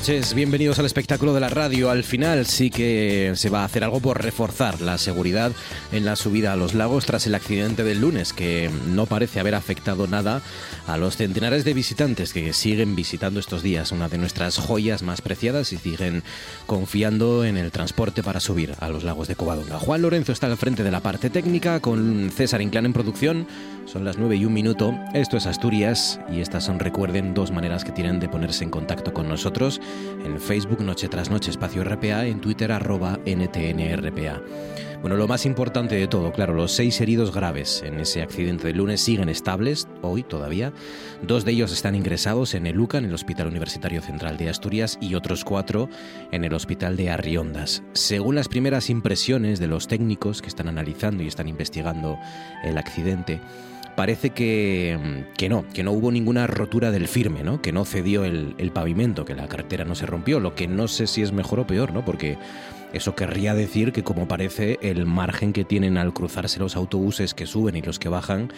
Noches, bienvenidos al espectáculo de la radio. Al final sí que se va a hacer algo por reforzar la seguridad en la subida a los lagos tras el accidente del lunes, que no parece haber afectado nada a los centenares de visitantes que siguen visitando estos días, una de nuestras joyas más preciadas y siguen confiando en el transporte para subir a los lagos de Covadonga. Juan Lorenzo está al frente de la parte técnica con César Inclán en producción. Son las 9 y un minuto. Esto es Asturias y estas son, recuerden, dos maneras que tienen de ponerse en contacto con nosotros. En Facebook Noche tras Noche Espacio RPA, en Twitter arroba NTNRPA. Bueno, lo más importante de todo, claro, los seis heridos graves en ese accidente del lunes siguen estables, hoy todavía. Dos de ellos están ingresados en el UCA, en el Hospital Universitario Central de Asturias, y otros cuatro en el Hospital de Arriondas. Según las primeras impresiones de los técnicos que están analizando y están investigando el accidente, parece que, que, no, que no hubo ninguna rotura del firme, ¿no? que no cedió el, el, pavimento, que la carretera no se rompió, lo que no sé si es mejor o peor, ¿no? porque eso querría decir que como parece el margen que tienen al cruzarse los autobuses que suben y los que bajan,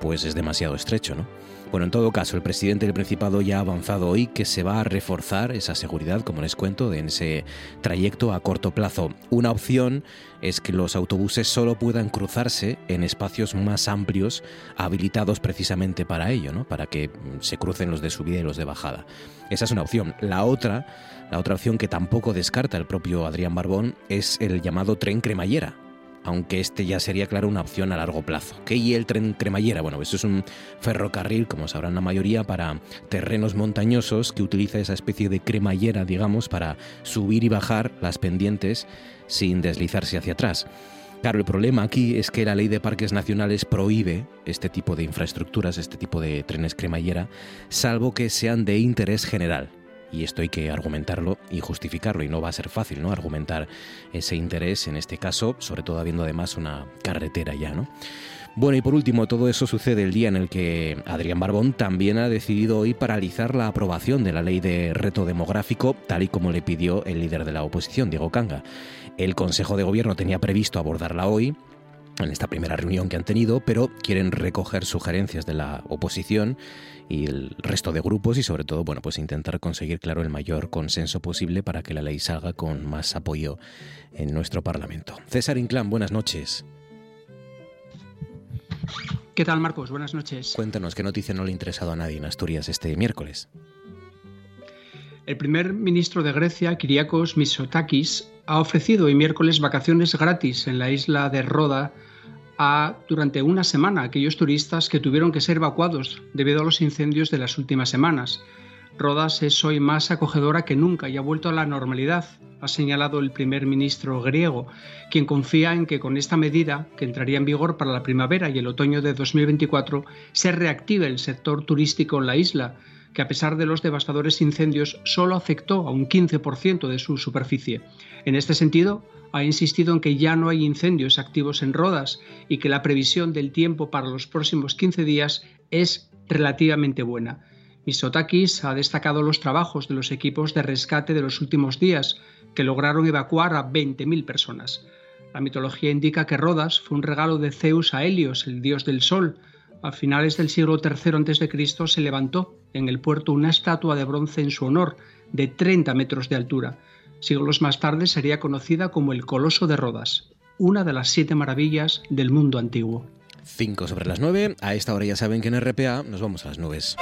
pues es demasiado estrecho, ¿no? Bueno, en todo caso, el presidente del Principado ya ha avanzado hoy que se va a reforzar esa seguridad, como les cuento, en ese trayecto a corto plazo. Una opción es que los autobuses solo puedan cruzarse en espacios más amplios, habilitados precisamente para ello, ¿no? Para que se crucen los de subida y los de bajada. Esa es una opción. La otra, la otra opción que tampoco descarta el propio Adrián Barbón es el llamado tren cremallera, aunque este ya sería, claro, una opción a largo plazo. ¿Qué y el tren cremallera? Bueno, eso es un ferrocarril, como sabrán la mayoría, para terrenos montañosos que utiliza esa especie de cremallera, digamos, para subir y bajar las pendientes sin deslizarse hacia atrás. Claro, el problema aquí es que la ley de parques nacionales prohíbe este tipo de infraestructuras, este tipo de trenes cremallera, salvo que sean de interés general y esto hay que argumentarlo y justificarlo y no va a ser fácil, ¿no? Argumentar ese interés en este caso, sobre todo habiendo además una carretera ya, ¿no? Bueno, y por último, todo eso sucede el día en el que Adrián Barbón también ha decidido hoy paralizar la aprobación de la ley de reto demográfico, tal y como le pidió el líder de la oposición, Diego Canga. El Consejo de Gobierno tenía previsto abordarla hoy, en esta primera reunión que han tenido, pero quieren recoger sugerencias de la oposición y el resto de grupos y sobre todo, bueno, pues intentar conseguir, claro, el mayor consenso posible para que la ley salga con más apoyo en nuestro Parlamento. César Inclán, buenas noches. ¿Qué tal, Marcos? Buenas noches. Cuéntanos, ¿qué noticia no le ha interesado a nadie en Asturias este miércoles? El primer ministro de Grecia, Kyriakos Mitsotakis, ha ofrecido hoy miércoles vacaciones gratis en la isla de Roda durante una semana aquellos turistas que tuvieron que ser evacuados debido a los incendios de las últimas semanas. Rodas es hoy más acogedora que nunca y ha vuelto a la normalidad, ha señalado el primer ministro griego, quien confía en que con esta medida, que entraría en vigor para la primavera y el otoño de 2024, se reactive el sector turístico en la isla, que a pesar de los devastadores incendios solo afectó a un 15% de su superficie. En este sentido, ha insistido en que ya no hay incendios activos en Rodas y que la previsión del tiempo para los próximos 15 días es relativamente buena. Misotakis ha destacado los trabajos de los equipos de rescate de los últimos días, que lograron evacuar a 20.000 personas. La mitología indica que Rodas fue un regalo de Zeus a Helios, el dios del sol. A finales del siglo III a.C. se levantó en el puerto una estatua de bronce en su honor, de 30 metros de altura. Siglos más tarde sería conocida como el Coloso de Rodas. una de las siete maravillas del mundo antiguo. 5 sobre las 9, a esta hora ya saben que en RPA nos vamos a las nubes.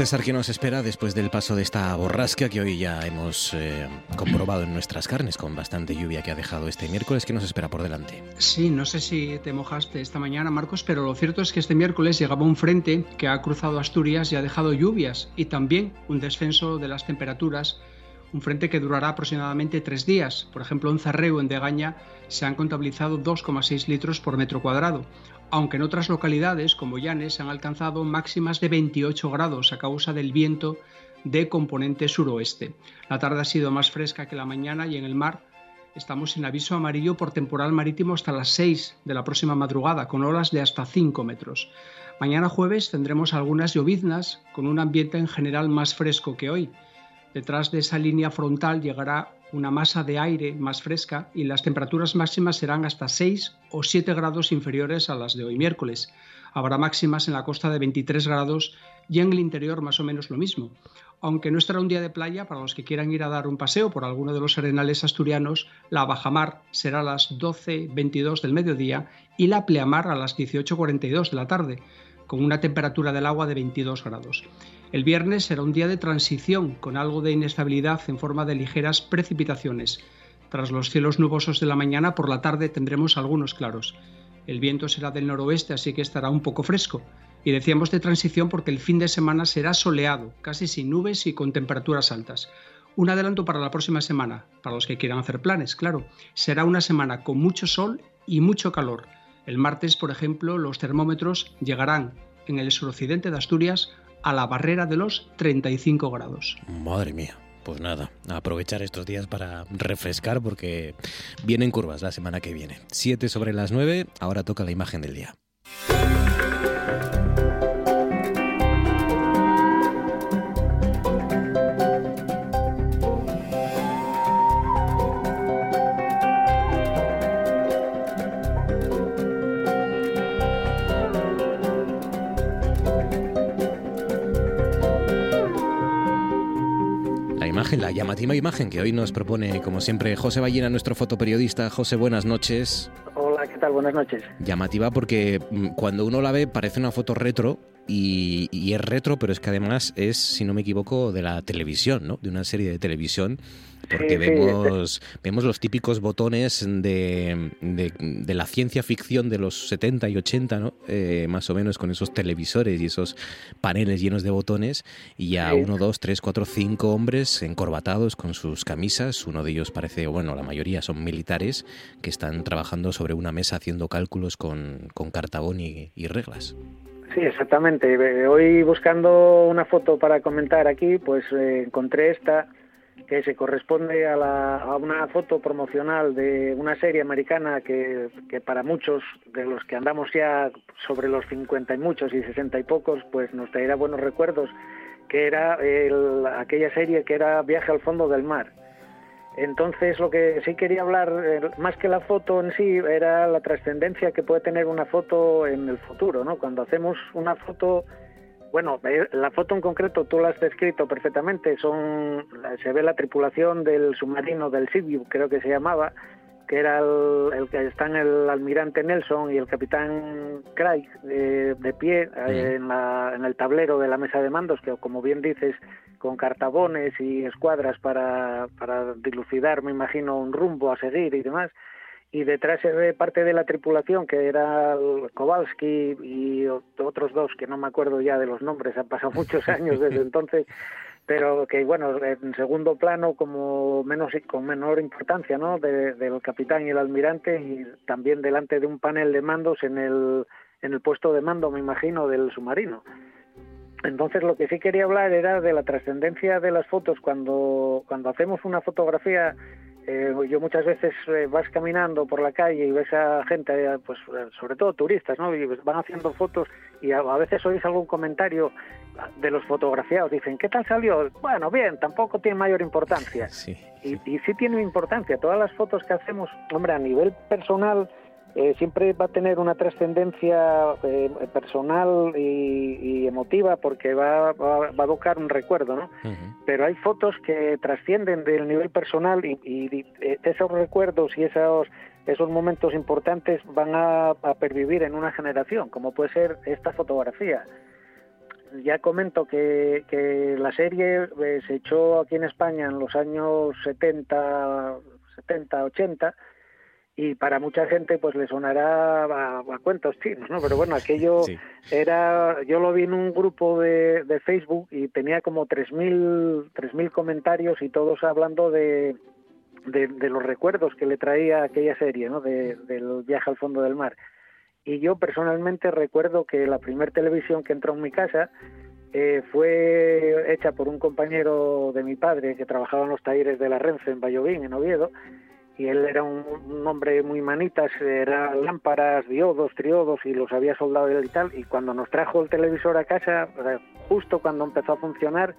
César, ¿qué nos espera después del paso de esta borrasca que hoy ya hemos eh, comprobado en nuestras carnes con bastante lluvia que ha dejado este miércoles? ¿Qué nos espera por delante? Sí, no sé si te mojaste esta mañana, Marcos, pero lo cierto es que este miércoles llegaba un frente que ha cruzado Asturias y ha dejado lluvias y también un descenso de las temperaturas un frente que durará aproximadamente tres días. Por ejemplo, en Zarreu, en Degaña, se han contabilizado 2,6 litros por metro cuadrado, aunque en otras localidades, como Llanes, han alcanzado máximas de 28 grados a causa del viento de componente suroeste. La tarde ha sido más fresca que la mañana y en el mar estamos en aviso amarillo por temporal marítimo hasta las 6 de la próxima madrugada, con olas de hasta 5 metros. Mañana jueves tendremos algunas lloviznas, con un ambiente en general más fresco que hoy. Detrás de esa línea frontal llegará una masa de aire más fresca y las temperaturas máximas serán hasta 6 o 7 grados inferiores a las de hoy miércoles. Habrá máximas en la costa de 23 grados y en el interior más o menos lo mismo. Aunque no estará un día de playa, para los que quieran ir a dar un paseo por alguno de los arenales asturianos, la bajamar será a las 12.22 del mediodía y la pleamar a las 18.42 de la tarde, con una temperatura del agua de 22 grados. El viernes será un día de transición con algo de inestabilidad en forma de ligeras precipitaciones. Tras los cielos nubosos de la mañana, por la tarde tendremos algunos claros. El viento será del noroeste, así que estará un poco fresco. Y decíamos de transición porque el fin de semana será soleado, casi sin nubes y con temperaturas altas. Un adelanto para la próxima semana, para los que quieran hacer planes, claro. Será una semana con mucho sol y mucho calor. El martes, por ejemplo, los termómetros llegarán en el suroccidente de Asturias a la barrera de los 35 grados. Madre mía. Pues nada, aprovechar estos días para refrescar porque vienen curvas la semana que viene. 7 sobre las 9, ahora toca la imagen del día. Llamativa imagen que hoy nos propone, como siempre, José Ballena, nuestro fotoperiodista. José, buenas noches. Hola, ¿qué tal? Buenas noches. Llamativa porque mm, cuando uno la ve parece una foto retro y, y, es retro, pero es que además es, si no me equivoco, de la televisión, ¿no? De una serie de televisión porque vemos, vemos los típicos botones de, de, la ciencia ficción de los 70 y 80, ¿no? Eh, más o menos con esos televisores y esos paneles llenos de botones, y ya uno, dos, tres, cuatro, cinco hombres encorbatados con sus camisas, uno de ellos parece, bueno, la mayoría son militares que están trabajando sobre una mesa haciendo cálculos con, con cartabón y, reglas. Sí, exactamente. Hoy buscando una foto para comentar aquí, pues eh, encontré esta que se corresponde a, la, a, una foto promocional de una serie americana que, que, para muchos de los que andamos ya sobre los 50 y muchos y 60 y pocos, pues nos traerá buenos recuerdos, que era el, aquella serie que era Viaje al fondo del mar. Entonces lo que sí quería hablar, eh, más que la foto en sí, era la trascendencia que puede tener una foto en el futuro, ¿no? Cuando hacemos una foto bueno, eh, la foto en concreto tú la has descrito perfectamente. Son, se ve la tripulación del submarino del Sibiu, creo que se llamaba, que era el, que están el almirante Nelson y el capitán Craig eh, de pie eh, en, la, en el tablero de la mesa de mandos, que como bien dices, con cartabones y escuadras para, para dilucidar, me imagino, un rumbo a seguir y demás. Y detrás se ve parte de la tripulación que era Kowalski y otros dos que no me acuerdo ya de los nombres, han pasado muchos años desde entonces, pero que bueno, en segundo plano como menos con menor importancia, ¿no? del capitán y el almirante y también delante de un panel de mandos en el en el puesto de mando, me imagino, del submarino. Entonces lo que sí quería hablar era de la trascendencia de las fotos cuando, cuando hacemos una fotografía. Eh, yo muchas veces eh, vas caminando por la calle y ves a gente, eh, pues sobre todo turistas, ¿no? Y van haciendo fotos y a, veces oís algún comentario de los fotografiados. Dicen, ¿qué tal salió? Bueno, bien, tampoco tiene mayor importancia. Sí, Y, y sí tiene importancia. Todas las fotos que hacemos, hombre, a nivel personal eh, siempre va a tener una trascendencia eh, personal y, emotiva porque va, va, a evocar un recuerdo, ¿no? Pero hay fotos que trascienden del nivel personal y, eh, esos recuerdos y esos esos momentos importantes van a, pervivir en una generación, como puede ser esta fotografía. Ya comento que, que la serie se echó aquí en España en los años 70, 70, 80 y para mucha gente pues le sonará a, cuentos chinos, ¿no? Pero bueno, aquello era, yo lo vi en un grupo de, de Facebook y tenía como 3.000 mil comentarios y todos hablando de, de, los recuerdos que le traía aquella serie, ¿no? De, del viaje al fondo del mar. Y yo personalmente recuerdo que la primera televisión que entró en mi casa eh, fue hecha por un compañero de mi padre que trabajaba en los talleres de la Renfe en Vallovín, en Oviedo, y él era un, hombre muy manitas, era lámparas, diodos, triodos y los había soldado él y tal, y cuando nos trajo el televisor a casa, justo cuando empezó a funcionar,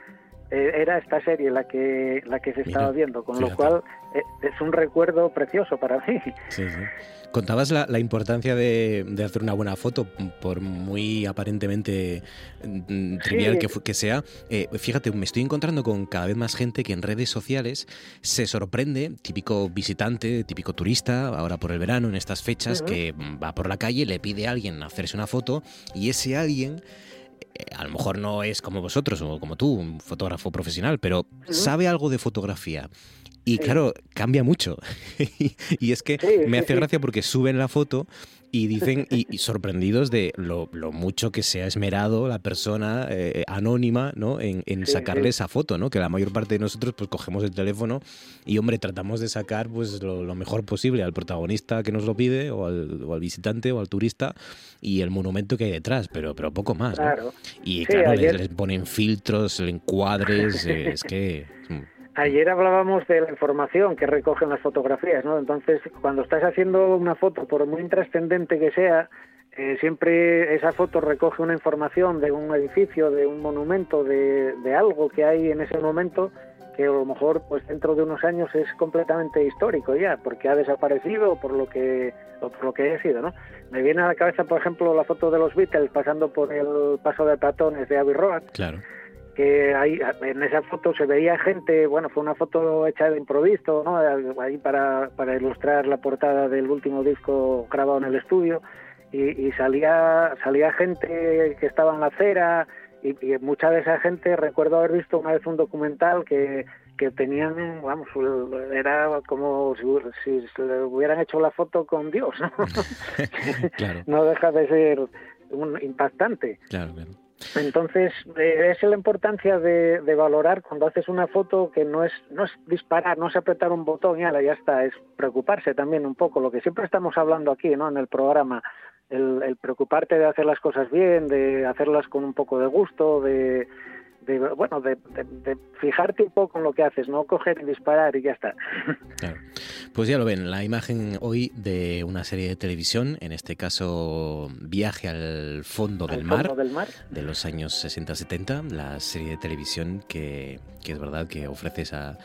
era esta serie la que la que se estaba viendo, con lo cual eh, es un recuerdo precioso para mí. Sí, sí. Contabas la, importancia de, hacer una buena foto, por muy aparentemente mm, trivial que, que, sea. Eh, fíjate, me estoy encontrando con cada vez más gente que en redes sociales se sorprende, típico visitante, típico turista, ahora por el verano, en estas fechas, que va por la calle, le pide a alguien hacerse una foto y ese alguien eh, a lo mejor no es como vosotros o como tú, un fotógrafo profesional, pero sabe algo de fotografía. Y claro, cambia mucho. y es que me hace gracia porque suben la foto y dicen, y, sorprendidos de lo, mucho que se ha esmerado la persona eh, anónima ¿no? en, sacarle esa foto, ¿no? Que la mayor parte de nosotros pues cogemos el teléfono y hombre, tratamos de sacar pues lo, mejor posible al protagonista que nos lo pide, o al, o al, visitante, o al turista, y el monumento que hay detrás, pero, pero poco más. Y claro, les, ponen filtros, encuadres, eh, es que. Ayer hablábamos de la información que recogen las fotografías, ¿no? Entonces, cuando estás haciendo una foto, por muy intrascendente que sea, eh, siempre esa foto recoge una información de un edificio, de un monumento, de, algo que hay en ese momento que a lo mejor pues dentro de unos años es completamente histórico ya, porque ha desaparecido por lo que o por lo que haya sido, ¿no? Me viene a la cabeza, por ejemplo, la foto de los Beatles pasando por el paso de peatones de Abbey Road. Claro que ahí en esa foto se veía gente, bueno, fue una foto hecha de improviso, ¿no? Ahí para, para ilustrar la portada del último disco grabado en el estudio y, salía salía gente que estaba en la acera y, mucha de esa gente recuerdo haber visto una vez un documental que que tenían, vamos, era como si, se le hubieran hecho la foto con Dios, ¿no? no deja de ser un impactante. Claro, claro. Entonces, eh, es la importancia de, valorar cuando haces una foto que no es, no es disparar, no es apretar un botón y ya está, es preocuparse también un poco, lo que siempre estamos hablando aquí ¿no? en el programa, el, el preocuparte de hacer las cosas bien, de hacerlas con un poco de gusto, de, de bueno de, fijarte un poco en lo que haces, no coger y disparar y ya está. Pues ya lo ven, la imagen hoy de una serie de televisión, en este caso Viaje al fondo, del, mar, del mar, de los años 60-70, la serie de televisión que, que es verdad que ofrece esa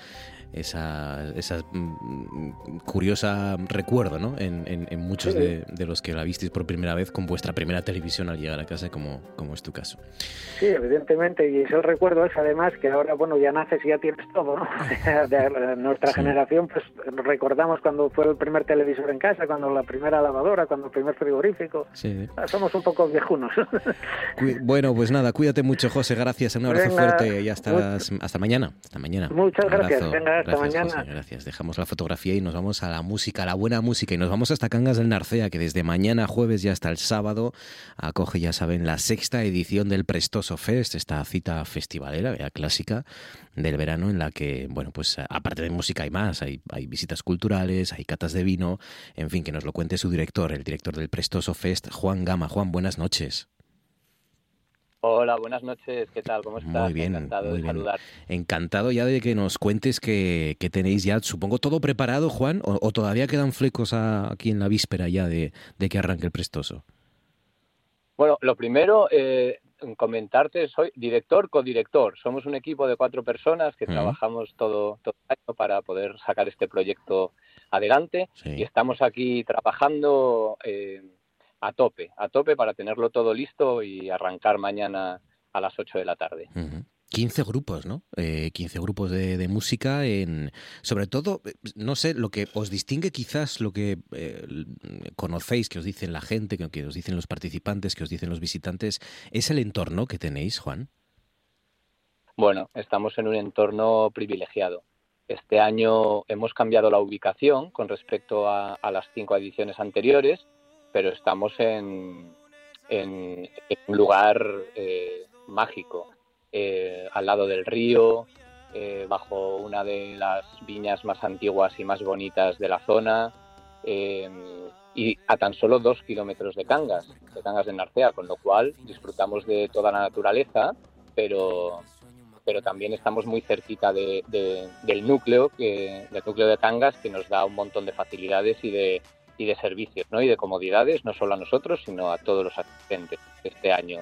esa, esa mm, curiosa recuerdo ¿no? en, en, muchos de, los que la visteis por primera vez con vuestra primera televisión al llegar a casa, como, como es tu caso. Sí, evidentemente, y ese recuerdo es además que ahora, bueno, ya naces y ya tienes todo, ¿no? de nuestra generación, pues recordamos cuando fue el primer televisor en casa, cuando la primera lavadora, cuando el primer frigorífico. Sí. Somos un poco viejunos. bueno, pues nada, cuídate mucho, José, gracias, un abrazo fuerte y hasta, hasta mañana. Hasta mañana. Muchas gracias, venga, hasta mañana. gracias. Dejamos la fotografía y nos vamos a la música, a la buena música. Y nos vamos hasta Cangas del Narcea, que desde mañana jueves y hasta el sábado acoge, ya saben, la sexta edición del Prestoso Fest, esta cita festivalera, ya clásica del verano, en la que, bueno, pues aparte de música hay más, hay, hay visitas culturales, hay catas de vino, en fin, que nos lo cuente su director, el director del Prestoso Fest, Juan Gama. Juan, buenas noches. Hola, buenas noches, ¿qué tal? ¿Cómo estás? Muy bien, encantado muy de bien. saludar. Encantado ya de que nos cuentes que, que tenéis ya, supongo, todo preparado, Juan, o, o todavía quedan flecos a- aquí en la víspera ya de, de que arranque el prestoso. Bueno, lo primero, eh, comentarte, soy director, codirector. Somos un equipo de cuatro personas que Ujú. trabajamos todo, todo el año para poder sacar este proyecto adelante y estamos aquí trabajando eh, a tope, a tope para tenerlo todo listo y arrancar mañana a las 8 de la tarde. Ujú. 15 grupos, ¿no? Eh, 15 grupos de, de música en... Sobre todo, no sé, lo que os distingue quizás, lo que eh, conocéis, que os dicen la gente, que, que os dicen los participantes, que os dicen los visitantes, es el entorno que tenéis, Juan. Bueno, estamos en un entorno privilegiado. Este año hemos cambiado la ubicación con respecto a, a las cinco ediciones anteriores, pero estamos en, un lugar eh, mágico, eh, al lado del río, eh, bajo una de las viñas más antiguas y más bonitas de la zona, y a tan solo dos kilómetros de Cangas, de Cangas de Narcea, con lo cual disfrutamos de toda la naturaleza, pero, pero también estamos muy cerquita de- de- del núcleo que, del núcleo de Cangas que nos da un montón de facilidades y de, y de servicios ¿no? y de comodidades, no solo a nosotros, sino a todos los asistentes este año.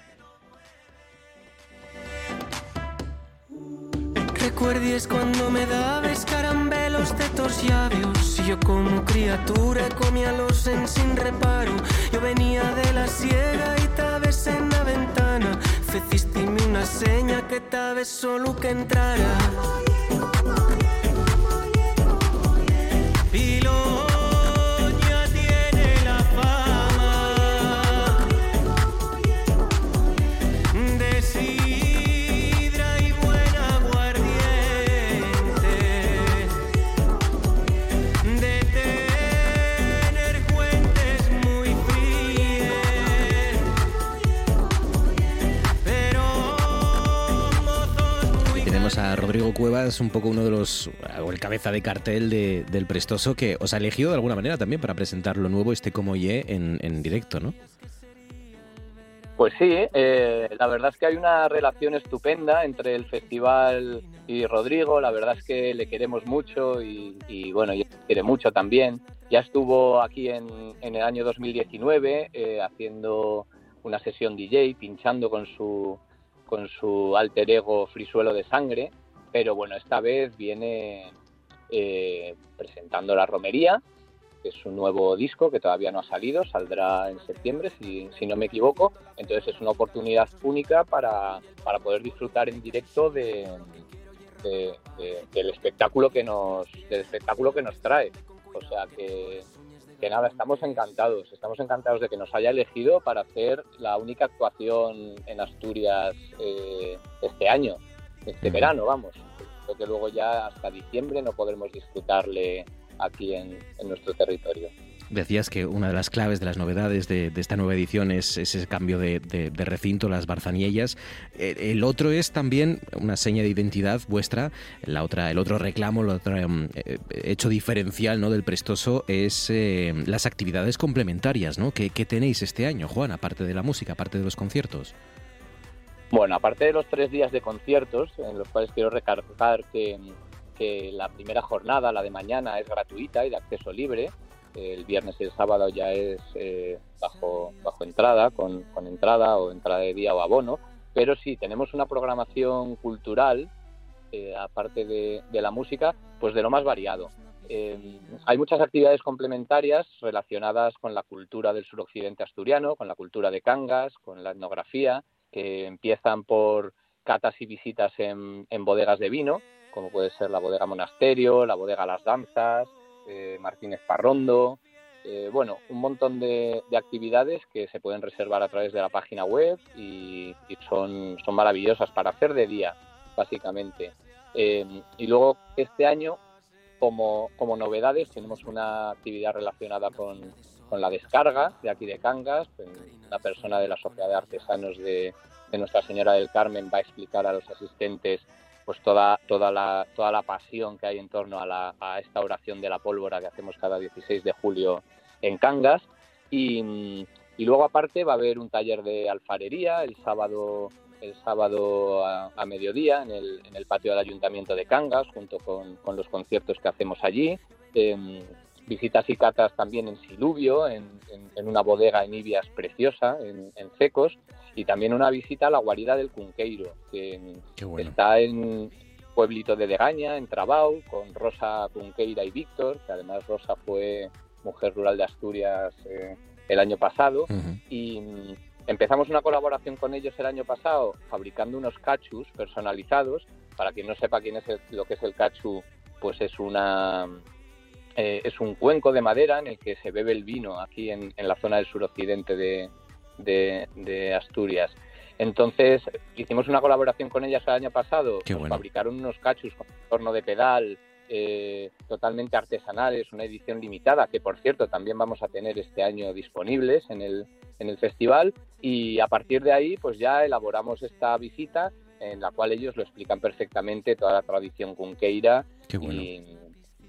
Recuerdes cuando me dabas caramelos de tus labios yo como criatura comía los en sin reparo Yo venía de la sierra y tabes en la ventana Fecistime una seña que tabes solo que entrara Rodrigo Cuevas, un poco uno de los, o el cabeza de cartel de- del Prestoso, que os ha elegido de alguna manera también para presentar lo nuevo, este Como Ye, en, directo, ¿no? Pues sí, eh, la verdad es que hay una relación estupenda entre el festival y Rodrigo. La verdad es que le queremos mucho y, bueno, él quiere mucho también. Ya estuvo aquí en, en el año 2019 eh, haciendo una sesión DJ, pinchando con su, con su alter ego Frisuelo de Sangre. Pero bueno, esta vez viene eh, presentando la romería que es un nuevo disco que todavía no ha salido, saldrá en septiembre, si, no me equivoco. Entonces es una oportunidad única para, para poder disfrutar en directo de, de- de- del espectáculo que nos del espectáculo que nos trae. O sea que, que nada, estamos encantados, estamos encantados de que nos haya elegido para hacer la única actuación en Asturias eh, este año, este verano, vamos. Creo que luego ya hasta diciembre no podremos disfrutarle aquí en, en nuestro territorio. Decías que una de las claves de las novedades de, de esta nueva edición es ese cambio de, de- de recinto, las barzaniellas. Eh, El otro es también una seña de identidad vuestra. La otra, el otro reclamo, el otro em, eh, hecho diferencial ¿no? del Prestoso es eh, las actividades complementarias ¿no? que, que tenéis este año, Juan, aparte de la música, aparte de los conciertos. Bueno, aparte de los tres días de conciertos, en los cuales quiero recargar que, la primera jornada, la de mañana, es gratuita y de acceso libre. El viernes y el sábado ya es eh, bajo, bajo entrada, con, entrada o entrada de día o abono. Pero sí, tenemos una programación cultural, eh, aparte de, de la música, pues de lo más variado. Eh, hay muchas actividades complementarias relacionadas con la cultura del suroccidente asturiano, con la cultura de Cangas, con la etnografía, que empiezan por catas y visitas en, en bodegas de vino, como puede ser la bodega Monasterio, la bodega Las Danzas, eh, Martínez Parrondo, eh, bueno, un montón de, de actividades que se pueden reservar a través de la página web y, y son, son maravillosas para hacer de día, básicamente. Eh, y luego este año, como, como novedades, tenemos una actividad relacionada con, con la descarga de aquí de Cangas. Una persona de la Sociedad de Artesanos de, Nuestra Señora del Carmen va a explicar a los asistentes pues toda, toda, la, toda la pasión que hay en torno a, la, a esta oración de la pólvora que hacemos cada 16 de julio en Cangas. Y, y luego aparte va a haber un taller de alfarería el sábado el sábado a, mediodía en el, en el, patio del Ayuntamiento de Cangas, junto con, con los conciertos que hacemos allí. Em, visitas y catas también en Silubio, en, en, una bodega en Ibias preciosa, en, Secos, y también una visita a la guarida del Cunqueiro, que está en pueblito de Degaña, en Trabau, con Rosa Cunqueira y Víctor, que además Rosa fue mujer rural de Asturias eh, el año pasado, y mm, empezamos una colaboración con ellos el año pasado fabricando unos cachus personalizados. Para quien no sepa quién es lo que es el cachu, pues es una eh, es un cuenco de madera en el que se bebe el vino aquí en, la zona del suroccidente de, de, Asturias. Entonces hicimos una colaboración con ellas el año pasado, fabricaron unos cachus con torno de pedal, eh, totalmente artesanales, una edición limitada, que por cierto también vamos a tener este año disponibles en el, en el festival. Y a partir de ahí pues ya elaboramos esta visita en la cual ellos lo explican perfectamente toda la tradición cunqueira y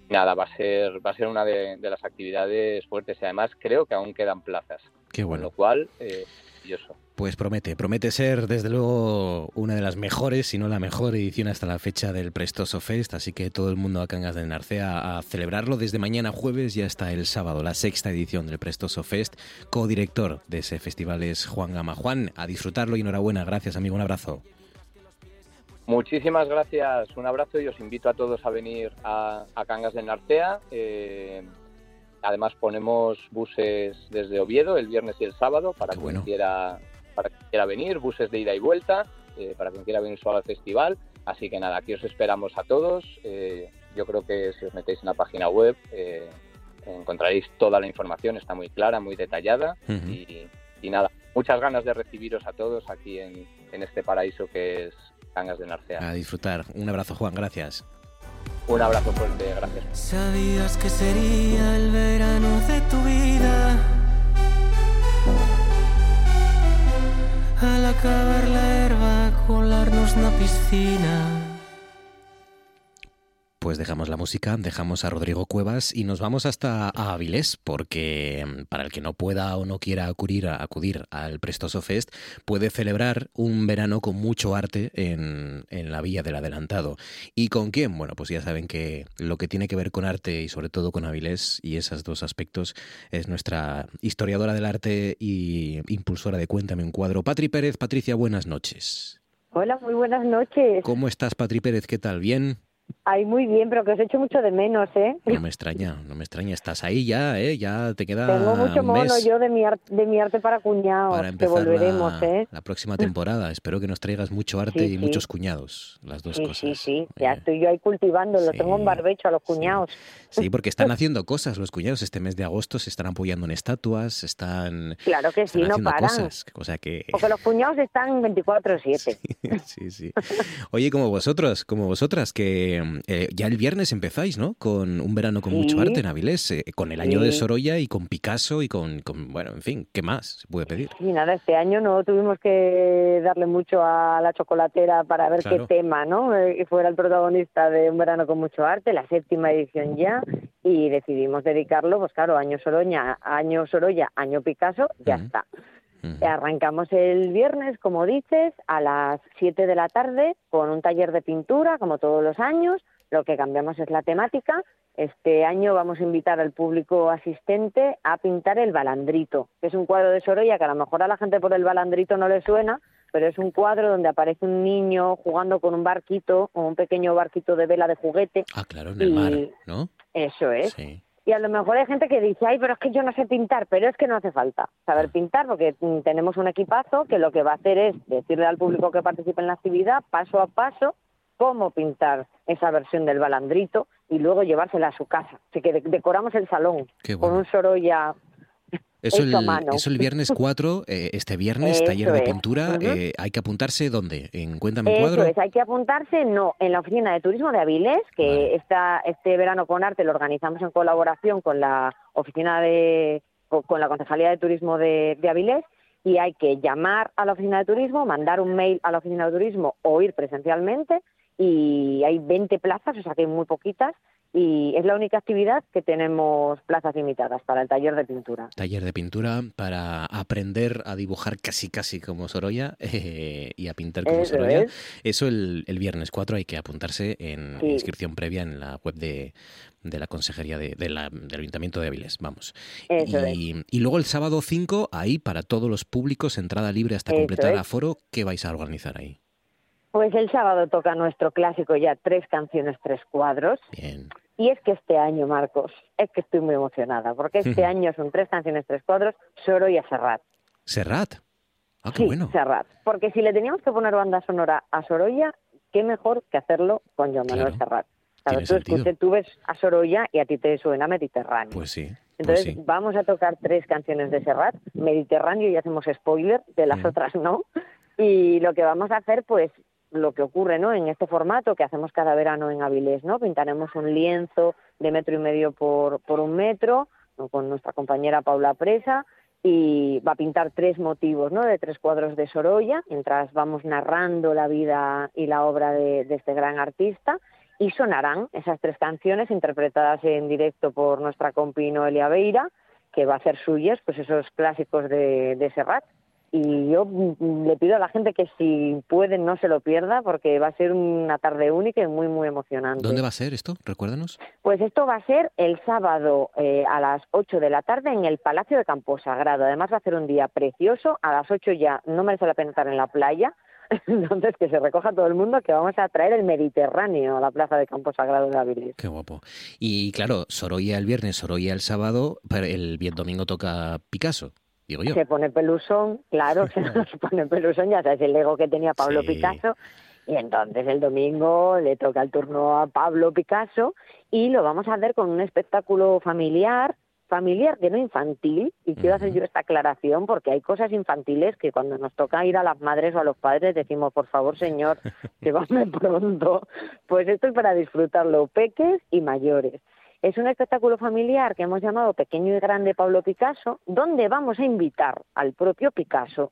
nada, va a ser, va a ser una de, las actividades fuertes y además creo que aún quedan plazas. Qué bueno. lo cual, eh, Pues promete, promete ser desde luego una de las mejores, si no la mejor edición hasta la fecha del Prestoso Fest, así que todo el mundo a Cangas de Narcea a celebrarlo desde mañana jueves y hasta el sábado, la sexta edición del Prestoso Fest. Co-director de ese festival es Juan Gama. Juan, a disfrutarlo y enhorabuena, gracias amigo, un abrazo. Muchísimas gracias, un abrazo y os invito a todos a venir a, Cangas de Narcea. Eh, además ponemos buses desde Oviedo el viernes y el sábado para quien quiera para quien quiera venir, buses de ida y vuelta, eh, para quien quiera venir solo al festival. Así que nada, aquí os esperamos a todos. Eh, yo creo que si os metéis en la página web encontraréis toda la información, está muy clara, muy detallada y, nada, muchas ganas de recibiros a todos aquí en este paraíso que es de Narcea. A disfrutar. Un abrazo, Juan, gracias. Un abrazo fuerte, gracias. Sabías que sería el verano de tu vida. Al acabar la herba, colarnos una piscina pues dejamos la música, dejamos a Rodrigo Cuevas y nos vamos hasta a Avilés, porque mm, para el que no pueda o no quiera acudir, a, acudir al Prestoso Fest, puede celebrar un verano con mucho arte en, en la Villa del Adelantado. ¿Y con quién? Bueno, pues ya saben que lo que tiene que ver con arte y sobre todo con Avilés y esos dos aspectos es nuestra historiadora del arte y impulsora de Cuéntame un cuadro, Patri Pérez. Patricia, buenas noches. Hola, muy buenas noches. ¿Cómo estás, Patri Pérez? ¿Qué tal? ¿Bien? Ay, muy bien, pero que os echo mucho de menos, ¿eh? No me extraña, no me extraña. Estás ahí ya, ¿eh? Ya te queda Tengo mucho mono yo de mi, de mi arte para cuñados, para que volveremos, la, ¿eh? La próxima temporada. Espero que nos traigas mucho arte y muchos cuñados, las dos cosas. Sí, sí, ya estoy yo ahí cultivando, lo tengo en barbecho a los cuñados. Sí, porque están haciendo cosas los cuñados. Este mes de agosto se están apoyando en estatuas, están Claro que sí, no paran. Cosas, o que... Porque los cuñados están 24-7. Sí, sí, Oye, como vosotros, como vosotras, que eh, ya el viernes empezáis, ¿no? Con un verano con mucho arte en Avilés, eh, con el año de Sorolla y con Picasso y con, bueno, en fin, ¿qué más se puede pedir? Y nada, este año no tuvimos que darle mucho a la chocolatera para ver qué tema, ¿no? Eh, fuera el protagonista de un verano con mucho arte, la séptima edición ya, y decidimos dedicarlo, pues claro, año Sorolla, año Sorolla, año Picasso, ya está. Arrancamos el viernes, como dices, a las 7 de la tarde con un taller de pintura, como todos los años, lo que cambiamos es la temática. Este año vamos a invitar al público asistente a pintar el balandrito, que es un cuadro de Sorolla que a lo mejor a la gente por el balandrito no le suena, pero es un cuadro donde aparece un niño jugando con un barquito o un pequeño barquito de vela de juguete. Ah, claro, en el mar, ¿no? Eso es. Y a lo mejor hay gente que dice, ay, pero es que yo no sé pintar, pero es que no hace falta saber pintar porque mm, tenemos un equipazo que lo que va a hacer es decirle al público que participe en la actividad paso a paso cómo pintar esa versión del balandrito y luego llevársela a su casa. Así que decoramos el salón con un Sorolla eso el, eso el viernes 4, eh, este viernes, taller de pintura. Eh, ¿Hay que apuntarse dónde? ¿En Cuéntame eso Cuadro? Es, hay que apuntarse, no, en la Oficina de Turismo de Avilés, que está este verano con arte lo organizamos en colaboración con la Oficina de. con, la Concejalía de Turismo de, de Avilés y hay que llamar a la oficina de turismo, mandar un mail a la oficina de turismo o ir presencialmente y hay 20 plazas, o sea que hay muy poquitas y es la única actividad que tenemos plazas limitadas para el taller de pintura. Taller de pintura para aprender a dibujar casi casi como Sorolla eh, y a pintar como Sorolla. Eso el, viernes 4 hay que apuntarse en inscripción previa en la web de, la Consejería de, del Ayuntamiento de Avilés, vamos. Y, y, luego el sábado 5, ahí para todos los públicos, entrada libre hasta completar aforo, ¿qué vais a organizar ahí? Pues el sábado toca nuestro clásico ya, tres canciones, tres cuadros. Bien. Y es que este año, Marcos, es que estoy muy emocionada, porque este año son tres canciones, tres cuadros, Soro y a Serrat. ¿Serrat? Ah, qué bueno. Serrat. Porque si le teníamos que poner banda sonora a Sorolla, qué mejor que hacerlo con Joan Manuel Serrat. tú, ves a Sorolla y a ti te suena Mediterráneo. Pues sí. Pues Entonces vamos a tocar tres canciones de Serrat, Mediterráneo y hacemos spoiler, de las otras no. Y lo que vamos a hacer, pues lo que ocurre ¿no? en este formato que hacemos cada verano en Avilés, ¿no? Pintaremos un lienzo de metro y medio por, por un metro con nuestra compañera Paula Presa y va a pintar tres motivos ¿no? de tres cuadros de Sorolla mientras vamos narrando la vida y la obra de, este gran artista y sonarán esas tres canciones interpretadas en directo por nuestra compi Noelia Beira que va a hacer suyas pues esos clásicos de, de Serrat y yo le pido a la gente que si puede no se lo pierda porque va a ser una tarde única y muy muy emocionante. ¿Dónde va a ser esto? Recuérdanos. Pues esto va a ser el sábado eh, a las 8 de la tarde en el Palacio de Campo Sagrado. Además va a ser un día precioso. A las 8 ya no merece la pena estar en la playa. Entonces que se recoja todo el mundo que vamos a traer el Mediterráneo a la Plaza de Campo Sagrado de Avilés. Qué guapo. Y claro, Sorolla el viernes, Sorolla el sábado, pero el domingo toca Picasso. Se pone pelusón, claro, se pone pelusón, ya sabes el ego que tenía Pablo Picasso. Y entonces el domingo le toca el turno a Pablo Picasso y lo vamos a hacer con un espectáculo familiar, familiar que no infantil. Y quiero hacer yo esta aclaración porque hay cosas infantiles que cuando nos toca ir a las madres o a los padres decimos, por favor, señor, llévame pronto. Pues esto es para disfrutarlo, peques y mayores. Es un espectáculo familiar que hemos llamado Pequeño y Grande Pablo Picasso, donde vamos a invitar al propio Picasso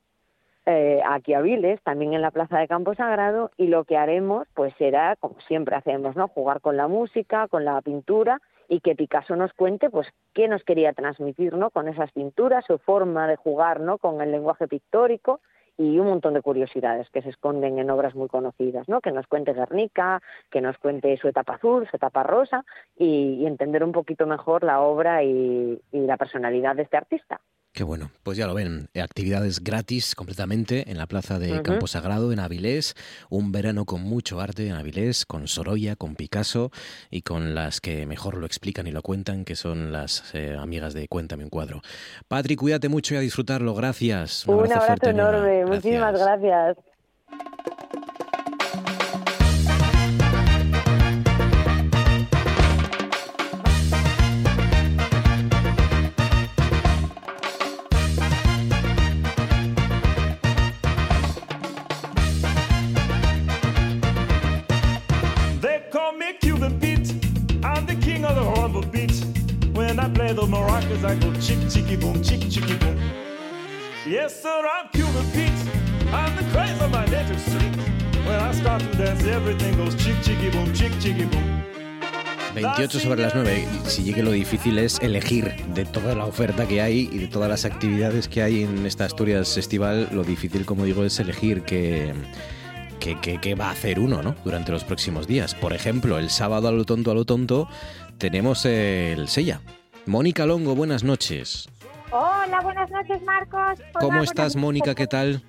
eh, aquí a Viles, también en la Plaza de Campo Sagrado, y lo que haremos pues será, como siempre hacemos, ¿no? jugar con la música, con la pintura, y que Picasso nos cuente pues qué nos quería transmitir ¿no? con esas pinturas, su forma de jugar ¿no? con el lenguaje pictórico y un montón de curiosidades que se esconden en obras muy conocidas, ¿no? Que nos cuente Guernica, que nos cuente su etapa azul, su etapa rosa y, entender un poquito mejor la obra y la personalidad de este artista. Qué bueno, pues ya lo ven, actividades gratis completamente en la plaza de Campo Sagrado en Avilés, un verano con mucho arte en Avilés, con Sorolla, con Picasso y con las que mejor lo explican y lo cuentan, que son las eh, amigas de Cuéntame un cuadro. Patri, cuídate mucho y a disfrutarlo, gracias. Un, abrazo, enorme, muchísimas gracias. Yes, sir, I'm Cuban Pete. I'm the craze of my native street. When I start to dance, everything goes chick, chicky, boom, chick, chicky, boom. 28 sobre las 9. Si llegue lo difícil es elegir de toda la oferta que hay y de todas las actividades que hay en esta Asturias Festival, lo difícil, como digo, es elegir qué, qué, va a hacer uno ¿no? durante los próximos días. Por ejemplo, el sábado a lo tonto, a lo tonto, tenemos el Sella. Mónica Longo, buenas noches. Hola, buenas noches, Marcos. ¿Cómo estás, Mónica? ¿Qué tal?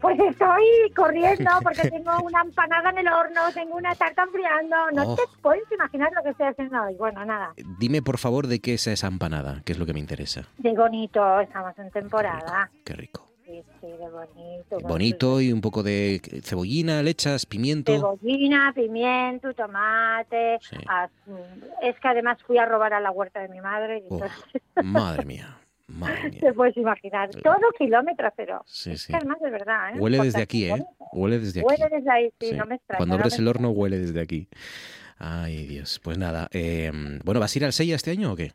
Pues estoy corriendo porque tengo una empanada en el horno, tengo una tarta enfriando. No te oh. puedes imaginar lo que estoy haciendo hoy. Bueno, nada. Dime, por favor, de qué es esa empanada, que es lo que me interesa. De bonito, estamos en temporada. Qué rico. Sí, sí, de bonito. Bonito y un poco de cebollina, lechas, pimiento. Cebollina, pimiento, tomate. Es que además fui a robar a la huerta de mi madre. madre mía. Te puedes imaginar. Todo kilómetro cero. Sí, sí. Además, de verdad. ¿eh? Huele desde aquí, ¿eh? Huele desde aquí. Huele desde ahí, sí, no me extraña. Cuando abres el horno, huele desde aquí. Ay, Dios. Pues nada. Eh, bueno, ¿vas a ir al Sella este año o qué?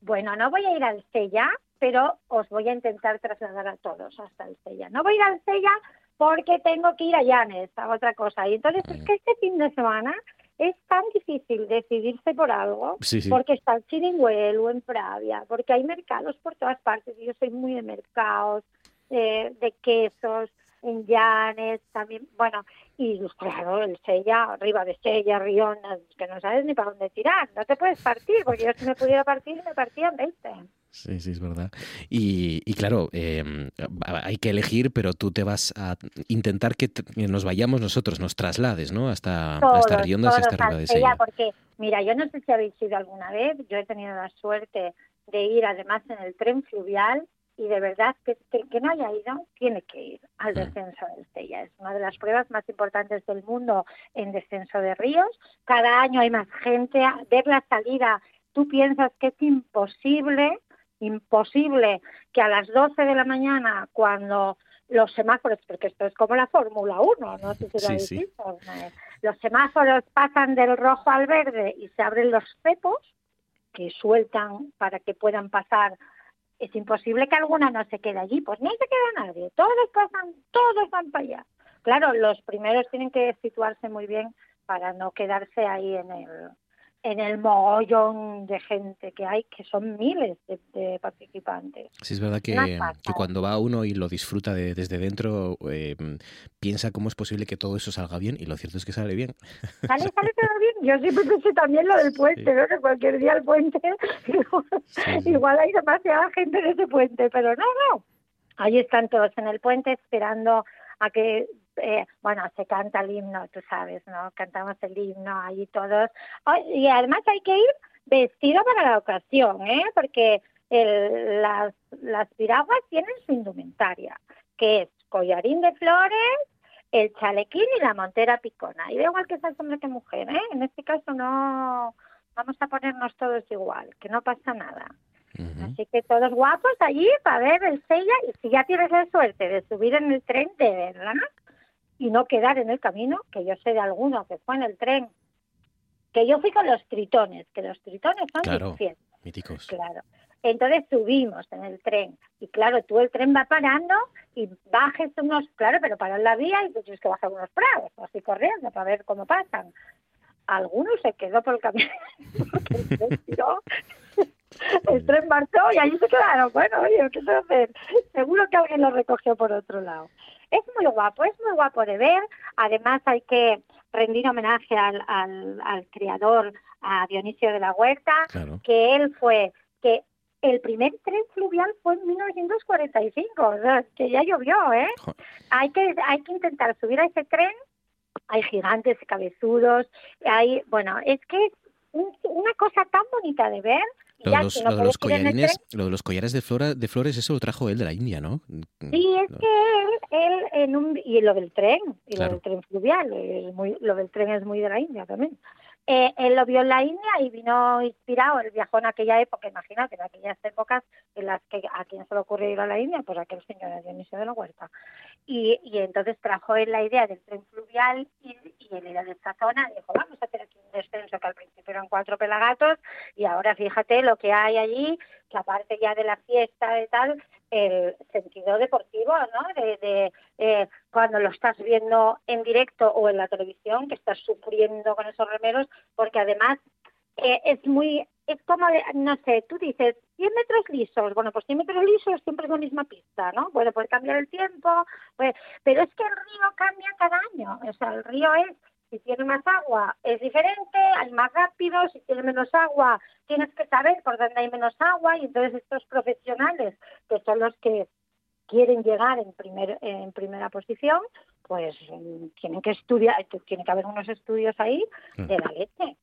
Bueno, no voy a ir al Sella, pero os voy a intentar trasladar a todos hasta el Sella. No voy a ir al Sella porque tengo que ir a Llanes, a otra cosa. Y entonces es que este fin de semana es tan difícil decidirse por algo porque está en Chiringuel o en Pravia, porque hay mercados por todas partes. Yo soy muy de mercados, de quesos, en Llanes también, bueno, y claro, el Sella, arriba de Sella, Riona, que no sabes ni para dónde tirar, no te puedes partir, porque yo si me pudiera partir, me partían 20. Sí, sí, es verdad. Y, y claro, em, hay que elegir, pero tú te vas a intentar que nos vayamos nosotros, nos traslades, ¿no? Hasta, hasta Riondas y hasta arriba de Sella. Porque, mira, yo no sé si habéis ido alguna vez, yo he tenido la suerte de ir además en el tren fluvial y de verdad que, el que no haya ido tiene que ir al mm. descenso de Estella. Es una de las pruebas más importantes del mundo en descenso de ríos. Cada año hay más gente. Ver la salida, tú piensas que es imposible, imposible que a las 12 de la mañana, cuando los semáforos, porque esto es como la Fórmula 1, no si lo los semáforos pasan del rojo al verde y se abren los cepos que sueltan para que puedan pasar es imposible que alguna no se quede allí, pues no se queda nadie, todos pasan, todos van para allá. Claro, los primeros tienen que situarse muy bien para no quedarse ahí en el, en el mogollón de gente que hay, que son miles de, participantes. Sí, es verdad que, que, cuando va uno y lo disfruta de, desde dentro, eh, piensa cómo es posible que todo eso salga bien y lo cierto es que sale bien. Sale, sale todo bien. Yo siempre pensé también lo del puente, ¿no? Que cualquier día el puente, igual hay demasiada gente en ese puente, pero no, no. Ahí están todos en el puente esperando a que eh, bueno, se canta el himno, tú sabes, ¿no? Cantamos el himno ahí todos. y además hay que ir vestido para la ocasión, ¿eh? Porque el, las, las piraguas tienen su indumentaria, que es collarín de flores, el chalequín y la montera picona. Y da igual que sea hombre que mujer, ¿eh? En este caso no vamos a ponernos todos igual, que no pasa nada. Así que todos guapos allí para ver el sella y si ya tienes la suerte de subir en el tren, de verdad, y no quedar en el camino, que yo sé de alguno que fue en el tren, que yo fui con los tritones, que los tritones son claro, míticos. Claro. Entonces subimos en el tren y claro, tú el tren va parando y bajes unos, claro, pero para la vía y tú tienes que bajar unos prados, así corriendo para ver cómo pasan. Algunos se quedó por el camino el tren marchó y allí se quedaron. Bueno, oye, ¿qué se hacer? Seguro que alguien lo recogió por otro lado. Es muy guapo, es muy guapo de ver. Además hay que rendir homenaje al, al, creador, a Dionisio de la Huerta, que él fue, que el primer tren fluvial fue en 1945, o sea, que ya llovió, ¿eh? Hay que, hay que intentar subir a ese tren, hay gigantes cabezudos, hay, bueno, es que es una cosa tan bonita de ver, lo de, los, lo de los collarines, lo de los collares de, flora, de flores, eso lo trajo él de la India, ¿no? Sí, es que él, él en un, y lo del tren, y lo del tren fluvial, es muy, lo del tren es muy de la India también. Eh, él lo vio en la India y vino inspirado, él viajó en aquella época, imagínate, en aquellas épocas en las que a quién se le ocurrió ir a la India, pues aquel señor Dionisio de la Huerta. Y, y entonces trajo él la idea del tren fluvial y, y él era de esta zona dijo, vamos a hacer aquí un descenso que al principio eran cuatro pelagatos y ahora fíjate lo que hay allí, que aparte ya de la fiesta y tal, el sentido deportivo, ¿no? De, eh, cuando lo estás viendo en directo o en la televisión, que estás sufriendo con esos remeros, porque además eh, es muy, es como, no sé, tú dices 100 metros lisos, bueno, pues 100 metros lisos siempre es la misma pista, ¿no? Puede, puede cambiar el tiempo, pero es que el río cambia cada año, o sea, el río es si tiene más agua es diferente, hay más rápido, si tiene menos agua tienes que saber por dónde hay menos agua y entonces estos profesionales, que son los que quieren llegar en, primer, en primera posición, pues mm, tienen que estudiar, tiene que haber unos estudios ahí de la leche.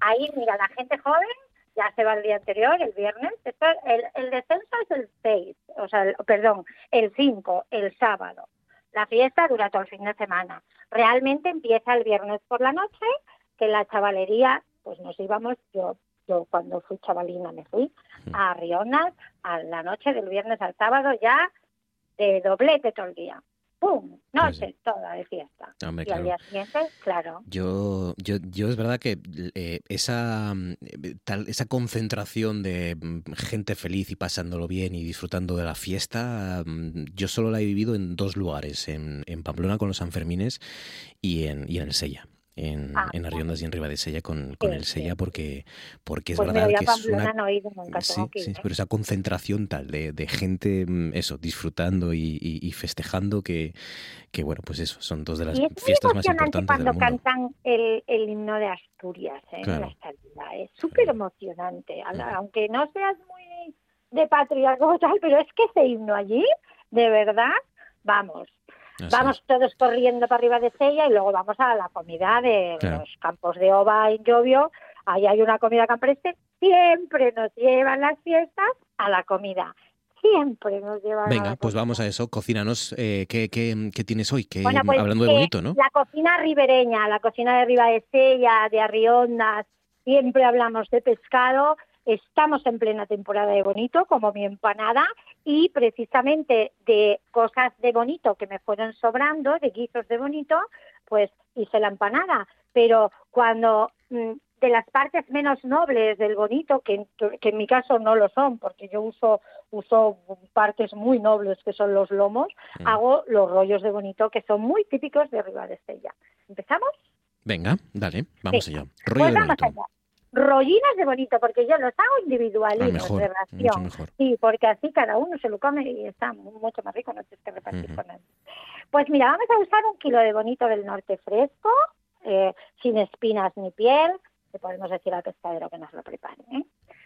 Ahí, mira, la gente joven ya se va el día anterior, el viernes, el, el descenso es el 6, o sea, perdón, el 5, el sábado. La fiesta dura todo el fin de semana. Realmente empieza el viernes por la noche, que la chavalería, pues nos íbamos, yo, yo cuando fui chavalina me fui a Rionas a la noche del viernes al sábado ya de doblete todo el día. ¡Pum! Noche pues toda de fiesta. y al día siguiente, claro. Yo, yo, yo es verdad que eh, esa, tal, esa concentración de mm, gente feliz y pasándolo bien y disfrutando de la fiesta, mm, yo solo la he vivido en dos lugares, en, en Pamplona con los Sanfermines y en, y en el Sella. En, Ah, en Arriondas y en Ribadesella con, con Sí, el sí. Sella porque, porque es Pues verdad que es una... no nunca, Sí, ir, ¿eh? pero esa concentración tal de, de gente, mm, eso, disfrutando y, y- y festejando que, que, bueno, pues eso, son dos de las Y fiestas más importantes del cuando mundo. cantan el, el himno de Asturias ¿eh? en Claro. la salida. Es súper emocionante. Aunque no seas muy de patria como tal, pero es que ese himno allí, de verdad, vamos. Así Vamos todos corriendo para arriba de Sella y luego vamos a la comida de Claro. los campos de Ova en Llovio. Ahí hay una comida campestre. Siempre nos llevan las fiestas a la comida. Siempre nos llevan a Venga, la pues comida. vamos a eso. Cocínanos. Eh, ¿qué, qué, qué tienes hoy? Que, Bueno, pues, hablando de que bonito, ¿no? La cocina ribereña, la cocina de Ribadesella, de Arriondas, siempre hablamos de pescado. Estamos en plena temporada de bonito, como mi empanada, y precisamente de cosas de bonito que me fueron sobrando, de guisos de bonito, pues hice la empanada. Pero cuando mm, de las partes menos nobles del bonito, que, que en mi caso no lo son, porque yo uso uso partes muy nobles que son los lomos, Mm. hago los rollos de bonito que son muy típicos de Ribadesella. ¿Empezamos? Venga, dale, vamos allá. Rollo pues de vamos bonito. allá. Rollinas de bonito, porque yo los hago individualitos mejor, de ración. Sí, porque así cada uno se lo come y está mu- mucho más rico, no tienes que repartir con él. Pues mira, vamos a usar un kilo de bonito del norte fresco, eh, sin espinas ni piel, le podemos decir al pescadero que nos lo prepare. ¿eh?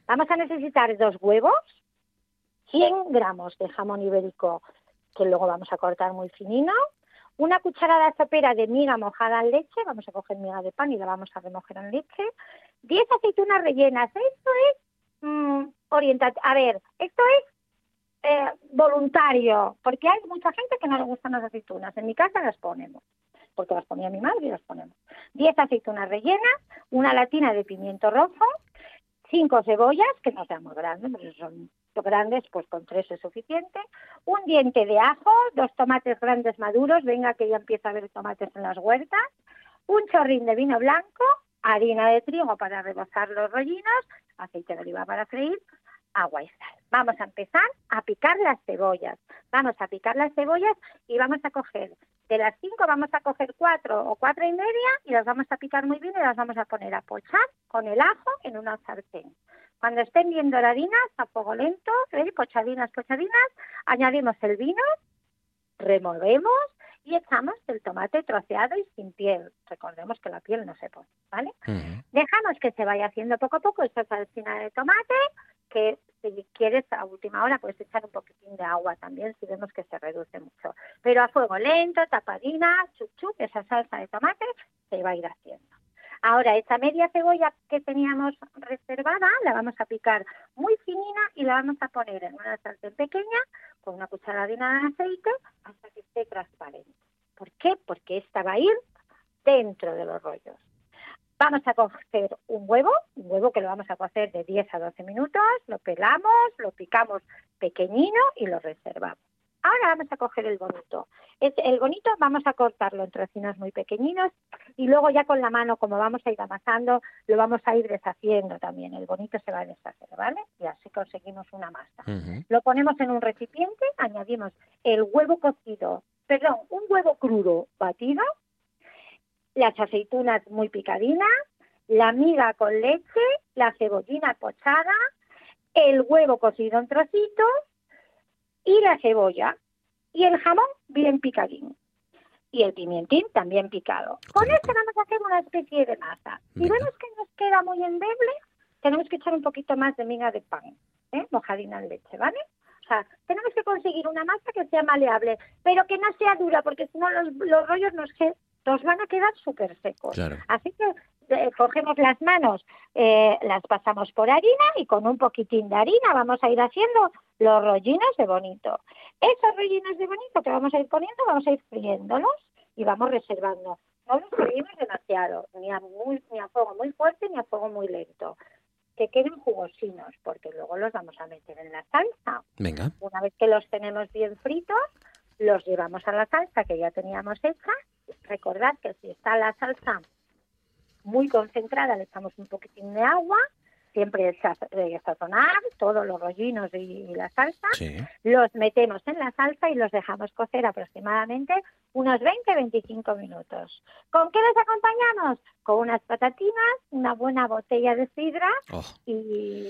Vamos a necesitar dos huevos, 100 gramos de jamón ibérico, que luego vamos a cortar muy finino, una cucharada sopera de miga mojada en leche, vamos a coger miga de pan y la vamos a remojar en leche, 10 aceitunas rellenas, esto es mm, orienta- a ver, esto es eh, voluntario, porque hay mucha gente que no le gustan las aceitunas, en mi casa las ponemos, porque las ponía mi madre y las ponemos. 10 aceitunas rellenas, una latina de pimiento rojo, cinco cebollas, que no sean muy grandes, pero si son grandes, pues con tres es suficiente, un diente de ajo, dos tomates grandes maduros, venga que ya empieza a haber tomates en las huertas, un chorrín de vino blanco, harina de trigo para rebozar los rollinos, aceite de oliva para freír, agua y sal. Vamos a empezar a picar las cebollas. Vamos a picar las cebollas y vamos a coger, de las cinco vamos a coger cuatro o cuatro y media y las vamos a picar muy bien y las vamos a poner a pochar con el ajo en una sartén. Cuando estén bien doradinas, a fuego lento, ¿eh? pochadinas, pochadinas, añadimos el vino, removemos y echamos el tomate troceado y sin piel. Recordemos que la piel no se pone, ¿vale? Dejamos que se vaya haciendo poco a poco esta salsina de tomate, que si quieres a última hora puedes echar un poquitín de agua también si vemos que se reduce mucho. Pero a fuego lento, tapadina, chup chup, esa salsa de tomate se va a ir haciendo. Ahora, esa media cebolla que teníamos reservada la vamos a picar muy finina y la vamos a poner en una sartén pequeña con una cucharadina de aceite hasta que esté transparente. ¿Por qué? Porque esta va a ir dentro de los rollos. Vamos a coger un huevo, un huevo que lo vamos a cocer de 10 a 12 minutos, lo pelamos, lo picamos pequeñino y lo reservamos. Ahora vamos a coger el bonito. El bonito vamos a cortarlo en trocinos muy pequeñinos y luego ya con la mano, como vamos a ir amasando, lo vamos a ir deshaciendo también. El bonito se va a deshacer, ¿vale? Y así conseguimos una masa. Lo ponemos en un recipiente, añadimos el huevo cocido, perdón, un huevo crudo batido, las aceitunas muy picadinas, la miga con leche, la cebollina pochada, el huevo cocido en trocitos y la cebolla y el jamón bien picadín y el pimientín también picado. Con esto vamos a hacer una especie de masa. Si vemos que nos queda muy endeble, tenemos que echar un poquito más de miga de pan, ¿eh? mojadina en leche, ¿vale? O sea, tenemos que conseguir una masa que sea maleable, pero que no sea dura, porque si no los, los rollos nos, nos van a quedar súper secos. Claro. Así que eh, cogemos las manos, eh, las pasamos por harina y con un poquitín de harina vamos a ir haciendo los rollinos de bonito. Esos rollinos de bonito que vamos a ir poniendo, vamos a ir friéndolos y vamos reservando. No los freímos demasiado, ni a, muy, ni a fuego muy fuerte ni a fuego muy lento. Que queden jugosinos, porque luego los vamos a meter en la salsa. Venga. Una vez que los tenemos bien fritos, los llevamos a la salsa que ya teníamos hecha. Recordad que si está la salsa muy concentrada, le echamos un poquitín de agua. Siempre sazonar todos los rollinos y, la salsa, los metemos en la salsa y los dejamos cocer aproximadamente unos 20-25 minutos. ¿Con qué los acompañamos? Con unas patatinas, una buena botella de sidra oh. y,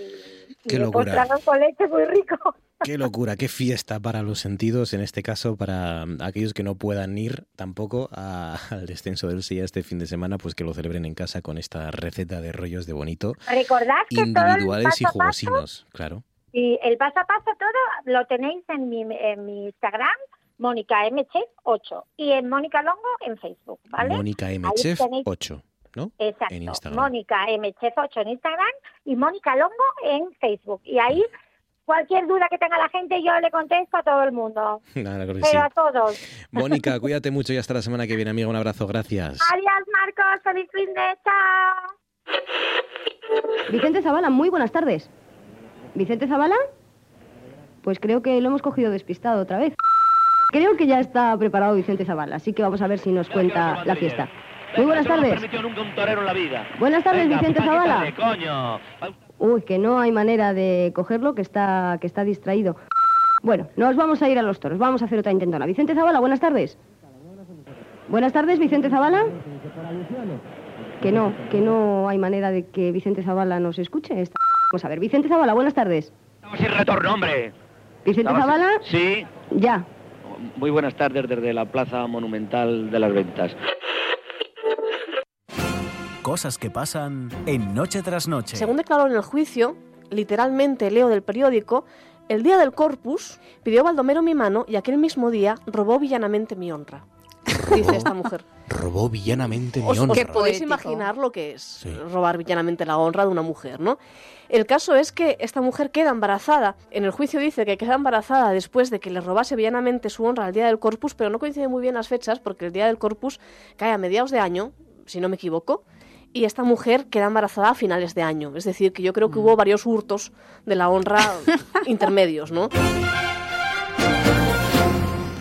qué locura. con leche muy rico. Qué locura, qué fiesta para los sentidos, en este caso para aquellos que no puedan ir tampoco al descenso del SIA este fin de semana, pues que lo celebren en casa con esta receta de rollos de bonito. Recordad que individuales y jugosinos, claro. Y el paso a paso todo lo tenéis en mi, en mi Instagram, Mónica M. 8 y en Mónica Longo en Facebook, ¿vale? Mónica M. 8. ¿No? Exacto. En Mónica M. 8 en Instagram y Mónica Longo en Facebook. Y ahí Cualquier duda que tenga la gente, yo le contesto a todo el mundo. Pero a todos. Mónica, cuídate mucho y hasta la semana que viene, amiga. Un abrazo, gracias. Adiós, Marcos. Feliz fin de chao. Vicente Zavala, muy buenas tardes. ¿Vicente Zavala? Pues creo que lo hemos cogido despistado otra vez. Creo que ya está preparado Vicente Zavala, así que vamos a ver si nos cuenta la fiesta. Muy buenas tardes. Buenas tardes, Vicente Zavala. Uy, que no hay manera de cogerlo, que está, que está distraído. Bueno, nos vamos a ir a los toros. Vamos a hacer otra intentona. Vicente Zavala, buenas tardes. Buenas tardes, Vicente Zavala. Que no, que no hay manera de que Vicente Zavala nos escuche. Vamos a ver, Vicente Zavala, buenas tardes. Estamos sin retorno, hombre. ¿Vicente Zavala? Sí. Ya. Muy buenas tardes desde la Plaza Monumental de las Ventas. Cosas que pasan en Noche tras Noche. Según declaró en el juicio, literalmente leo del periódico, el día del Corpus pidió Baldomero mi mano y aquel mismo día robó villanamente mi honra. Dice esta mujer. Robó villanamente mi honra. Que podéis imaginar lo que es robar villanamente la honra de una mujer, ¿no? El caso es que esta mujer queda embarazada. En el juicio dice que queda embarazada después de que le robase villanamente su honra al día del Corpus, pero no coincide muy bien las fechas porque el día del Corpus cae a mediados de año, si no me equivoco y esta mujer queda embarazada a finales de año. Es decir, que yo creo que hubo mm. varios hurtos de la honra intermedios, ¿no?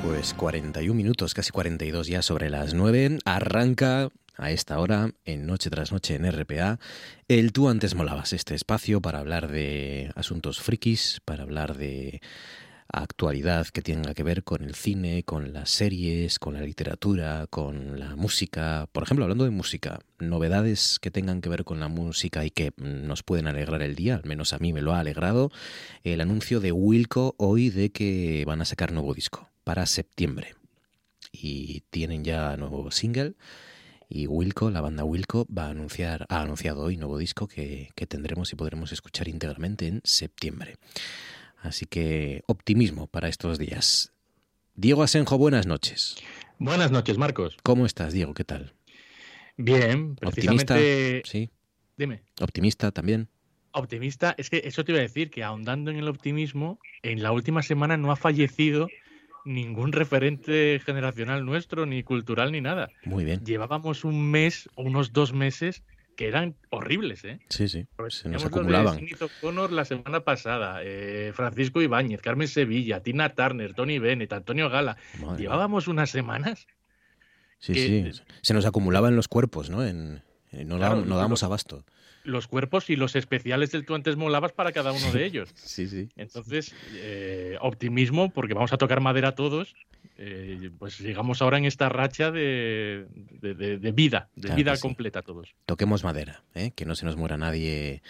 Pues 41 minutos, casi 42 ya sobre las 9. Arranca a esta hora, en Noche tras Noche en RPA, el Tú antes molabas, este espacio para hablar de asuntos frikis, para hablar de actualidad que tenga que ver con el cine, con las series, con la literatura, con la música. Por ejemplo, hablando de música, novedades que tengan que ver con la música y que nos pueden alegrar el día, al menos a mí me lo ha alegrado, el anuncio de Wilco hoy de que van a sacar nuevo disco para septiembre. Y tienen ya nuevo single. Y Wilco, la banda Wilco, va a anunciar, ha anunciado hoy nuevo disco que, que tendremos y podremos escuchar íntegramente en septiembre. Así que optimismo para estos días. Diego Asenjo, buenas noches. Buenas noches, Marcos. ¿Cómo estás, Diego? ¿Qué tal? Bien, optimista. Sí. Dime. Optimista también. Optimista, es que eso te iba a decir, que ahondando en el optimismo, en la última semana no ha fallecido ningún referente generacional nuestro, ni cultural, ni nada. Muy bien. Llevábamos un mes o unos dos meses que eran horribles, ¿eh? Sí, sí. Se nos acumulaban. Connor la semana pasada, eh, Francisco Ibáñez, Carmen Sevilla, Tina Turner, Tony Bennett, Antonio Gala. Llevábamos unas semanas. Sí, sí. Se nos acumulaban los cuerpos, ¿no? En, no, damos abasto los cuerpos y los especiales del tú antes molabas para cada uno de ellos. Sí, sí. Entonces, eh, optimismo, porque vamos a tocar madera todos. Eh, pues llegamos ahora en esta racha de, vida, de vida completa todos. Toquemos madera, ¿eh? que no se nos muera nadie,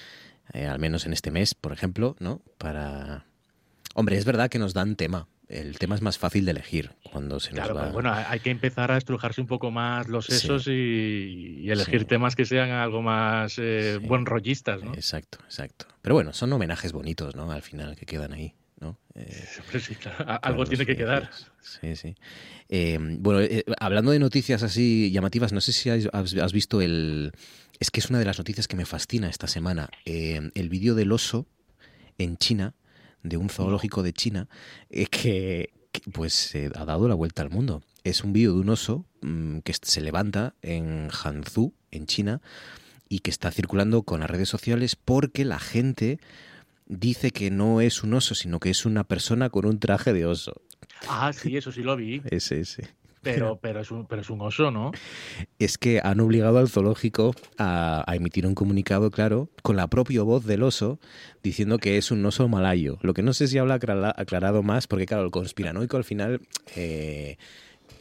al menos en este mes, por ejemplo, ¿no? Para. Hombre, es verdad que nos dan tema, el tema es más fácil de elegir cuando se nos va... bueno, hay que empezar a estrujarse un poco más los sesos y, elegir temas que sean algo más eh, buen rollistas, ¿no? Exacto, exacto. Pero bueno, son homenajes bonitos, ¿no? Al final que quedan ahí. ¿no? Eh, sí, claro. Algo tiene que quedar. Sí, sí. Eh, bueno, eh, hablando de noticias así llamativas, no sé si has, has, visto el... Es que es una de las noticias que me fascina esta semana. el vídeo del oso en China de un zoológico de China eh, que, pues ha dado la vuelta al mundo. Es un vídeo de un oso mm, que se levanta en Hanzhou, en China, y que está circulando con las redes sociales porque la gente dice que no es un oso, sino que es una persona con un traje de oso. Ah, sí, eso sí lo vi. ese, ese. Pero, pero, es un, pero es un oso, ¿no? Es que han obligado al zoológico a, emitir un comunicado, claro, con la propia voz del oso, diciendo que es un oso malayo. Lo que no sé si habla aclarado más, porque claro, el conspiranoico al final... Eh,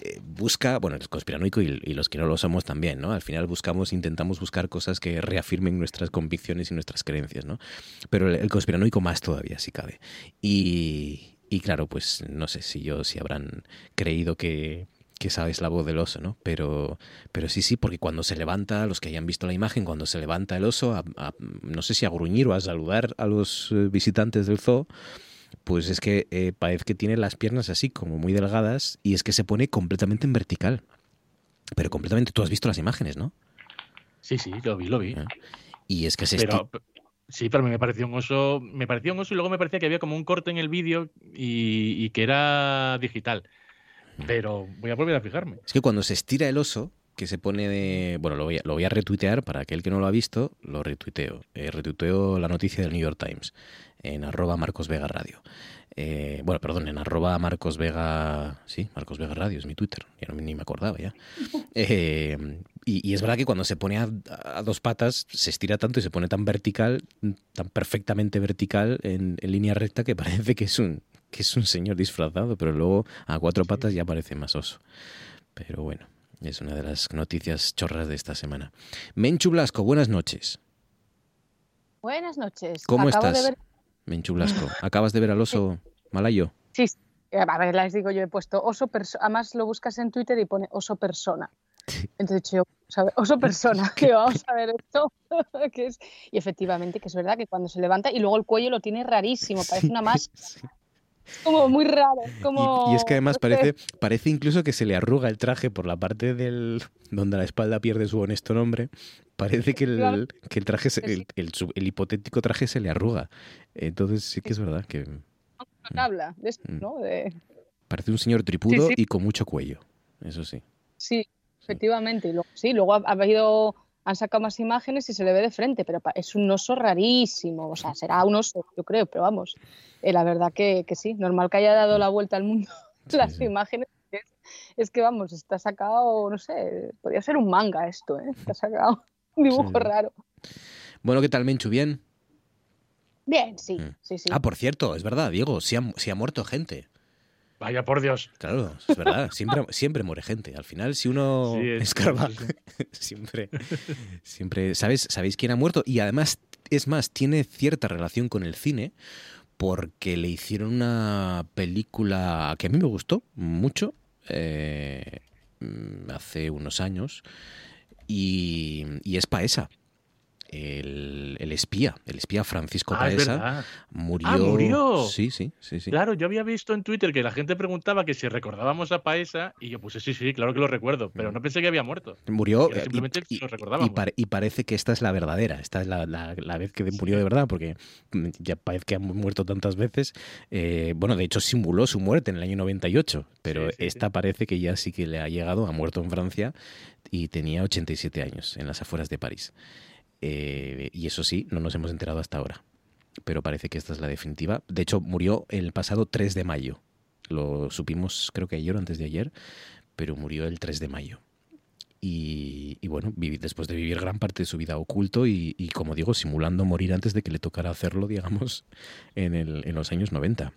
eh, busca, bueno, el conspiranoico y, los que no lo somos también, ¿no? Al final buscamos, intentamos buscar cosas que reafirmen nuestras convicciones y nuestras creencias, ¿no? Pero el, el conspiranoico más todavía, si cabe. Y, y claro, pues no sé si yo, si habrán creído que, que sabes la voz del oso, ¿no? Pero, pero sí, sí, porque cuando se levanta, los que hayan visto la imagen, cuando se levanta el oso, no sé si a gruñir o a saludar a los eh, visitantes del zoo, pues es que eh, parece que tiene las piernas así, como muy delgadas, y es que se pone completamente en vertical. Pero completamente, tú has visto las imágenes, ¿no? Sí, sí, lo vi, lo vi. Ah. Y es que se, Sí, pero a mí me pareció un oso, me pareció un oso y luego me parecía que había como un corte en el vídeo y, que era digital. Pero voy a volver a fijarme. Es que cuando se estira el oso, que se pone de... Bueno, lo voy a, lo voy a retuitear para aquel que no lo ha visto, lo retuiteo. Eh, retuiteo la noticia del New York Times en arroba Marcos Vega Radio. Eh, bueno, perdón, en arroba Marcos Vega, sí, Marcos Vega Radio es mi Twitter, ya no, ni me acordaba ya. Eh, y, es verdad que cuando se pone a, dos patas se estira tanto y se pone tan vertical, tan perfectamente vertical en, línea recta que parece que es un que es un señor disfrazado, pero luego a cuatro patas ya parece más oso. Pero bueno, es una de las noticias chorras de esta semana. Menchu Blasco, buenas noches. Buenas noches. ¿Cómo estás? Menchu Blasco. ¿Acabas de ver al oso malayo? Sí, a ver, les digo, yo he puesto oso persona, además lo buscas en Twitter y pone oso persona. Entonces yo, oso persona, que vamos a ver esto, que es, y efectivamente que es verdad que cuando se levanta y luego el cuello lo tiene rarísimo, parece una más como muy raro. Como... Y, es que además parece, parece incluso que se le arruga el traje por la parte del donde la espalda pierde su honesto nombre. Parece que el, que el traje, el, el, hipotético traje se le arruga. Entonces sí que es verdad que... Mm. Habla de esto, mm. ¿no? Parece un señor tripudo y con mucho cuello, eso sí. Sí, efectivamente. Y luego, sí, luego ha, habido, han sacado más imágenes y se le ve de frente, pero es un oso rarísimo. O sea, será un oso, yo creo, pero vamos, eh, la verdad que, que, sí, normal que haya dado la vuelta al mundo las imágenes. Es, que, vamos, está sacado, no sé, podría ser un manga esto, ¿eh? Está sacado un dibujo raro. Bueno, ¿qué tal, Menchu? ¿Bien? Bien, sí, mm. sí, sí. Ah, por cierto, es verdad, Diego, si ha, muerto gente. Vaya por Dios. Claro, es verdad. Siempre, siempre muere gente. Al final, si uno escarba, siempre, siempre. ¿Sabes, ¿Sabéis quién ha muerto? Y además, es más, tiene cierta relación con el cine porque le hicieron una película que a mí me gustó mucho eh, hace unos años y, y es Paesa el, el, espía, el espía Francisco ah, Paesa, murió. Ah, murió. Sí, sí, sí, sí. Claro, yo había visto en Twitter que la gente preguntaba que si recordábamos a Paesa y yo puse sí, sí, claro que lo recuerdo, pero no pensé que había muerto. Murió. Eh, simplemente y, lo recordábamos. Y, parece que esta es la verdadera, esta es la, la, vez que murió de verdad, porque mm, ya parece que ha muerto tantas veces. Eh, bueno, de hecho simuló su muerte en el año 98, pero esta parece que ya sí que le ha llegado, ha muerto en Francia y tenía 87 años en las afueras de París. Eh, y eso sí, no nos hemos enterado hasta ahora. Pero parece que esta es la definitiva. De hecho, murió el pasado 3 de mayo. Lo supimos creo que ayer o antes de ayer, pero murió el 3 de mayo. Y, bueno, después de vivir gran parte de su vida oculto y, como digo, simulando morir antes de que le tocara hacerlo, digamos, en, el, en los años 90.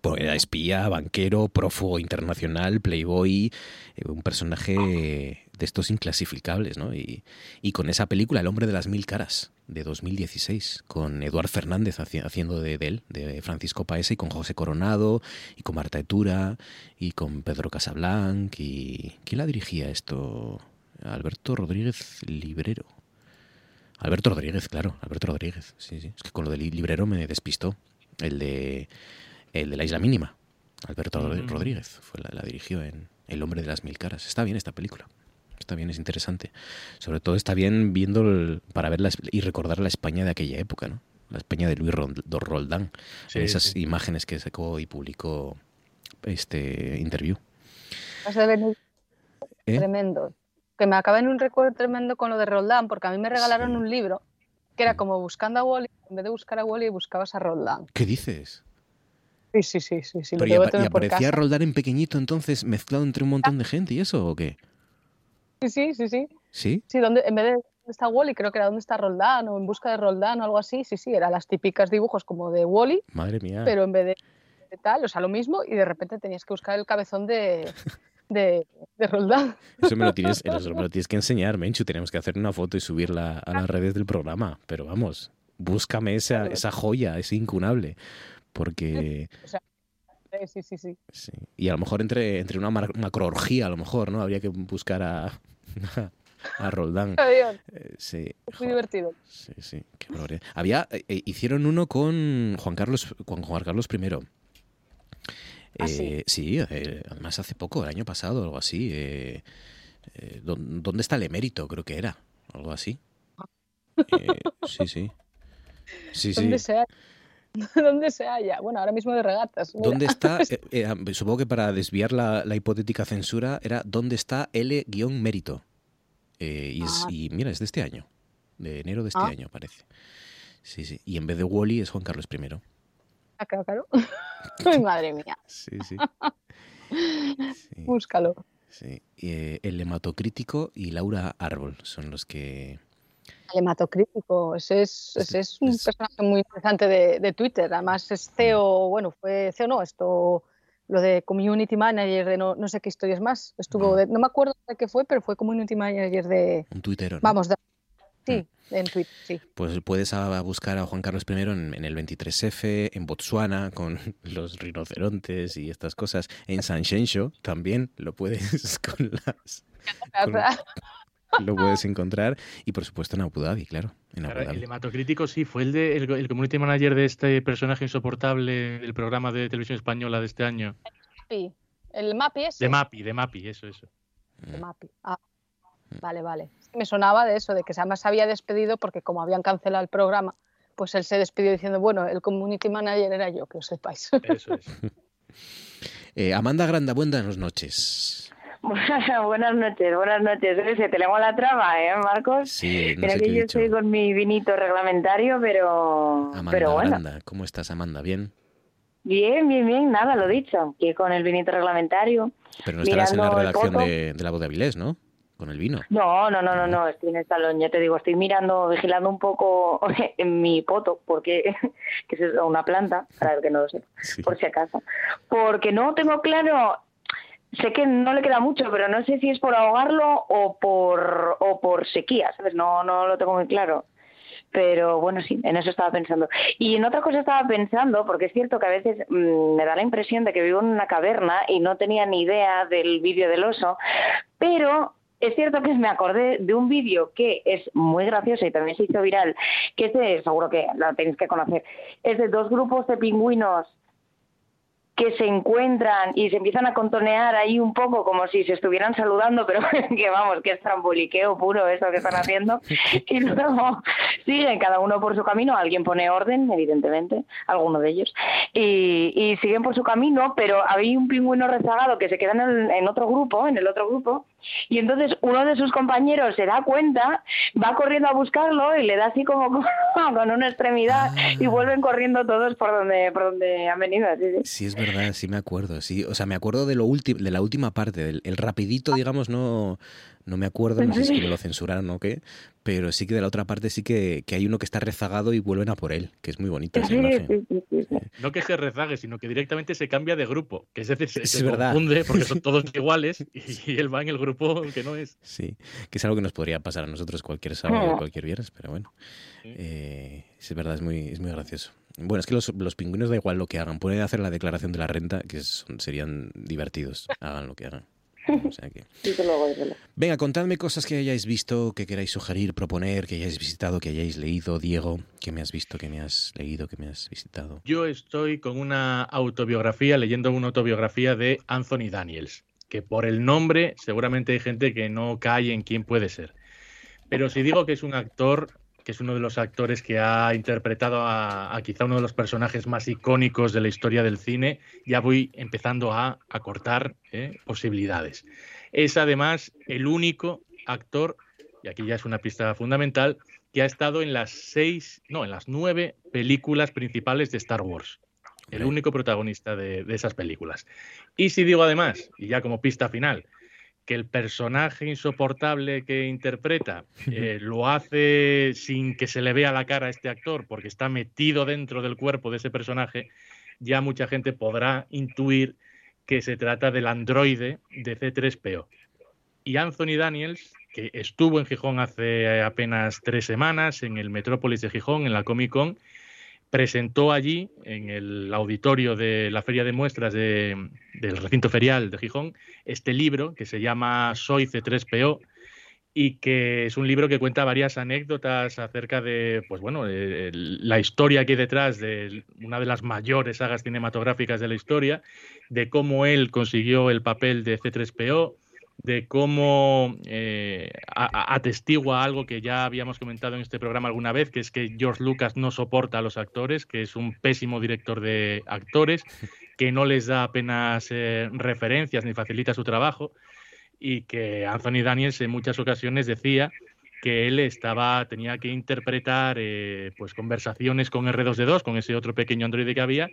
Pues era espía, banquero, prófugo internacional, playboy, eh, un personaje de estos inclasificables, ¿no? Y, con esa película, El hombre de las mil caras, de 2016, con Eduard Fernández haciendo de, él, de Francisco Paesa, y con José Coronado, y con Marta Etura, y con Pedro Casablanc, y... ¿Quién la dirigía esto? Alberto Rodríguez Librero. Alberto Rodríguez, claro, Alberto Rodríguez, sí, sí. Es que con lo del librero me despistó. El de el de la isla mínima. Alberto mm. Rodríguez fue la, dirigió en El hombre de las mil caras. Está bien esta película. Está bien, es interesante. Sobre todo está bien viendo para verla y recordar la España de aquella época, ¿no? La España de Luis Roldán. esas imágenes que sacó y publicó este interview. ¿Eh? Tremendo. Que me acaba en un recuerdo tremendo con lo de Roldán, porque a mí me regalaron un libro que era como buscando a Wally, en vez de buscar a Wally buscabas a Roldán. ¿Qué dices? Sí, sí, sí, sí. sí Pero y, aparecía Roldán en pequeñito entonces, mezclado entre un montón de gente y eso, ¿o qué? Sí, sí, sí, sí. ¿Sí? Sí, donde, en vez de está Wally, creo que era dónde está Roldán o en busca de Roldán o algo así. Sí, sí, eran las típicas dibujos como de Wally. Madre mía. Pero en vez de, tal, o sea, lo mismo y de repente tenías que buscar el cabezón de, de, Roldán. Eso me, lo tienes, eso me lo tienes que enseñar, Menchu. Tenemos que hacer una foto y subirla a las redes del programa. Pero vamos, búscame esa, esa joya, es incunable. Porque... sí, sí, sí, sí. Y a lo mejor entre, entre una macroorgía, a lo mejor, ¿no? Habría que buscar a, a Roldán. Eh, sí. muy divertido. Sí, sí, qué Había, eh, eh, hicieron uno con Juan Carlos, con Juan Carlos I. ¿Ah, sí, sí además hace poco, el año pasado, algo así. ¿Dónde está el emérito? Creo que era, algo así. sí, sí. Sí, ¿Dónde Se ¿Dónde se halla? Bueno, ahora mismo de regatas. ¿Dónde está? supongo que para desviar la, la, hipotética censura era ¿dónde está L-mérito? Eh, y, es, ah. y, mira, es de este año, de enero de este ah. año, parece. Sí, sí. Y en vez de Wally es Juan Carlos I. Ah, claro, claro. Ay, madre mía. Sí, sí. Búscalo. Sí. Eh, el hematocrítico y Laura Árbol son los que. El hematocrítico, ese es, ese es un personaje muy interesante de, de, Twitter. Además, es CEO, bueno, fue CEO, no, esto lo de community manager de no, no sé qué historias más. Estuvo, no me acuerdo de qué fue, pero fue community manager de... Un Twitter. Vamos, sí, mm. en Twitter, sí. Pues puedes buscar a Juan Carlos I en, el 23F, en Botswana, con los rinocerontes y estas cosas. En San Shensho también lo puedes con las... lo puedes encontrar. Y por supuesto en Abu Dhabi, claro. El hematocrítico sí, fue el, de, el, community manager de este personaje insoportable del programa de televisión española de este año. El MAPI ese. De MAPI, de MAPI, eso, eso. De MAPI. Ah, vale, vale. Me sonaba de eso, de que además se había despedido porque como habían cancelado el programa, pues él se despidió diciendo, bueno, el community manager era yo, que os sepáis. Eso es. eh, Amanda Granda, buenas noches. buenas noches, buenas noches. Se te la trama, ¿eh, Marcos? Sí, no sé que yo estoy con mi vinito reglamentario, pero, Amanda, pero bueno. ¿Cómo estás, Amanda? ¿Bien? Bien, bien, bien, nada, lo dicho, que con el vinito reglamentario. Pero no estarás en la redacción de, la voz de Avilés, ¿no? Con el vino. No, no, no, no, no, estoy en el salón, ya te digo, estoy mirando, vigilando un poco en mi poto, porque que es una planta, para el que no lo sepa, por si acaso. Porque no tengo claro sé que no le queda mucho, pero no sé si es por ahogarlo o por, o por sequía, ¿sabes? No, no lo tengo muy claro. Pero bueno, sí, en eso estaba pensando. Y en otra cosa estaba pensando, porque es cierto que a veces mm, me da la impresión de que vivo en una caverna y no tenía ni idea del vídeo del oso, pero es cierto que me acordé de un vídeo que es muy gracioso y también se hizo viral, que es seguro que lo tenéis que conocer, es de dos grupos de pingüinos que se encuentran y se empiezan a contonear ahí un poco como si se estuvieran saludando, pero que vamos, que es trampoliqueo puro eso que están haciendo. Y luego siguen cada uno por su camino, alguien pone orden, evidentemente, alguno de ellos, y, siguen por su camino, pero hay un pingüino rezagado que se queda en, en otro grupo, en el otro grupo, y entonces uno de sus compañeros se da cuenta, va corriendo a buscarlo y le da así como con una extremidad y ah. vuelven corriendo todos por donde, por donde han venido. Sí, es verdad, sí me acuerdo. Sí, o sea, me acuerdo de lo último, de la última parte, del el rapidito, digamos, no, no me acuerdo, no sé si me lo censuraron o qué, pero sí que de la otra parte sí que, hay uno que está rezagado y vuelven a por él, que es muy bonito No que se rezague, sino que directamente se cambia de grupo, que es decir, se, confunde porque son todos iguales y, él va en el grupo que no es. Sí, que es algo que nos podría pasar a nosotros cualquier sábado o cualquier viernes, pero bueno. Eh, es verdad, es muy, es muy gracioso. Bueno, es que los, los, pingüinos da igual lo que hagan. Pueden hacer la declaración de la renta, que serían divertidos. Hagan lo que hagan. Venga, contadme cosas que hayáis visto, que queráis sugerir, proponer, que hayáis visitado, que hayáis leído. Diego, ¿qué me has visto, que me has leído, que me has visitado? Yo estoy con una autobiografía, leyendo una autobiografía de Anthony Daniels, que por el nombre seguramente hay gente que no cae en quién puede ser. Pero si digo que es un actor que es uno de los actores que ha interpretado a, quizá uno de los personajes más icónicos de la historia del cine, ya voy empezando a, cortar ¿eh? posibilidades. Es además el único actor, y aquí ya es una pista fundamental, que ha estado en las seis, no, en las nueve películas principales de Star Wars. el único protagonista de, esas películas. Y si digo además, y ya como pista final, que el personaje insoportable que interpreta eh, lo hace sin que se le vea la cara a este actor, porque está metido dentro del cuerpo de ese personaje, ya mucha gente podrá intuir que se trata del androide de C3PO. Y Anthony Daniels, que estuvo en Gijón hace apenas tres semanas, en el Metrópolis de Gijón, en la Comic Con, presentó allí, en el auditorio de la Feria de Muestras del recinto ferial de Gijón, este libro que se llama Soy C3PO y que es un libro que cuenta varias anécdotas acerca de, pues bueno, la historia que hay detrás de una de las mayores sagas cinematográficas de la historia, de cómo él consiguió el papel de C3PO, de cómo eh, atestigua algo que ya habíamos comentado en este programa alguna vez, que es que George Lucas no soporta a los actores, que es un pésimo director de actores, que no les da apenas eh, referencias ni facilita su trabajo, y que Anthony Daniels en muchas ocasiones decía que él estaba tenía que interpretar eh, pues conversaciones con R2D2, con ese otro pequeño androide que había,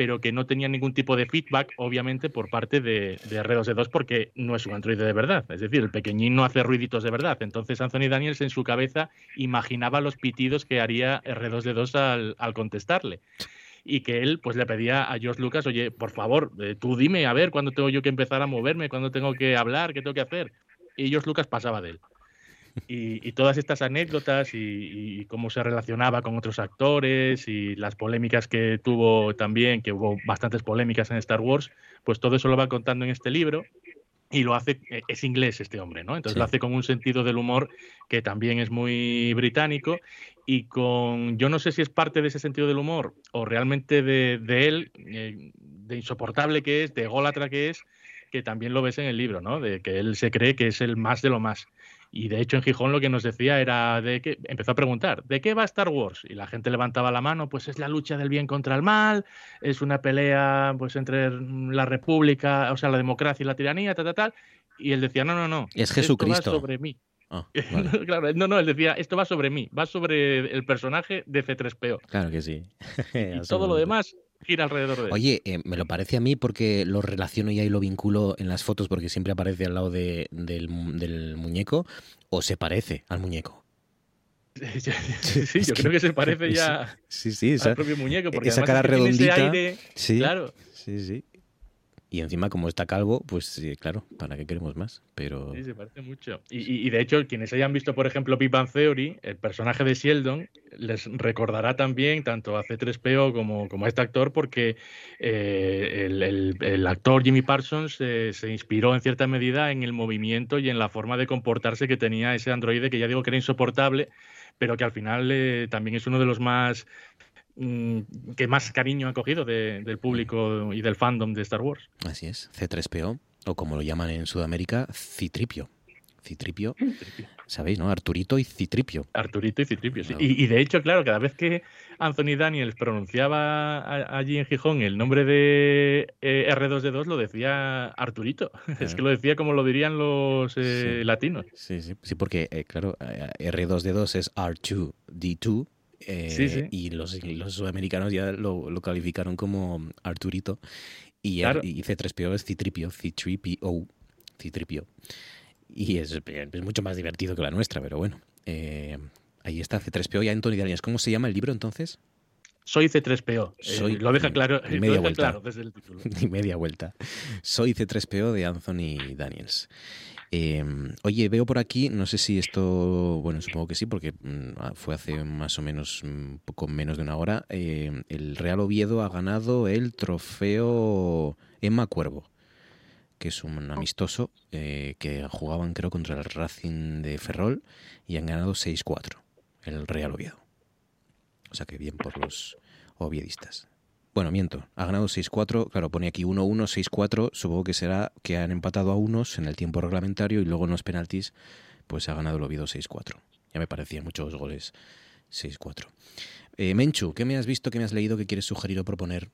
pero que no tenía ningún tipo de feedback, obviamente, por parte de, R2D2, porque no es un androide de verdad. Es decir, el pequeñín no hace ruiditos de verdad. Entonces, Anthony Daniels en su cabeza imaginaba los pitidos que haría R2D2 al, al contestarle y que él pues le pedía a George Lucas, oye, por favor, eh, tú dime a ver cuándo tengo yo que empezar a moverme, cuándo tengo que hablar, qué tengo que hacer. Y George Lucas pasaba de él. Y, todas estas anécdotas y, cómo se relacionaba con otros actores y las polémicas que tuvo también, que hubo bastantes polémicas en Star Wars, pues todo eso lo va contando en este libro y lo hace, e, es inglés este hombre, ¿no? Entonces lo hace con un sentido del humor que también es muy británico y con, yo no sé si es parte de ese sentido del humor o realmente de, de él, eh, de insoportable que es, de ególatra que es, que también lo ves en el libro, ¿no? De que él se cree que es el más de lo más. Y de hecho en Gijón lo que nos decía era de que empezó a preguntar, ¿de qué va Star Wars? Y la gente levantaba la mano, pues es la lucha del bien contra el mal, es una pelea pues entre la república, o sea, la democracia y la tiranía, tal, tal, tal. Y él decía, no, no, no. Es Jesucristo. Esto va sobre mí. Ah, claro, no, no, él decía, esto va sobre mí, va sobre el personaje de C3PO. Claro que sí. y todo lo demás gira alrededor de él. Oye, eh, me lo parece a mí porque lo relaciono y ahí lo vinculo en las fotos porque siempre aparece al lado de, del, muñeco o se parece al muñeco. Sí, yo creo que se parece ya sí, sí, al propio muñeco. Porque esa cara redondita. sí, claro. Sí, sí. Y encima, como está calvo, pues claro, ¿para qué queremos más? Pero... Sí, se parece mucho. Y, de hecho, quienes hayan visto, por ejemplo, Big Bang Theory, el personaje de Sheldon les recordará también tanto a C3PO como, a este actor, porque eh, el, actor Jimmy Parsons eh, se inspiró en cierta medida en el movimiento y en la forma de comportarse que tenía ese androide, que ya digo que era insoportable, pero que al final eh, también es uno de los más que más cariño ha cogido del público y del fandom de Star Wars. Así es, C3PO, o como lo llaman en Sudamérica, Citripio. Citripio, ¿sabéis, no? Arturito y Citripio. Arturito y Citripio, sí. Y, de hecho, claro, cada vez que Anthony Daniels pronunciaba allí en Gijón el nombre de eh, R2D2, lo decía Arturito. Es que lo decía como lo dirían los eh, latinos. Sí, sí, sí, porque, eh, claro, R2D2 es R2D2 eh, y los, los, sudamericanos ya lo, lo, calificaron como Arturito. Y, C3PO es Citripio, C3PO, Citripio. Y es, es, mucho más divertido que la nuestra, pero bueno. Eh, ahí está C3PO y Anthony Daniels. ¿Cómo se llama el libro entonces? Soy C3PO. Eh, lo deja claro, media vuelta. desde el título. Y media vuelta. Soy C3PO de Anthony Daniels. Em, oye, veo por aquí, no sé si esto, bueno, supongo que sí, porque mm, ah, fue hace más o menos mm, poco menos de una hora. Em, el Real Oviedo ha ganado el trofeo Emma Cuervo, que es un amistoso eh, que jugaban, creo, contra el Racing de Ferrol y han ganado 6-4 el Real Oviedo. O sea que bien por los oviedistas. Bueno, miento. Ha ganado 6-4. Claro, pone aquí 1-1, 6-4. Supongo que será que han empatado a unos en el tiempo reglamentario y luego en los penaltis, pues ha ganado el Oviedo 6-4. Ya me parecían muchos goles 6-4. Eh, Menchu, ¿qué me has visto, qué me has leído, qué quieres sugerir o proponer?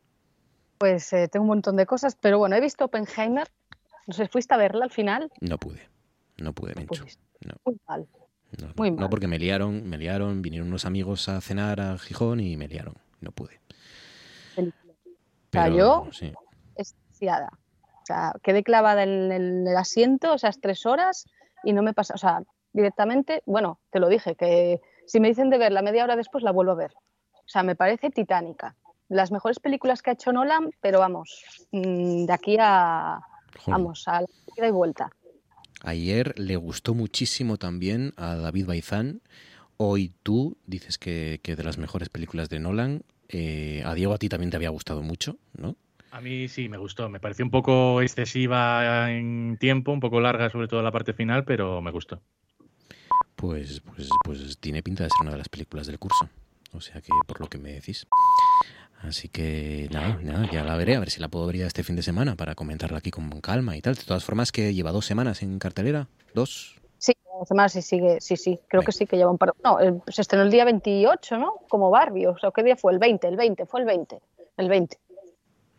Pues eh, tengo un montón de cosas, pero bueno, he visto Oppenheimer. No sé, ¿fuiste a verla al final? No pude. No pude, Menchu. No. Muy mal. No, Muy mal. no, porque me liaron, me liaron, vinieron unos amigos a cenar a Gijón y me liaron. No pude. Sea, yo, extasiada. O sea, quedé clavada en el, asiento esas tres horas y no me pasa, o sea, directamente, bueno, te lo dije, que si me dicen de verla media hora después, la vuelvo a ver. O sea, me parece titánica. Las mejores películas que ha hecho Nolan, pero vamos, mm, de aquí a, vamos, a la ida y vuelta. Ayer le gustó muchísimo también a David Baizán. Hoy tú dices que, que de las mejores películas de Nolan. Eh, a Diego a ti también te había gustado mucho, ¿no? A mí sí, me gustó. Me pareció un poco excesiva en tiempo, un poco larga, sobre todo la parte final, pero me gustó. Pues, pues, pues tiene pinta de ser una de las películas del curso. O sea que, por lo que me decís. Así que nada, nada, ya la veré, a ver si la puedo ver ya este fin de semana para comentarla aquí con calma y tal. De todas formas, que lleva dos semanas en cartelera, dos. Dos semanas sí sigue, sí, sí, creo que sí que lleva un par. No, se estrenó el día 28, ¿no? Como Barbie, o sea, ¿qué día fue? El 20, el 20, fue el 20, el 20.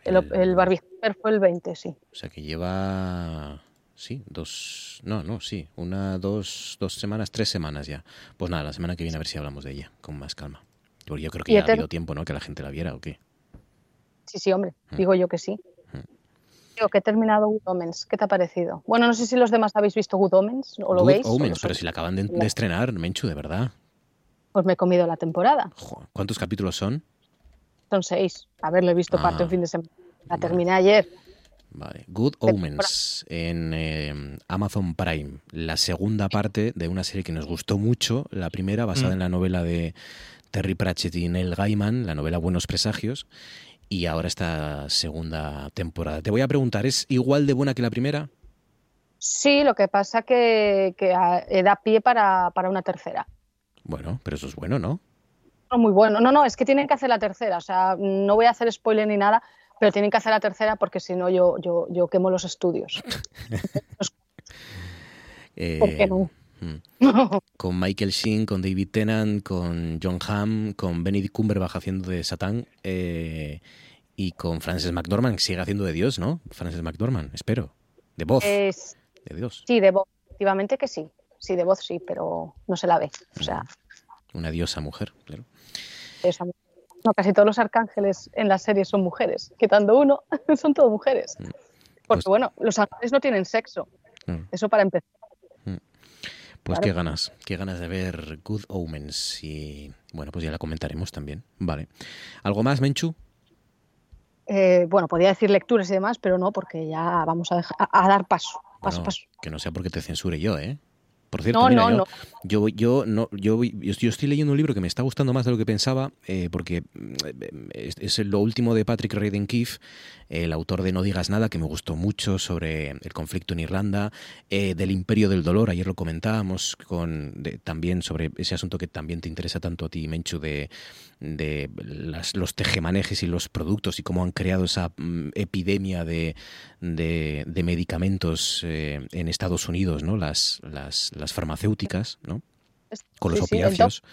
El, Barbie fue el 20, sí. O sea que lleva. Sí, dos. No, no, sí. Una, dos, dos semanas, tres semanas ya. Pues nada, la semana que viene a ver si hablamos de ella con más calma. Porque yo creo que ya ha habido tiempo, ¿no? Que la gente la viera o qué. Sí, sí, hombre. Mm. Digo yo que sí. Digo que he terminado Good Omens. ¿Qué te ha parecido? Bueno, no sé si los demás habéis visto Good Omens o lo Good veis. Omens, pero si la acaban de, estrenar, Menchu, de verdad. Pues me he comido la temporada. ¿Cuántos capítulos son? Son seis. A ver, lo he visto parte un ah. fin de semana. La terminé ayer. Vale. Good Omens en eh, Amazon Prime. La segunda parte de una serie que nos gustó mucho. La primera, basada mm. en la novela de Terry Pratchett y Neil Gaiman, la novela Buenos Presagios. Y ahora esta segunda temporada. Te voy a preguntar, ¿es igual de buena que la primera? Sí, lo que pasa que, que eh, da pie para, para una tercera. Bueno, pero eso es bueno, ¿no? muy bueno. No, no, es que tienen que hacer la tercera. O sea, no voy a hacer spoiler ni nada, pero tienen que hacer la tercera porque si no yo, yo, yo quemo los estudios. eh, ¿Por qué no? Hmm. con Michael Sheen, con David Tennant, con John Hamm, con Benedict Cumberbatch haciendo de Satán eh, y con Frances McDormand, que sigue haciendo de Dios, ¿no? Frances McDormand, espero. De voz. de Dios. Sí, de voz. Efectivamente que sí. Sí, de voz sí, pero no se la ve. O sea. Una diosa mujer, claro. No, casi todos los arcángeles en la serie son mujeres. Quitando uno, son todos mujeres. Mm. Porque, pues bueno, los ángeles no tienen sexo. Mm. Eso para empezar. Pues qué ganas, qué ganas de ver Good Omens. Y bueno, pues ya la comentaremos también. Vale. ¿Algo más, Menchu? Eh, bueno, podría decir lecturas y demás, pero no, porque ya vamos a, a, dar paso. Paso, paso. Que no sea porque te censure yo, ¿eh? Por cierto, no, yo, yo, no, yo, yo, estoy leyendo un libro que me está gustando más de lo que pensaba, eh, porque mm, es, lo último de Patrick Radden Keefe, el autor de No digas nada, que me gustó mucho sobre el conflicto en Irlanda, eh, del imperio del dolor, ayer lo comentábamos con, también sobre ese asunto que también te interesa tanto a ti, Menchu, de, de los tejemanejes y los productos y cómo han creado esa mm, epidemia de, de, medicamentos eh, en Estados Unidos, ¿no? Las, las, las farmacéuticas, ¿no? Con los opiáceos.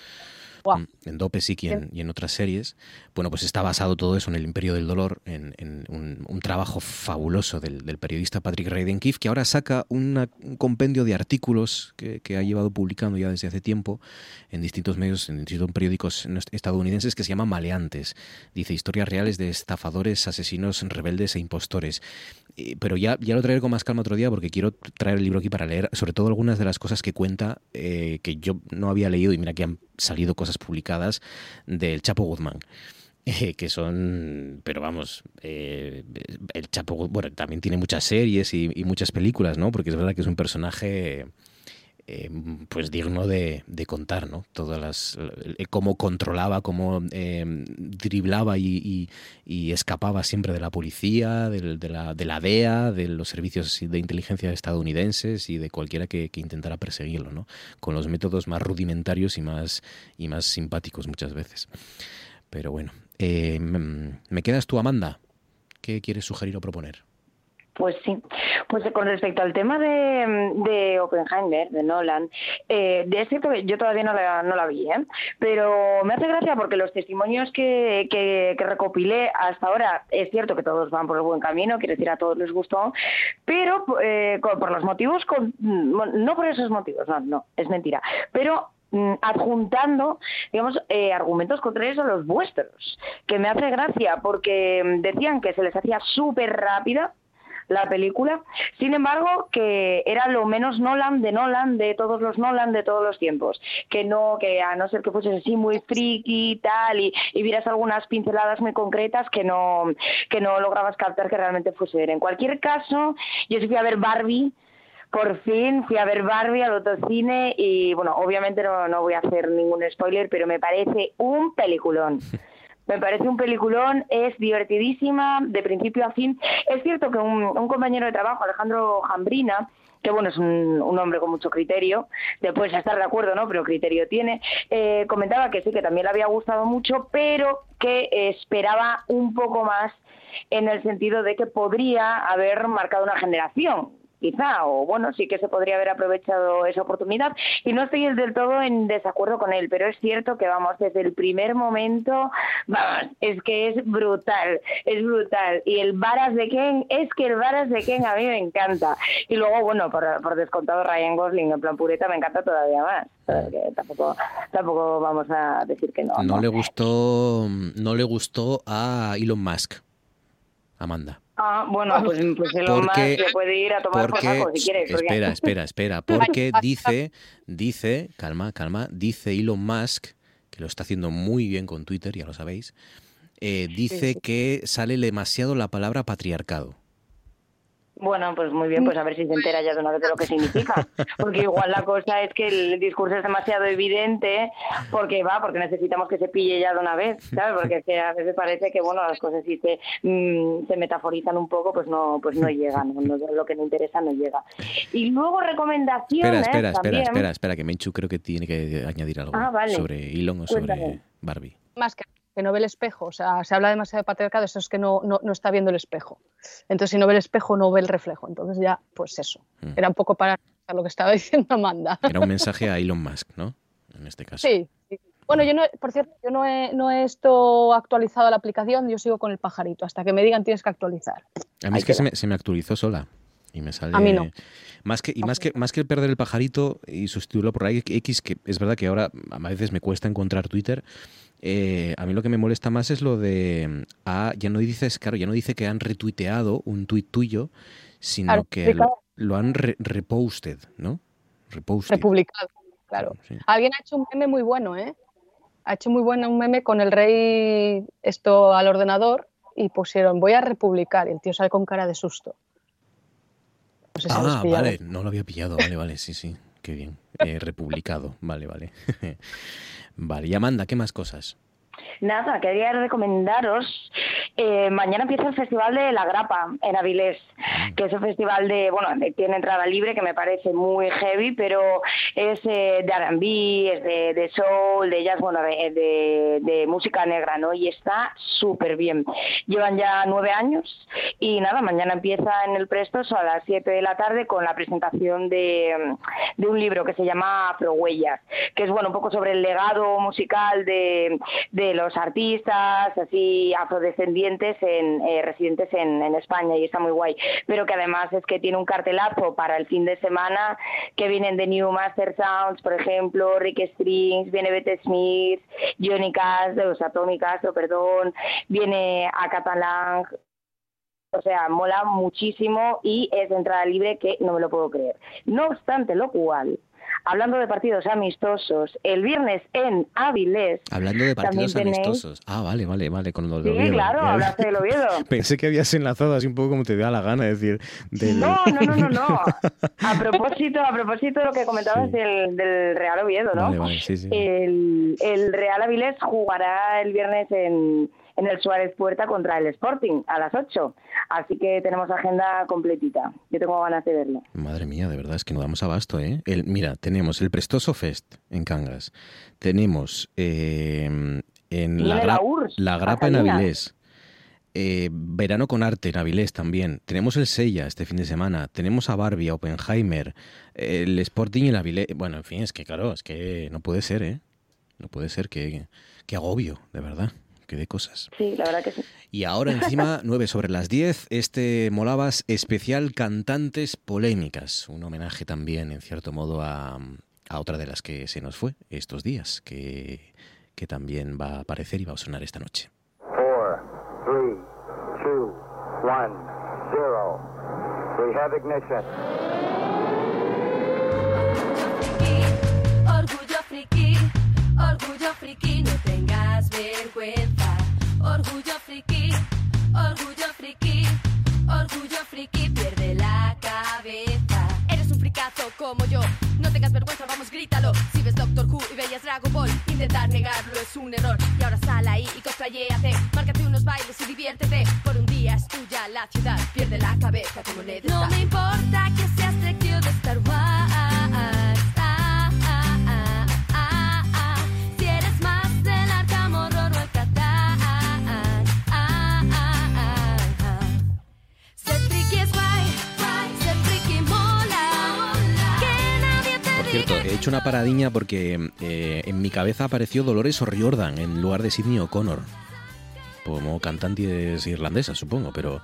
Mm, en Dopesic y en, y en, otras series. Bueno, pues está basado todo eso en el Imperio del Dolor, en, un, trabajo fabuloso del, periodista Patrick Keefe, que ahora saca un compendio de artículos que, ha llevado publicando ya desde hace tiempo en distintos medios, en distintos periódicos estadounidenses, que se llama Maleantes. Dice historias reales de estafadores, asesinos, rebeldes e impostores pero ya, ya lo traeré con más calma otro día porque quiero traer el libro aquí para leer, sobre todo algunas de las cosas que cuenta eh, que yo no había leído y mira que han salido cosas publicadas del Chapo Guzmán. Que son, pero vamos, eh, el Chapo, bueno, también tiene muchas series y, muchas películas, ¿no? Porque es verdad que es un personaje eh, pues digno de, contar, ¿no? Todas las eh, cómo controlaba, cómo eh, driblaba y, escapaba siempre de la policía, de, la, de, la, DEA, de los servicios de inteligencia estadounidenses y de cualquiera que, intentara perseguirlo, ¿no? Con los métodos más rudimentarios y más y más simpáticos muchas veces. Pero bueno, me quedas tú, Amanda. ¿Qué quieres sugerir o proponer? Pues sí, pues con respecto al tema de, de Oppenheimer, de Nolan, eh, es cierto que yo todavía no la, no la vi, ¿eh? pero me hace gracia porque los testimonios que, que, recopilé hasta ahora, es cierto que todos van por el buen camino, quiere decir a todos les gustó, pero eh, por los motivos, no por esos motivos, no, no, es mentira, pero mm, adjuntando, digamos, eh, argumentos contrarios a los vuestros, que me hace gracia porque mm, decían que se les hacía súper rápida la película. Sin embargo, que era lo menos Nolan de Nolan, de todos los Nolan de todos los tiempos. Que no, que a no ser que fuese así muy friki y tal, y, vieras algunas pinceladas muy concretas que no, que no lograbas captar que realmente fuese En cualquier caso, yo sí fui a ver Barbie por fin fui a ver Barbie al autocine y bueno, obviamente no, no voy a hacer ningún spoiler, pero me parece un peliculón. Me parece un peliculón, es divertidísima de principio a fin. Es cierto que un, compañero de trabajo, Alejandro Jambrina, que bueno, es un, hombre con mucho criterio, después estar de acuerdo, ¿no? Pero criterio tiene, eh, comentaba que sí, que también le había gustado mucho, pero que esperaba un poco más en el sentido de que podría haber marcado una generación quizá, o bueno, sí que se podría haber aprovechado esa oportunidad. Y no estoy del todo en desacuerdo con él, pero es cierto que vamos, desde el primer momento, vamos, es que es brutal, es brutal. Y el Varas de Ken, es que el Varas de Ken a mí me encanta. Y luego, bueno, por, descontado Ryan Gosling en plan pureta me encanta todavía más. tampoco, tampoco vamos a decir que no. No, no le gustó, no le gustó a Elon Musk, Amanda. Ah, bueno, pues, pues Elon porque, Musk puede ir a tomar por saco si quiere. Espera, espera, espera, porque dice, dice, calma, calma, dice Elon Musk, que lo está haciendo muy bien con Twitter, ya lo sabéis, eh, dice que sale demasiado la palabra patriarcado. Bueno, pues muy bien, pues a ver si se entera ya de una vez de lo que significa. Porque igual la cosa es que el discurso es demasiado evidente, porque va, porque necesitamos que se pille ya de una vez, ¿sabes? Porque es que a veces parece que, bueno, las cosas si se, mm, se metaforizan un poco, pues no pues no llegan, lo que no interesa no llega. Y luego recomendaciones Espera, espera, espera, espera, espera, que Menchu creo que tiene que añadir algo ah, sobre Elon o sobre Barbie. Más que no ve el espejo. O sea, se habla demasiado de patriarcado, eso es que no, no, está viendo el espejo. Entonces, si no ve el espejo, no ve el reflejo. Entonces, ya, pues eso. Mm. Era un poco para lo que estaba diciendo Amanda. Era un mensaje a Elon Musk, ¿no? En este caso. Sí. Bueno, yo no, por cierto, yo no he, no he esto actualizado la aplicación, yo sigo con el pajarito. Hasta que me digan tienes que actualizar. A mí es que se me, se me, actualizó sola. Y me sale. A mí no. Más que, y más que, más que perder el pajarito y sustituirlo por X, que es verdad que ahora a veces me cuesta encontrar Twitter. Eh, a mí lo que me molesta más es lo de. Ah, ya no dices, claro, ya no dice que han retuiteado un tuit tuyo, sino que lo, han reposted, ¿no? Reposted. Republicado, claro. Alguien ha hecho un meme muy bueno, ¿eh? Ha hecho muy bueno un meme con el rey esto al ordenador y pusieron voy a republicar y el tío sale con cara de susto. ah, vale, no lo había pillado, vale, vale, sí, sí, qué bien. Eh, republicado, vale, vale. Vale, y Amanda, ¿qué más cosas? Nada, quería recomendaros. Eh, mañana empieza el Festival de La Grapa en Avilés, mm. que es un festival de, bueno, tiene entrada libre que me parece muy heavy, pero es eh, de RB, es de, soul, de jazz, bueno, de, de, música negra, ¿no? Y está súper bien. Llevan ya nueve años y nada, mañana empieza en el Prestos a las siete de la tarde con la presentación de, de un libro que se llama Afrohuellas, que es, bueno, un poco sobre el legado musical de, de los artistas así afrodescendientes en, eh, residentes en, España y está muy guay. Pero que además es que tiene un cartelazo para el fin de semana que vienen de New Master Sounds, por ejemplo, Rick Strings, viene Bette Smith, Johnny Cash, o sea, Tommy Castro, perdón, viene a Catalan, o sea, mola muchísimo y es entrada libre que no me lo puedo creer. No obstante lo cual, hablando de partidos amistosos, el viernes en Avilés. Hablando de partidos amistosos. Ah, vale, vale, vale, con lo de Sí, claro, hablaste del Oviedo. Pensé que habías enlazado así un poco como te da la gana, decir. No, no, no, no, no. A propósito, a propósito de lo que comentabas del, Real Oviedo, ¿no? Vale, vale, sí, sí. El, el Real Avilés jugará el viernes en en el Suárez Puerta contra el Sporting a las 8. Así que tenemos agenda completita. Yo tengo ganas de verlo. Madre mía, de verdad, es que no damos abasto, ¿eh? El, mira, tenemos el Prestoso Fest en Cangas. Tenemos eh, en la, la, Grapa en Avilés. Eh, verano con arte en Avilés también. Tenemos el Sella este fin de semana. Tenemos a Barbie, a Oppenheimer, el Sporting y el Avilés. Bueno, en fin, es que claro, es que no puede ser, ¿eh? No puede ser que, que agobio, de verdad que de cosas. Sí, la verdad que sí. Y ahora encima, 9 sobre las 10, este Molabas especial Cantantes Polémicas, un homenaje también, en cierto modo, a, a otra de las que se nos fue estos días, que, que también va a aparecer y va a sonar esta noche. Four, three, two, one, zero. We have ignition. Orgullo friki, no tengas vergüenza. Orgullo friki, orgullo friki, orgullo friki, pierde la cabeza. Eres un fricazo como yo, no tengas vergüenza, vamos, grítalo. Si ves Doctor Who y veías Dragon Ball, intentar negarlo es un error. Y ahora sal ahí y cosplayéate, márcate unos bailes y diviértete. Por un día es tuya la ciudad, pierde la cabeza como le No me importa que seas de Star Wars. Cierto, he hecho una paradiña porque eh, en mi cabeza apareció Dolores O'Riordan en lugar de Sidney O'Connor. Como cantante irlandesa, supongo, pero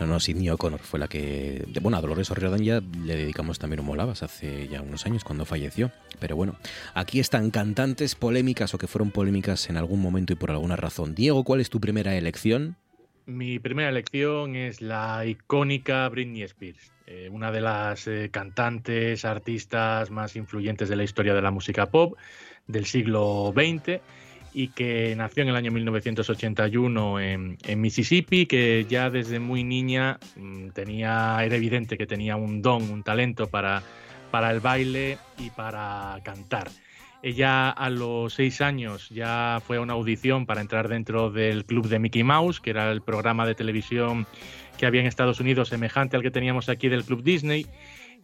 no, no, Sidney O'Connor fue la que... Bueno, a Dolores O'Riordan ya le dedicamos también un molabas hace ya unos años cuando falleció. Pero bueno, aquí están cantantes polémicas o que fueron polémicas en algún momento y por alguna razón. Diego, ¿cuál es tu primera elección? Mi primera elección es la icónica Britney Spears, eh, una de las eh, cantantes, artistas más influyentes de la historia de la música pop del siglo XX y que nació en el año 1981 en, en Mississippi, que ya desde muy niña mm, tenía, era evidente que tenía un don, un talento para, para el baile y para cantar. Ella a los seis años ya fue a una audición para entrar dentro del club de Mickey Mouse, que era el programa de televisión que había en Estados Unidos semejante al que teníamos aquí del Club Disney,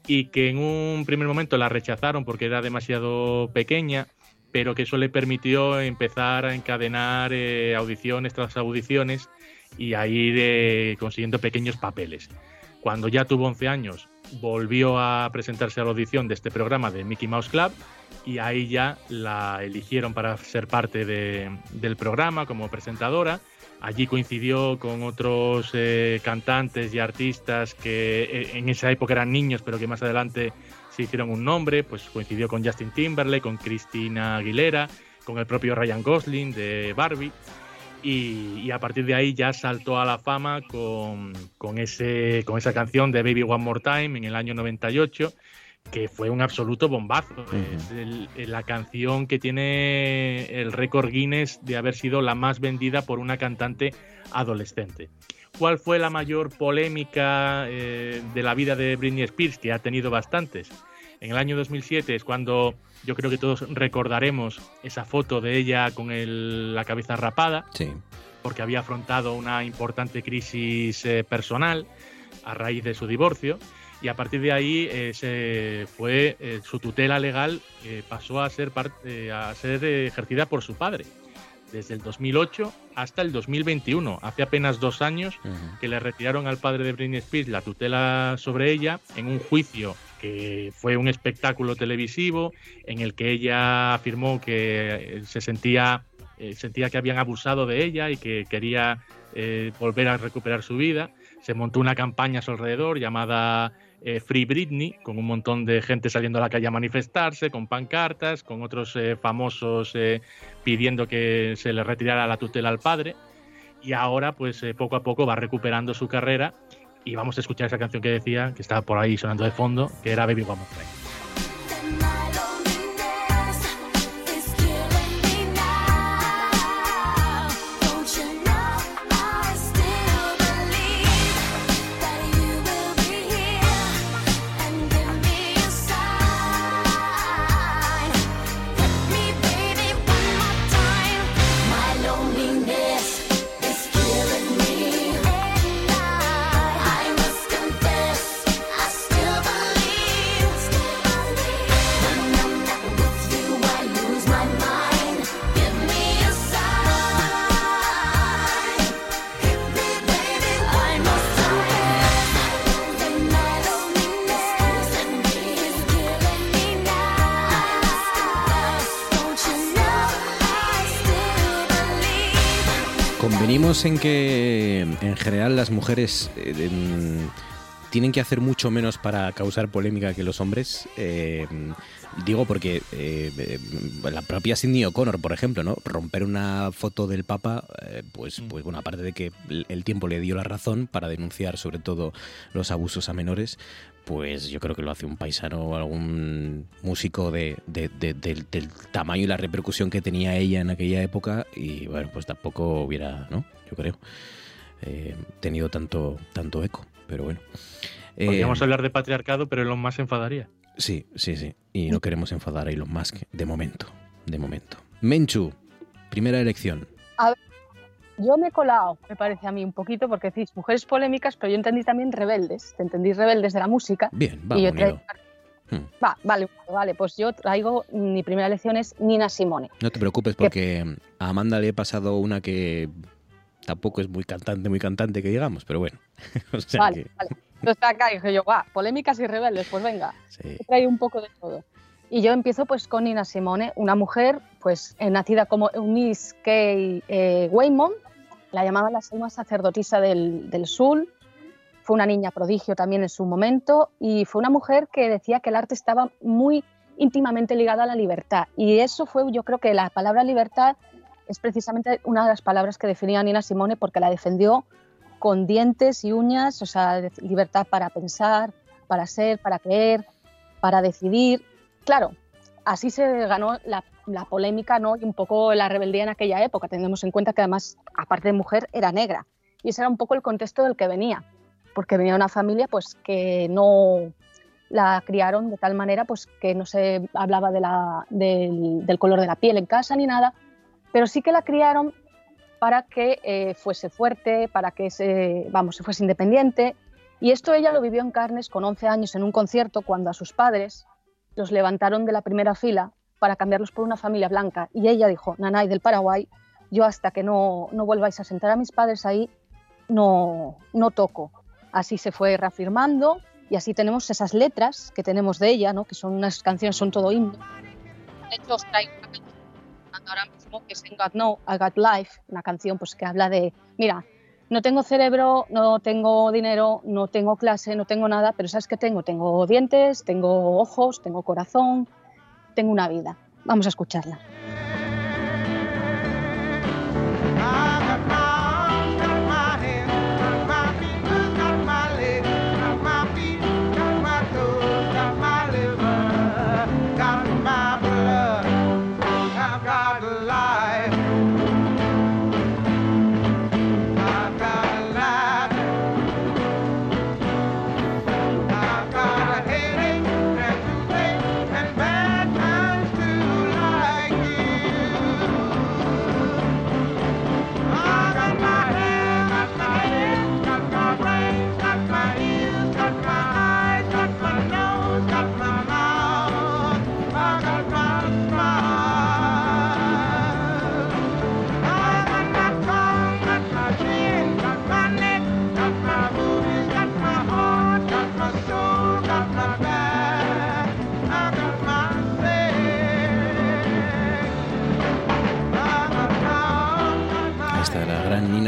y que en un primer momento la rechazaron porque era demasiado pequeña, pero que eso le permitió empezar a encadenar eh, audiciones tras audiciones y a ir consiguiendo pequeños papeles. Cuando ya tuvo 11 años, volvió a presentarse a la audición de este programa de Mickey Mouse Club y ahí ya la eligieron para ser parte de- del programa como presentadora. Allí coincidió con otros eh, cantantes y artistas que eh, en esa época eran niños, pero que más adelante se hicieron un nombre. Pues coincidió con Justin Timberlake, con Christina Aguilera, con el propio Ryan Gosling de Barbie. Y, y a partir de ahí ya saltó a la fama con, con ese, con esa canción de Baby One More Time en el año 98, que fue un absoluto bombazo. Es el- la canción que tiene el récord Guinness de haber sido la más vendida por una cantante adolescente. ¿Cuál fue la mayor polémica eh, de la vida de Britney Spears? Que ha tenido bastantes. En el año 2007 es cuando yo creo que todos recordaremos esa foto de ella con el- la cabeza rapada Sí. porque había afrontado una importante crisis eh, personal a raíz de su divorcio y a partir de ahí eh, se fue eh, su tutela legal eh, pasó a ser par- eh, a ser ejercida por su padre desde el 2008 hasta el 2021 hace apenas dos años que le retiraron al padre de Britney Spears la tutela sobre ella en un juicio que fue un espectáculo televisivo en el que ella afirmó que se sentía sentía que habían abusado de ella y que quería volver a recuperar su vida. Se montó una campaña a su alrededor llamada eh, Free Britney, con un montón de gente saliendo a la calle a manifestarse, con pancartas, con otros eh, famosos eh, pidiendo que se le retirara la tutela al padre. Y ahora, pues eh, poco a poco va recuperando su carrera y vamos a escuchar esa canción que decía, que estaba por ahí sonando de fondo, que era Baby One More. Convenimos en que en general las mujeres eh, en- tienen que hacer mucho menos para causar polémica que los hombres. Eh, digo porque eh, la propia Sidney O'Connor, por ejemplo, ¿no? Romper una foto del Papa, eh, pues, pues bueno, aparte de que el tiempo le dio la razón para denunciar sobre todo los abusos a menores, pues yo creo que lo hace un paisano o algún músico de, de- de- del, del tamaño y la repercusión que tenía ella en aquella época y bueno, pues tampoco hubiera, ¿no? Yo creo, eh, tenido tanto, tanto eco, pero bueno. Eh, Podríamos hablar de patriarcado, pero Elon Musk se enfadaría. Sí, sí, sí. Y no queremos enfadar a Elon Musk de momento, de momento. Menchu, primera elección. A ver, yo me he colado, me parece a mí un poquito, porque decís mujeres polémicas, pero yo entendí también rebeldes. Te entendí rebeldes de la música. Bien, va, y yo traigo- Va, vale, vale, pues yo traigo, mi primera elección es Nina Simone. No te preocupes porque a Amanda le he pasado una que tampoco es muy cantante, muy cantante que digamos, pero bueno. O sea vale, que- vale. Entonces acá dije yo, va, polémicas y rebeldes, pues venga, Sí. traído un poco de todo. Y yo empiezo pues con Nina Simone, una mujer pues eh, nacida como Eunice Kay eh, Waymon, la llamaban la suma sacerdotisa del, del sur, fue una niña prodigio también en su momento y fue una mujer que decía que el arte estaba muy íntimamente ligado a la libertad. Y eso fue, yo creo que la palabra libertad es precisamente una de las palabras que definía Nina Simone porque la defendió con dientes y uñas, o sea, libertad para pensar, para ser, para creer, para decidir. Claro, así se ganó la, la polémica ¿no? y un poco la rebeldía en aquella época. Tenemos en cuenta que además, aparte de mujer, era negra. Y ese era un poco el contexto del que venía, porque venía una familia pues, que no la criaron de tal manera pues, que no se hablaba de la- del, del color de la piel en casa ni nada, pero sí que la criaron para que eh, fuese fuerte, para que se, vamos, se fuese independiente. Y esto ella lo vivió en carnes con 11 años en un concierto cuando a sus padres los levantaron de la primera fila para cambiarlos por una familia blanca. Y ella dijo, Nanay del Paraguay, yo hasta que no, no vuelváis a sentar a mis padres ahí, no, no toco. Así se fue reafirmando y así tenemos esas letras que tenemos de ella, ¿no? que son unas canciones, son todo himno. De hecho, os traigo una canción ahora mismo que es en God Know, I Got Life, una canción pues, que habla de, mira, no tengo cerebro, no tengo dinero, no tengo clase, no tengo nada, pero ¿sabes qué tengo? Tengo dientes, tengo ojos, tengo corazón, tengo una vida. Vamos a escucharla.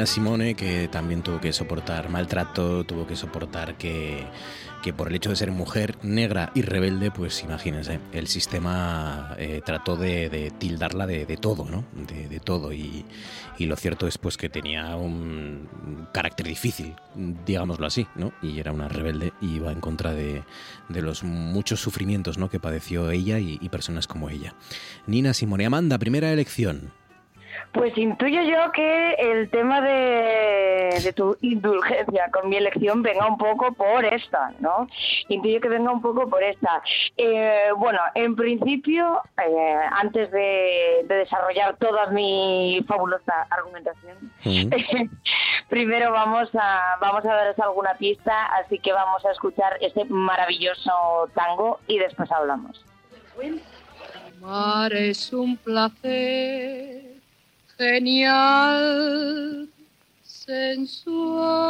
Simone que también tuvo que soportar maltrato, tuvo que soportar que, que por el hecho de ser mujer negra y rebelde, pues imagínense, el sistema eh, trató de, tildarla de, todo, ¿no? De, todo. Y, y lo cierto es pues que tenía un carácter difícil, digámoslo así, ¿no? Y era una rebelde y iba en contra de, los muchos sufrimientos ¿no? que padeció ella y personas como ella. Nina Simone, Amanda, primera elección. Pues intuyo yo que el tema de, de tu indulgencia con mi elección venga un poco por esta, ¿no? Intuyo que venga un poco por esta. Eh, bueno, en principio, eh, antes de, de desarrollar toda mi fabulosa argumentación, primero vamos a, vamos a daros alguna pista, así que vamos a escuchar este maravilloso tango y después hablamos. Amar es un placer genial, sensual.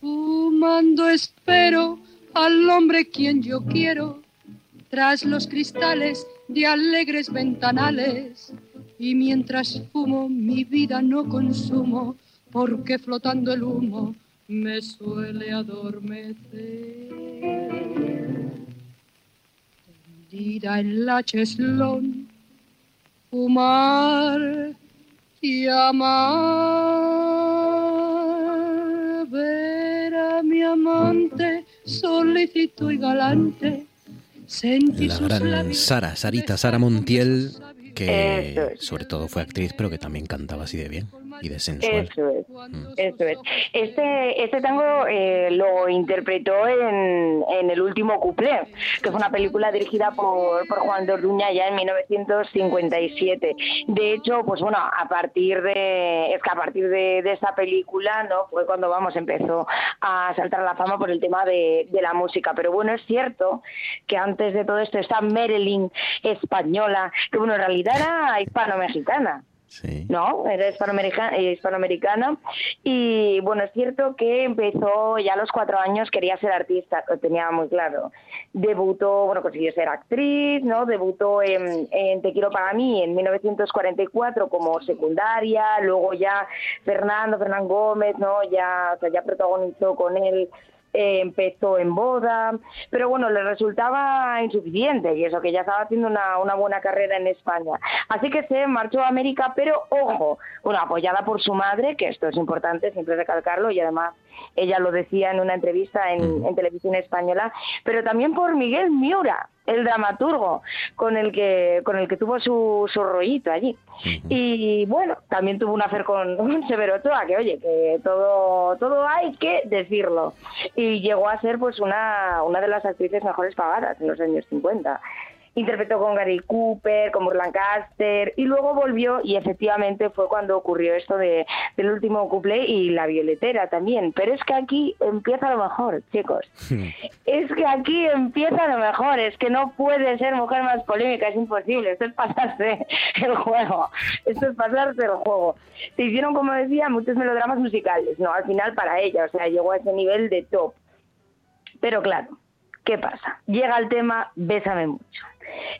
Fumando espero al hombre quien yo quiero, tras los cristales de alegres ventanales. Y mientras fumo mi vida no consumo, porque flotando el humo me suele adormecer. Tendida en la cheslón, fumar y amar, ver a mi amante solícito y galante, sentir La gran Sara, Sarita, Sara Montiel, que sobre todo fue actriz, pero que también cantaba así de bien y de sensual. Eso es, eso es. Este, este tango eh, lo interpretó en, en El último cuplé, que fue una película dirigida por, por Juan de Orduña ya en 1957. De hecho, pues bueno, a partir de, es que a partir de, de esta película, ¿no? Fue cuando, vamos, empezó a saltar a la fama por el tema de, de la música. Pero bueno, es cierto que antes de todo esto, esta Marilyn española, que bueno, en realidad era hispano-mexicana. ¿no? Era eh, hispanoamericana y bueno, es cierto que empezó ya a los cuatro años, quería ser artista, lo tenía muy claro. Debutó, bueno, consiguió ser actriz, ¿no? Debutó en, en Te quiero para mí en 1944 como secundaria, luego ya Fernando, Fernán Gómez, ¿no? Ya, o sea, ya protagonizó con él eh, empezó en boda, pero bueno, le resultaba insuficiente y eso que ya estaba haciendo una, una buena carrera en España. Así que se marchó a América, pero ojo, bueno, apoyada por su madre, que esto es importante siempre recalcarlo y además ella lo decía en una entrevista en, en televisión española, pero también por Miguel Miura, el dramaturgo con el que con el que tuvo su, su rollito allí. Y bueno, también tuvo un con, con Severo Ochoa, que oye, que todo todo hay que decirlo. Y llegó a ser pues una, una de las actrices mejores pagadas en los años 50 interpretó con Gary Cooper, con Burl Lancaster y luego volvió y efectivamente fue cuando ocurrió esto de, del último couple y la violetera también. Pero es que aquí empieza lo mejor, chicos. Es que aquí empieza lo mejor, es que no puede ser mujer más polémica, es imposible, esto es pasarse el juego, esto es pasarse el juego. Se hicieron, como decía, muchos melodramas musicales, no, al final para ella, o sea, llegó a ese nivel de top. Pero claro, ¿qué pasa? Llega el tema Bésame mucho.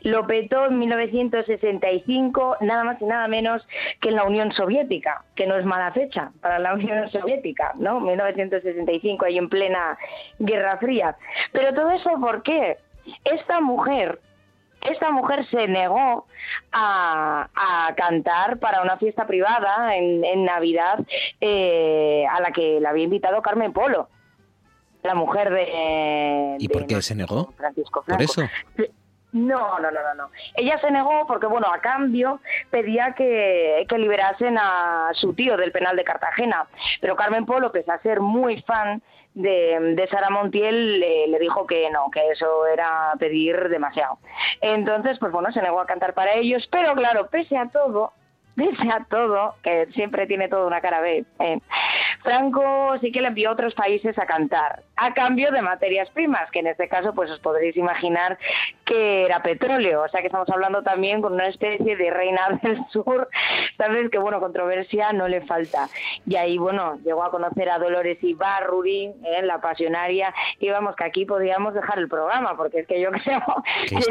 Lo petó en 1965, nada más y nada menos que en la Unión Soviética, que no es mala fecha para la Unión Soviética, ¿no? 1965, ahí en plena Guerra Fría. Pero todo eso, ¿por qué? Esta mujer esta mujer se negó a, a cantar para una fiesta privada en, en Navidad eh, a la que la había invitado Carmen Polo, la mujer de, ¿Y de por qué se negó? Francisco ¿Por Franco. eso? No, no, no, no, no. Ella se negó porque, bueno, a cambio pedía que, que liberasen a su tío del penal de Cartagena. Pero Carmen Polo, pese a ser muy fan de, de Sara Montiel, le, le dijo que no, que eso era pedir demasiado. Entonces, pues bueno, se negó a cantar para ellos. Pero claro, pese a todo, pese a todo, que siempre tiene toda una cara B, eh, Franco sí que le envió a otros países a cantar, a cambio de materias primas, que en este caso pues os podréis imaginar que era petróleo, o sea que estamos hablando también con una especie de reina del sur, sabes que bueno, controversia no le falta. Y ahí bueno, llegó a conocer a Dolores Ibarruri, eh, la pasionaria, y vamos que aquí podríamos dejar el programa, porque es que yo creo que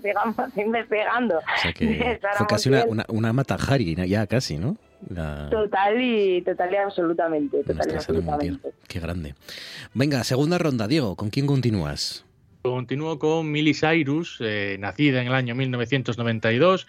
sigamos investigando. O sea que fue casi una, una, una Matajari, ya casi, ¿no? La, Total y total y absolutamente, total y absolutamente. Qué grande. Venga, segunda ronda, Diego. ¿Con quién continúas? Continúo con Miley Cyrus, eh, nacida en el año 1992,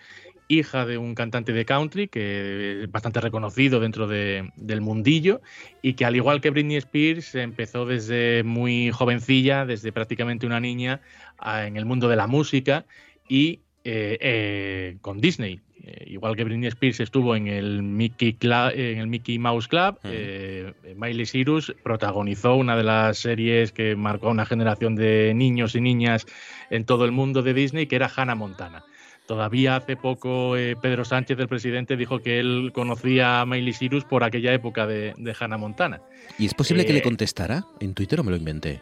hija de un cantante de country que es bastante reconocido dentro de- del mundillo y que al igual que Britney Spears empezó desde muy jovencilla, desde prácticamente una niña, a- en el mundo de la música y eh, eh, con Disney. Eh, igual que Britney Spears estuvo en el Mickey, Cla- en el Mickey Mouse Club, eh, Miley Cyrus protagonizó una de las series que marcó a una generación de niños y niñas en todo el mundo de Disney, que era Hannah Montana. Todavía hace poco eh, Pedro Sánchez, el presidente, dijo que él conocía a Miley Cyrus por aquella época de, de Hannah Montana. ¿Y es posible que Eh, le contestara en Twitter o me lo inventé?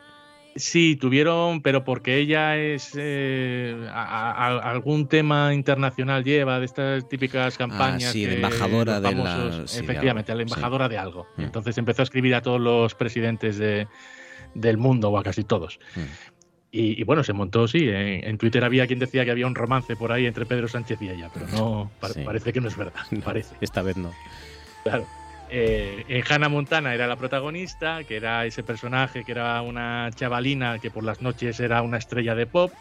Sí, tuvieron, pero porque ella es eh, a- algún tema internacional lleva de estas típicas campañas. Ah, sí, de que embajadora de la- sí, de efectivamente, algo, la embajadora de algo. Mm. Entonces empezó a escribir a todos los presidentes de- del mundo o a casi todos. Mm. Y, y bueno, se montó, sí. En, en Twitter había quien decía que había un romance por ahí entre Pedro Sánchez y ella, pero no, pa- Sí. parece que no es verdad. Parece. Esta vez no. Claro. Eh, en Hannah Montana era la protagonista, que era ese personaje que era una chavalina que por las noches era una estrella de pop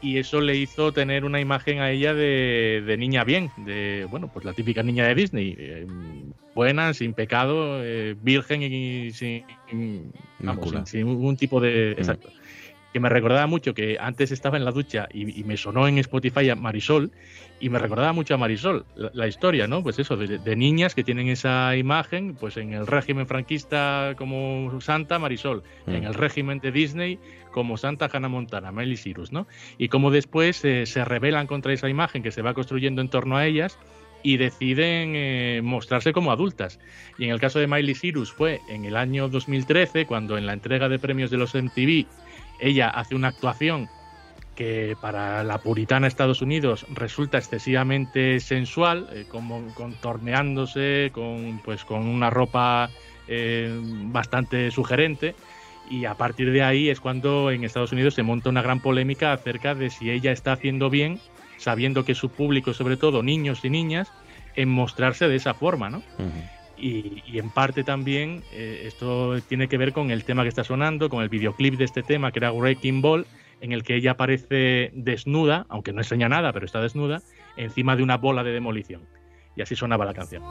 y eso le hizo tener una imagen a ella de, niña bien, de bueno, pues la típica niña de Disney, eh, buena, sin pecado, eh, virgen y sin, vamos, sin, ningún tipo de... Exacto que me recordaba mucho que antes estaba en la ducha y, me sonó en Spotify a Marisol y me recordaba mucho a Marisol la, historia, ¿no? Pues eso, de, niñas que tienen esa imagen, pues en el régimen franquista como Santa Marisol, en mm. el régimen de Disney como Santa Hannah Montana, Miley Cyrus, ¿no? Y cómo después eh, se rebelan contra esa imagen que se va construyendo en torno a ellas y deciden eh, mostrarse como adultas. Y en el caso de Miley Cyrus fue en el año 2013, cuando en la entrega de premios de los MTV ella hace una actuación que para la puritana Estados Unidos resulta excesivamente sensual, eh, como contorneándose con, pues, con una ropa eh, bastante sugerente. Y a partir de ahí es cuando en Estados Unidos se monta una gran polémica acerca de si ella está haciendo bien, sabiendo que su público, sobre todo niños y niñas, en mostrarse de esa forma, ¿no? Y, en parte también eh, esto tiene que ver con el tema que está sonando, con el videoclip de este tema que era Wrecking Ball, en el que ella aparece desnuda, aunque no enseña nada, pero está desnuda, encima de una bola de demolición. Y así sonaba la canción.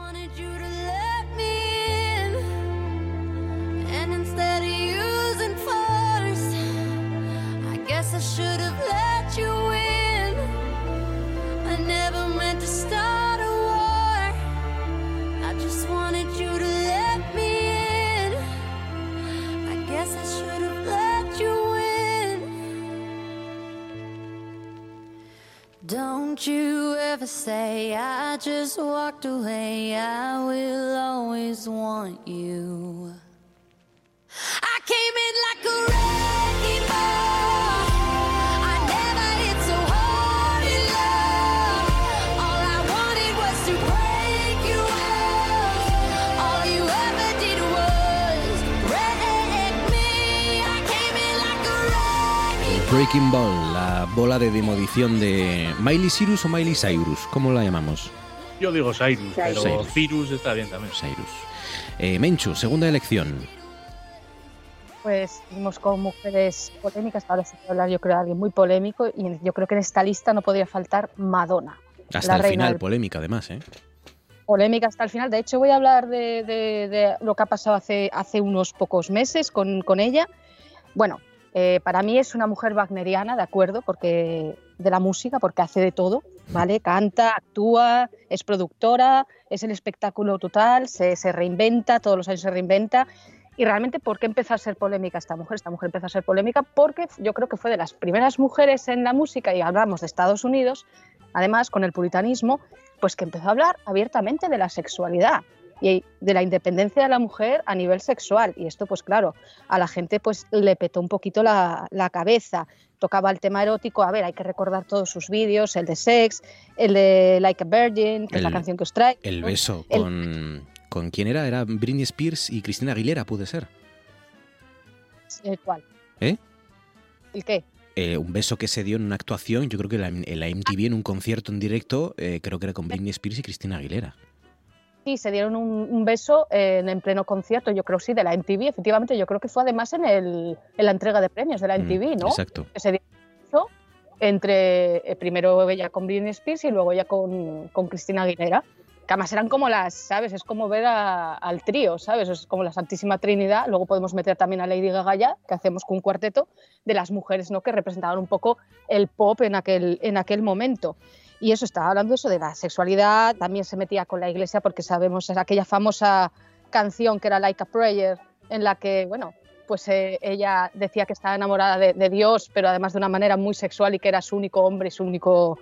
Don't you ever say I just walked away. I will always want you. I came in like a wrecking ball. Breaking Ball bola de demolición de Miley Cyrus o Miley Cyrus, ¿cómo la llamamos? Yo digo Cyrus, pero Cyrus está bien también. Cyrus. Eh, Menchu, segunda elección. Pues seguimos con mujeres polémicas, ahora se puede hablar yo creo de alguien muy polémico y yo creo que en esta lista no podría faltar Madonna. Hasta el final, polémica además, ¿eh? Polémica hasta el final. De hecho, voy a hablar de, lo que ha pasado hace, hace unos pocos meses con, con ella. Bueno, eh, para mí es una mujer wagneriana, de acuerdo, porque de la música, porque hace de todo, ¿vale? Canta, actúa, es productora, es el espectáculo total, se, reinventa, todos los años se reinventa. Y realmente, ¿por qué empezó a ser polémica esta mujer? Esta mujer empezó a ser polémica porque yo creo que fue de las primeras mujeres en la música, y hablamos de Estados Unidos, además con el puritanismo, pues que empezó a hablar abiertamente de la sexualidad y de la independencia de la mujer a nivel sexual. Y esto, pues claro, a la gente pues le petó un poquito la, cabeza. Tocaba el tema erótico, a ver, hay que recordar todos sus vídeos, el de Sex, el de Like a Virgin, que es la canción que os trae. El beso con... ¿Con quién era? Era Britney Spears y Cristina Aguilera, puede ser. ¿El cuál? ¿Eh? ¿El qué? Eh, un beso que se dio en una actuación, yo creo que en la MTV, en un concierto en directo, eh, creo que era con Britney Spears y Cristina Aguilera. Sí, se dieron un, beso en, pleno concierto, yo creo sí, de la MTV. Efectivamente, yo creo que fue además en, el, en la entrega de premios de la MTV, mm, ¿no? Exacto. Que se dio un beso entre eh, primero ella con Britney Spears y luego ella con, con Cristina Aguilera. Que además eran como las, ¿sabes? Es como ver al trío, ¿sabes? Es como la Santísima Trinidad. Luego podemos meter también a Lady Gaga ya, que hacemos con un cuarteto de las mujeres, ¿no? Que representaban un poco el pop en aquel, en aquel momento. Y eso estaba hablando eso de la sexualidad, también se metía con la iglesia porque sabemos es aquella famosa canción que era Like a Prayer, en la que, bueno, pues eh, ella decía que estaba enamorada de, Dios, pero además de una manera muy sexual y que era su único hombre, su único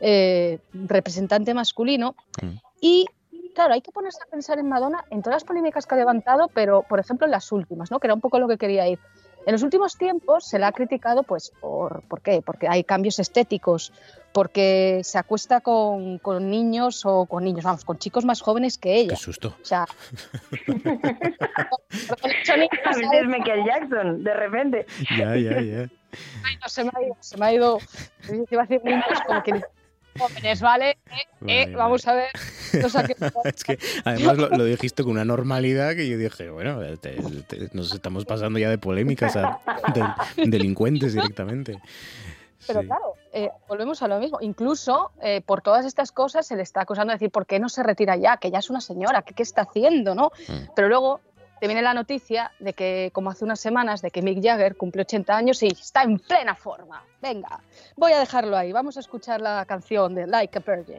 eh, representante masculino. Mm. Y claro, hay que ponerse a pensar en Madonna en todas las polémicas que ha levantado, pero por ejemplo en las últimas, ¿no? que era un poco lo que quería ir. En los últimos tiempos se la ha criticado, pues, por, ¿por qué? Porque hay cambios estéticos, porque se acuesta con, con, niños o con niños, vamos, con chicos más jóvenes que ella. Qué susto. O sea, a veces Michael Jackson, de repente. Ya, ya, ya. Ay, no, se me ha ido, se me ha ido, iba a decir niños como que jóvenes, ¿vale? Eh, eh, vamos a ver. Es que además lo, lo dijiste con una normalidad que yo dije, bueno, te- te- nos estamos pasando ya de polémicas a de- delincuentes directamente. Pero Sí. claro, eh, volvemos a lo mismo. Incluso eh, por todas estas cosas se le está acusando de decir, ¿por qué no se retira ya? Que ya es una señora, qué está haciendo? ¿no? Mm. Pero luego te viene la noticia de que, como hace unas semanas, de que Mick Jagger cumple 80 años y está en plena forma. Venga, voy a dejarlo ahí. Vamos a escuchar la canción de Like a Virgin.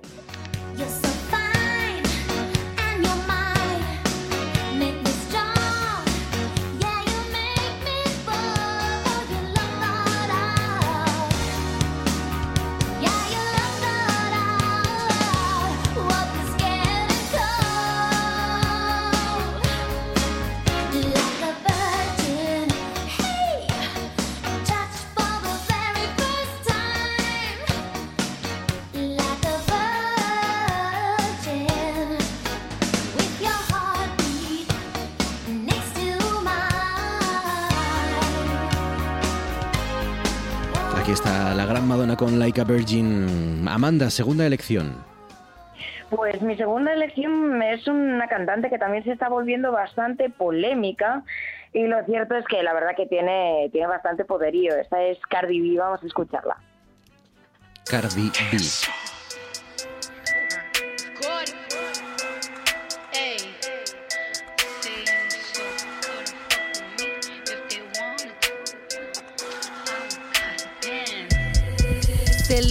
Aquí está la gran Madonna con Like a Virgin. Amanda, segunda elección. Pues mi segunda elección es una cantante que también se está volviendo bastante polémica y lo cierto es que la verdad que tiene, tiene bastante poderío. Esta es Cardi B, vamos a escucharla. Cardi B.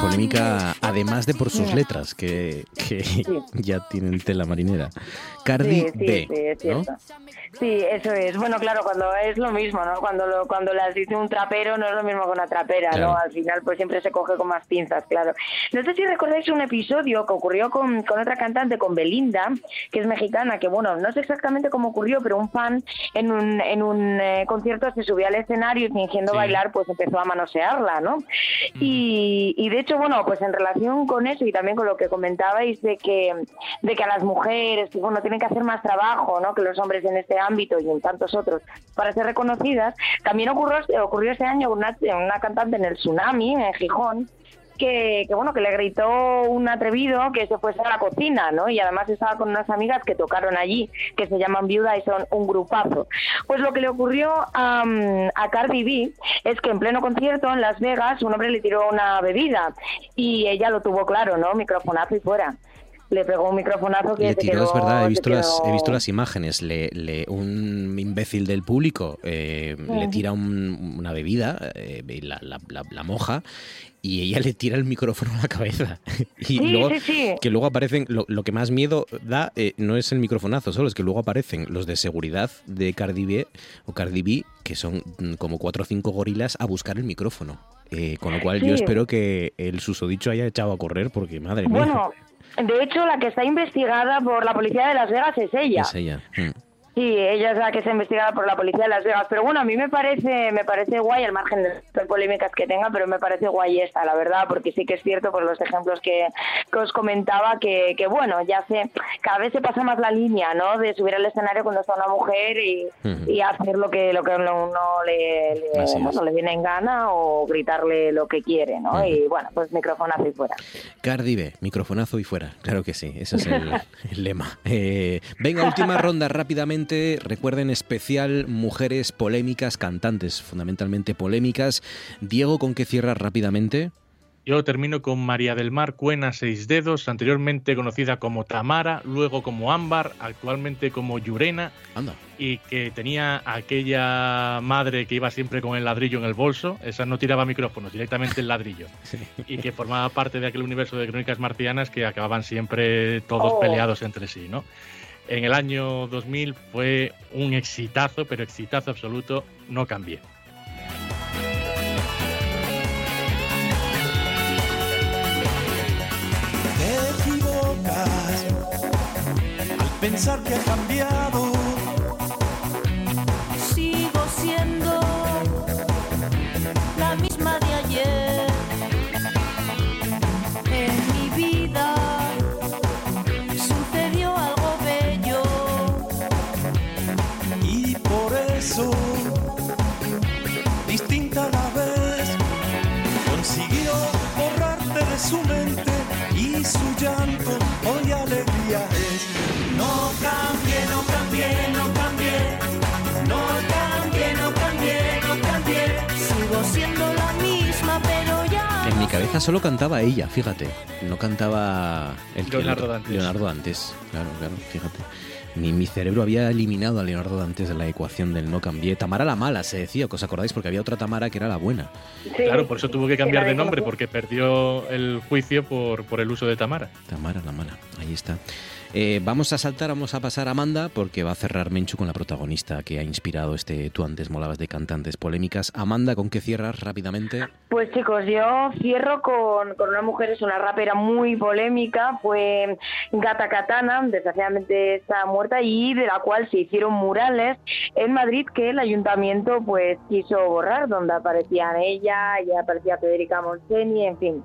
Polémica, además de por sus letras, que, que ya tienen tela marinera. Cardi Sí, sí, B, es ¿no? Sí, eso es. Bueno, claro, cuando es lo mismo, ¿no? Cuando lo, cuando las dice un trapero no es lo mismo que una trapera, Claro. ¿no? Al final pues siempre se coge con más pinzas, claro. No sé si recordáis un episodio que ocurrió con, con otra cantante, con Belinda, que es mexicana, que bueno, no sé exactamente cómo ocurrió, pero un fan en un, en un eh, concierto se subió al escenario y fingiendo bailar pues empezó a manosearla, ¿no? Y, y de hecho, bueno, pues en relación con eso y también con lo que comentabais de que, de que a las mujeres, bueno, tienen que hacer más trabajo, ¿no? Que los hombres en este ámbito y en tantos otros para ser reconocidas, también ocurrió, ocurrió este año una, una cantante en el Tsunami, en Gijón, que, que, bueno que le gritó un atrevido que se fuese a la cocina, ¿no? Y además estaba con unas amigas que tocaron allí, que se llaman Viuda y son un grupazo. Pues lo que le ocurrió a, a Cardi B es que en pleno concierto en Las Vegas un hombre le tiró una bebida y ella lo tuvo claro, ¿no? Microfonazo y fuera. Le pegó un microfonazo que Le tiró, quedó- es verdad, he visto, las, he visto las imágenes. Le, le- un imbécil del público eh, le tira un- una bebida, eh, la, la- la- la moja, y ella le tira el micrófono a la cabeza. Y Sí, luego, sí, sí. que luego aparecen, lo, lo que más miedo da eh, no es el microfonazo solo, es que luego aparecen los de seguridad de Cardi B, o Cardi B, que son mm, como cuatro o cinco gorilas a buscar el micrófono. Eh, con lo cual yo espero que el susodicho haya echado a correr porque, madre mía, de hecho la que está investigada por la policía de Las Vegas es ella. es ella. Mm. Sí, ella es la que está investigada por la policía de Las Vegas. Pero bueno, a mí me parece, me parece guay, al margen de las polémicas que tenga, pero me parece guay esta, la verdad, porque sí que es cierto por los ejemplos que, que os comentaba, que, que bueno, ya sé, cada vez se pasa más la línea, ¿no? De subir al escenario cuando está una mujer y, y hacer lo que lo que uno le, le- es. bueno, le viene en gana o gritarle lo que quiere, ¿no? Y bueno, pues microfonazo y fuera. Cardi B, microfonazo y fuera. Claro que sí, ese es el, el lema. Eh, venga, última ronda rápidamente. Recuerden especial mujeres polémicas, cantantes fundamentalmente polémicas. Diego, ¿con qué cierras rápidamente? Yo termino con María del Mar Cuena Seis Dedos, anteriormente conocida como Tamara, luego como Ámbar, actualmente como Yurena, Anda. y que tenía aquella madre que iba siempre con el ladrillo en el bolso, esa no tiraba micrófonos, directamente el ladrillo, y que formaba parte de aquel universo de crónicas marcianas que acababan siempre todos Oh. peleados entre sí, ¿no? En el año 2000 fue un exitazo, pero exitazo absoluto, no cambié. Te equivocas al pensar que ha cambiado. Sigo siendo solo cantaba ella, fíjate. No cantaba el que- Leonardo Dantes. Leonardo Dantes, claro, claro, fíjate. Mi, mi cerebro había eliminado a Leonardo Dantes de la ecuación del no cambié. Tamara la mala, se decía, que os acordáis, porque había otra Tamara que era la buena. Claro, por eso tuvo que cambiar de nombre, porque perdió el juicio por, por el uso de Tamara. Tamara la mala, ahí está. Eh, vamos a saltar, vamos a pasar a Amanda, porque va a cerrar Menchu con la protagonista que ha inspirado este Tú antes molabas de cantantes polémicas. Amanda, ¿con qué cierras rápidamente? Pues chicos, yo cierro con, con una mujer, es una rapera muy polémica, fue Gata Katana, desgraciadamente está muerta y de la cual se hicieron murales en Madrid que el ayuntamiento pues quiso borrar, donde aparecían ella, y aparecía Federica Montseny, en fin,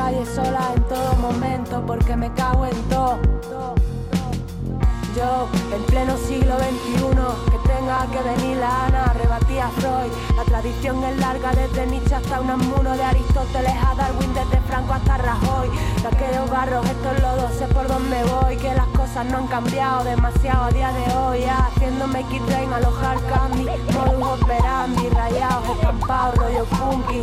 sola en todo momento porque me cago en todo. Yo, en pleno siglo XXI, que tenga que venir la Ana, rebatía Freud. La tradición es larga desde Nietzsche hasta Unamuno, de Aristóteles a Darwin, desde Franco hasta Rajoy. De aquellos barros, estos lodos, sé por dónde voy, que las cosas no han cambiado demasiado a día de hoy. Ya, haciéndome kit train, alojar candy, modus operandi, rayados, escampados, rollo funky.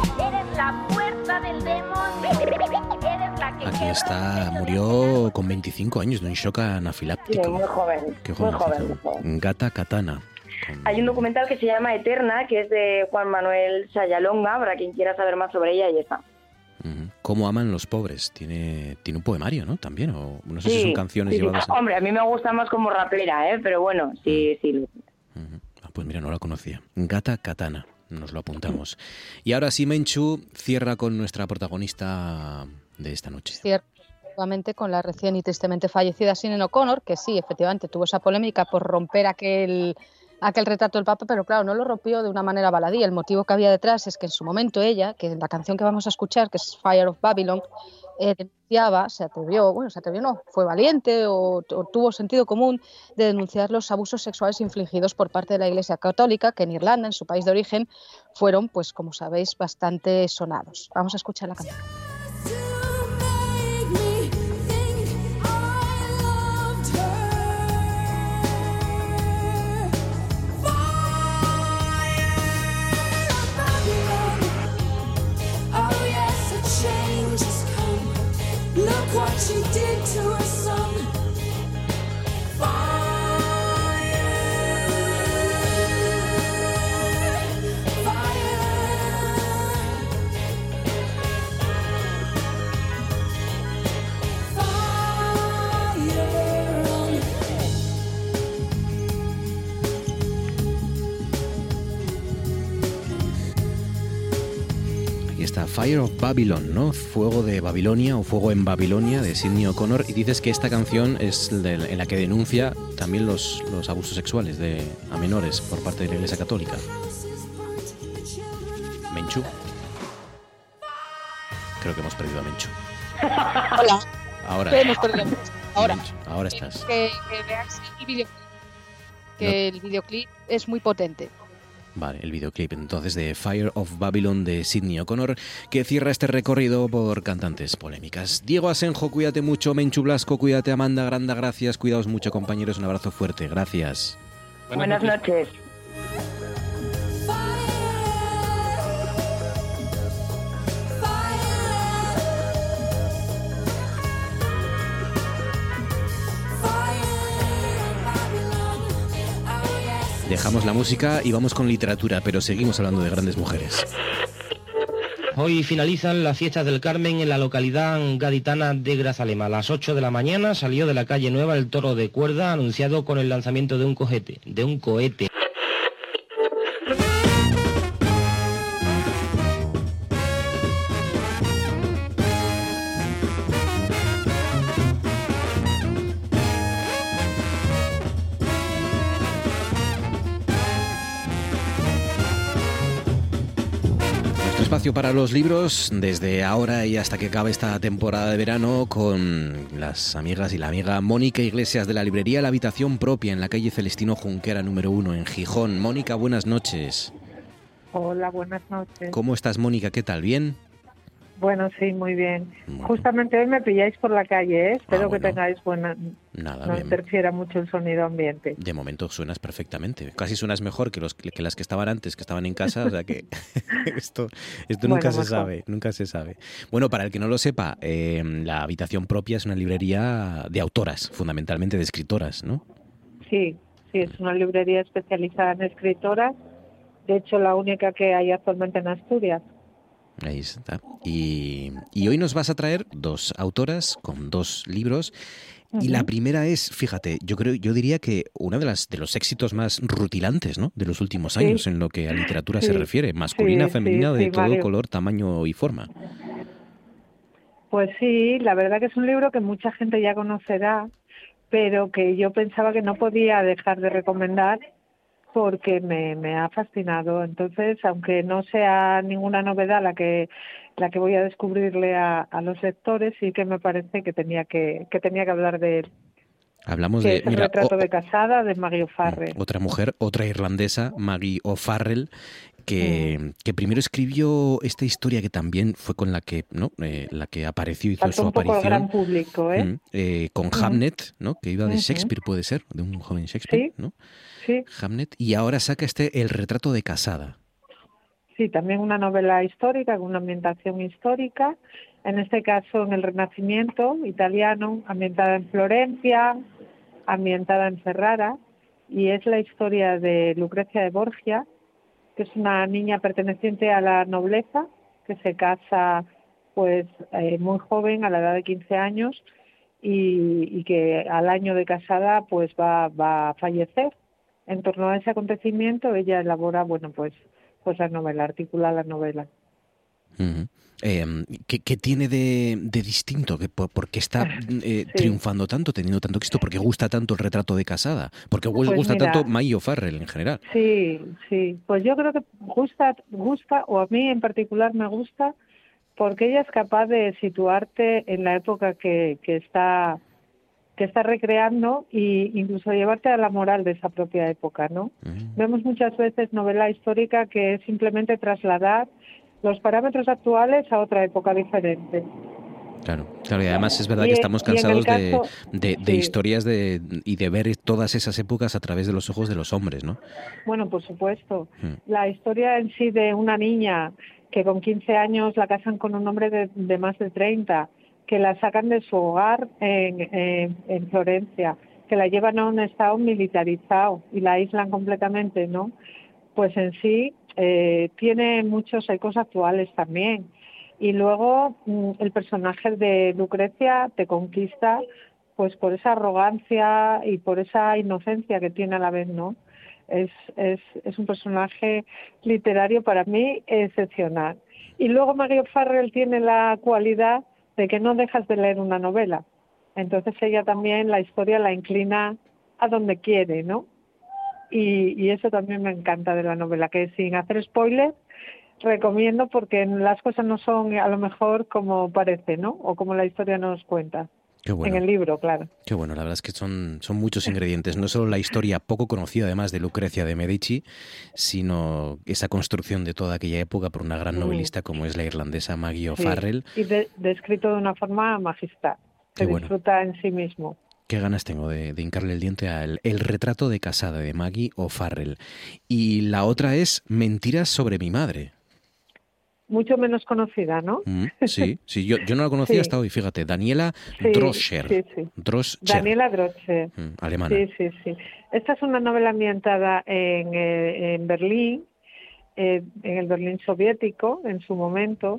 Del demonio. Eres la que Aquí está, murió con 25 años de un shock Sí, anafiláctico. muy joven, Qué muy joven, muy joven. Gata Katana. Hay un documental que se llama Eterna, que es de Juan Manuel Sayalonga, para quien quiera saber más sobre ella, y está. ¿Cómo aman los pobres? Tiene, tiene un poemario, ¿no? También, o no sé si Sí, son canciones sí, sí. llevadas a... Hombre, a mí me gusta más como rapera, ¿eh? Pero bueno, sí, sí. Ah, Pues mira, no la conocía. Gata Katana, nos lo apuntamos. Y ahora sí, Menchu cierra con nuestra protagonista de esta noche. cierto con la recién y tristemente fallecida Sinead O'Connor, que sí, efectivamente tuvo esa polémica por romper aquel, aquel retrato del Papa, pero claro, no lo rompió de una manera baladí. El motivo que había detrás es que en su momento ella, que la canción que vamos a escuchar, que es Fire of Babylon, eh, denunciaba, se atrevió, bueno, se atrevió, no, fue valiente o, o tuvo sentido común de denunciar los abusos sexuales infligidos por parte de la Iglesia Católica, que en Irlanda, en su país de origen, fueron, pues como sabéis, bastante sonados. Vamos a escuchar la canción. Babylon, ¿no? Fuego de Babilonia o Fuego en Babilonia de Sidney O'Connor. Y dices que esta canción es de- en la que denuncia también los, los abusos sexuales de, a menores por parte de la Iglesia Católica. Menchu. Creo que hemos perdido a Menchu. Hola. Ahora. Hemos perdido. Ahora. Ahora estás. Que, que veáis el videoclip. Que el videoclip es muy potente. Vale, el videoclip entonces de Fire of Babylon de Sidney O'Connor que cierra este recorrido por cantantes polémicas. Diego Asenjo, cuídate mucho. Menchu Blasco, cuídate. Amanda Granda, gracias. Cuidaos mucho, compañeros. Un abrazo fuerte. Gracias. Buenas, noches. Dejamos la música y vamos con literatura, pero seguimos hablando de grandes mujeres. Hoy finalizan las fiestas del Carmen en la localidad gaditana de Grazalema. A las 8 de la mañana salió de la calle Nueva el toro de cuerda anunciado con el lanzamiento de un cohete, de un cohete. Espacio para los libros desde ahora y hasta que acabe esta temporada de verano con las amigas y la amiga Mónica Iglesias de la librería La Habitación Propia en la calle Celestino Junquera número uno en Gijón. Mónica, buenas noches. Hola, buenas noches. ¿Cómo estás, Mónica? ¿Qué tal? ¿Bien? Bueno, sí, muy bien. Justamente hoy me pilláis por la calle, ¿eh? espero Ah, que bueno. tengáis buena... Nada, no bien. interfiera mucho el sonido ambiente. De momento suenas perfectamente. Casi suenas mejor que, los, que las que estaban antes, que estaban en casa. O sea que esto, esto nunca Bueno, se mejor. sabe, nunca se sabe. Bueno, para el que no lo sepa, eh, la habitación propia es una librería de autoras, fundamentalmente de escritoras, ¿no? Sí, sí, es una librería especializada en escritoras. De hecho, la única que hay actualmente en Asturias. Ahí está. Y, y hoy nos vas a traer dos autoras con dos libros. Y la primera es, fíjate, yo creo, yo diría que uno de las de los éxitos más rutilantes, ¿no? De los últimos Sí. años en lo que a literatura se refiere, masculina, Sí, femenina, de todo Mario. color, tamaño y forma. Pues sí, la verdad que es un libro que mucha gente ya conocerá, pero que yo pensaba que no podía dejar de recomendar porque me, me ha fascinado. Entonces, aunque no sea ninguna novedad la que la que voy a descubrirle a, a los lectores, sí que me parece que tenía que, que tenía que hablar de él. Hablamos Que de, es el mira, retrato de casada de Maggie O'Farrell. otra mujer, otra irlandesa, Maggie O'Farrell, que, que primero escribió esta historia que también fue con la que, ¿no? Eh, la que apareció, hizo su un poco aparición. gran público, ¿eh? Mm, eh, con. Hamnet, ¿no? Que iba de. Shakespeare, puede ser, de un joven Shakespeare, Sí. ¿no? Sí, Hamnet. Y ahora saca este El retrato de casada. sí, también una novela histórica, con una ambientación histórica, en este caso en el Renacimiento italiano, ambientada en Florencia, ambientada en Ferrara, y es la historia de Lucrecia de Borgia, que es una niña perteneciente a la nobleza, que se casa pues eh, muy joven, a la edad de 15 años, y, y que al año de casada pues va, va a fallecer. En torno a ese acontecimiento ella elabora, bueno, pues, pues la novela, articula la novela. Ujú. Eh, ¿qué, qué tiene de, de distinto? ¿Qué- ¿Por, por qué está eh, triunfando tanto, teniendo tanto éxito? ¿Por qué gusta tanto el retrato de casada? ¿Por qué Pues gusta mira. tanto Maggie O'Farrell en general? Sí, sí. Pues yo creo que gusta, gusta, o a mí en particular me gusta, porque ella es capaz de situarte en la época que, que está que está recreando e incluso llevarte a la moral de esa propia época, ¿no? Vemos muchas veces novela histórica que es simplemente trasladar los parámetros actuales a otra época diferente. Claro, claro, y además es verdad Y- que estamos cansados de, caso- de- de sí. historias de, y de ver todas esas épocas a través de los ojos de los hombres, ¿no? Bueno, por supuesto. Mm. La historia en sí de una niña que con 15 años la casan con un hombre de, de más de 30, que la sacan de su hogar en, en- en Florencia, que la llevan a un estado militarizado y la aíslan completamente, ¿no? Pues en sí eh, tiene muchos ecos actuales también. Y luego mm, el personaje de Lucrecia te conquista pues por esa arrogancia y por esa inocencia que tiene a la vez, ¿no? Es, es, es un personaje literario para mí excepcional. Y luego Mario Farrell tiene la cualidad de que no dejas de leer una novela. Entonces ella también la historia la inclina a donde quiere, ¿no? Y, y eso también me encanta de la novela, que sin hacer spoiler, recomiendo porque las cosas no son a lo mejor como parece, ¿no? O como la historia nos cuenta. Bueno. En el libro, claro. Qué bueno, la verdad es que son, son muchos ingredientes. No solo la historia poco conocida, además de Lucrecia de Medici, sino esa construcción de toda aquella época por una gran novelista como es la irlandesa Maggie Sí. O'Farrell. Y de- descrito de una forma magistral. Se bueno. disfruta en sí mismo. Qué ganas tengo de, de hincarle el diente al el retrato de casada de Maggie O'Farrell. Y la otra es Mentiras sobre mi madre. Mucho menos conocida, ¿no? Mm, sí, sí, yo, yo no la conocía Sí. hasta hoy, fíjate. Daniela Sí, Droscher. sí, sí. Droscher, Daniela Droche. mm, alemana. Sí, sí, sí. Esta es una novela ambientada en, eh, en Berlín, eh, en el Berlín soviético en su momento.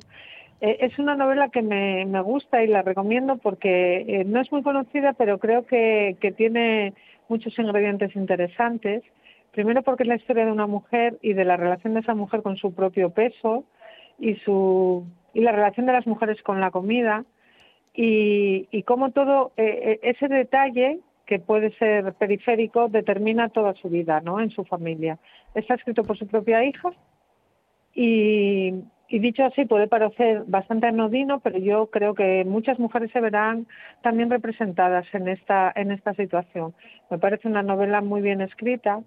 Eh, es una novela que me, me gusta y la recomiendo porque eh, no es muy conocida, pero creo que, que tiene muchos ingredientes interesantes. Primero porque es la historia de una mujer y de la relación de esa mujer con su propio peso y su y la relación de las mujeres con la comida y, y cómo todo eh, eh, ese detalle que puede ser periférico determina toda su vida, ¿no? En su familia. Está escrito por su propia hija y, y dicho así puede parecer bastante anodino, pero yo creo que muchas mujeres se verán también representadas en esta, en esta situación. Me parece una novela muy bien escrita.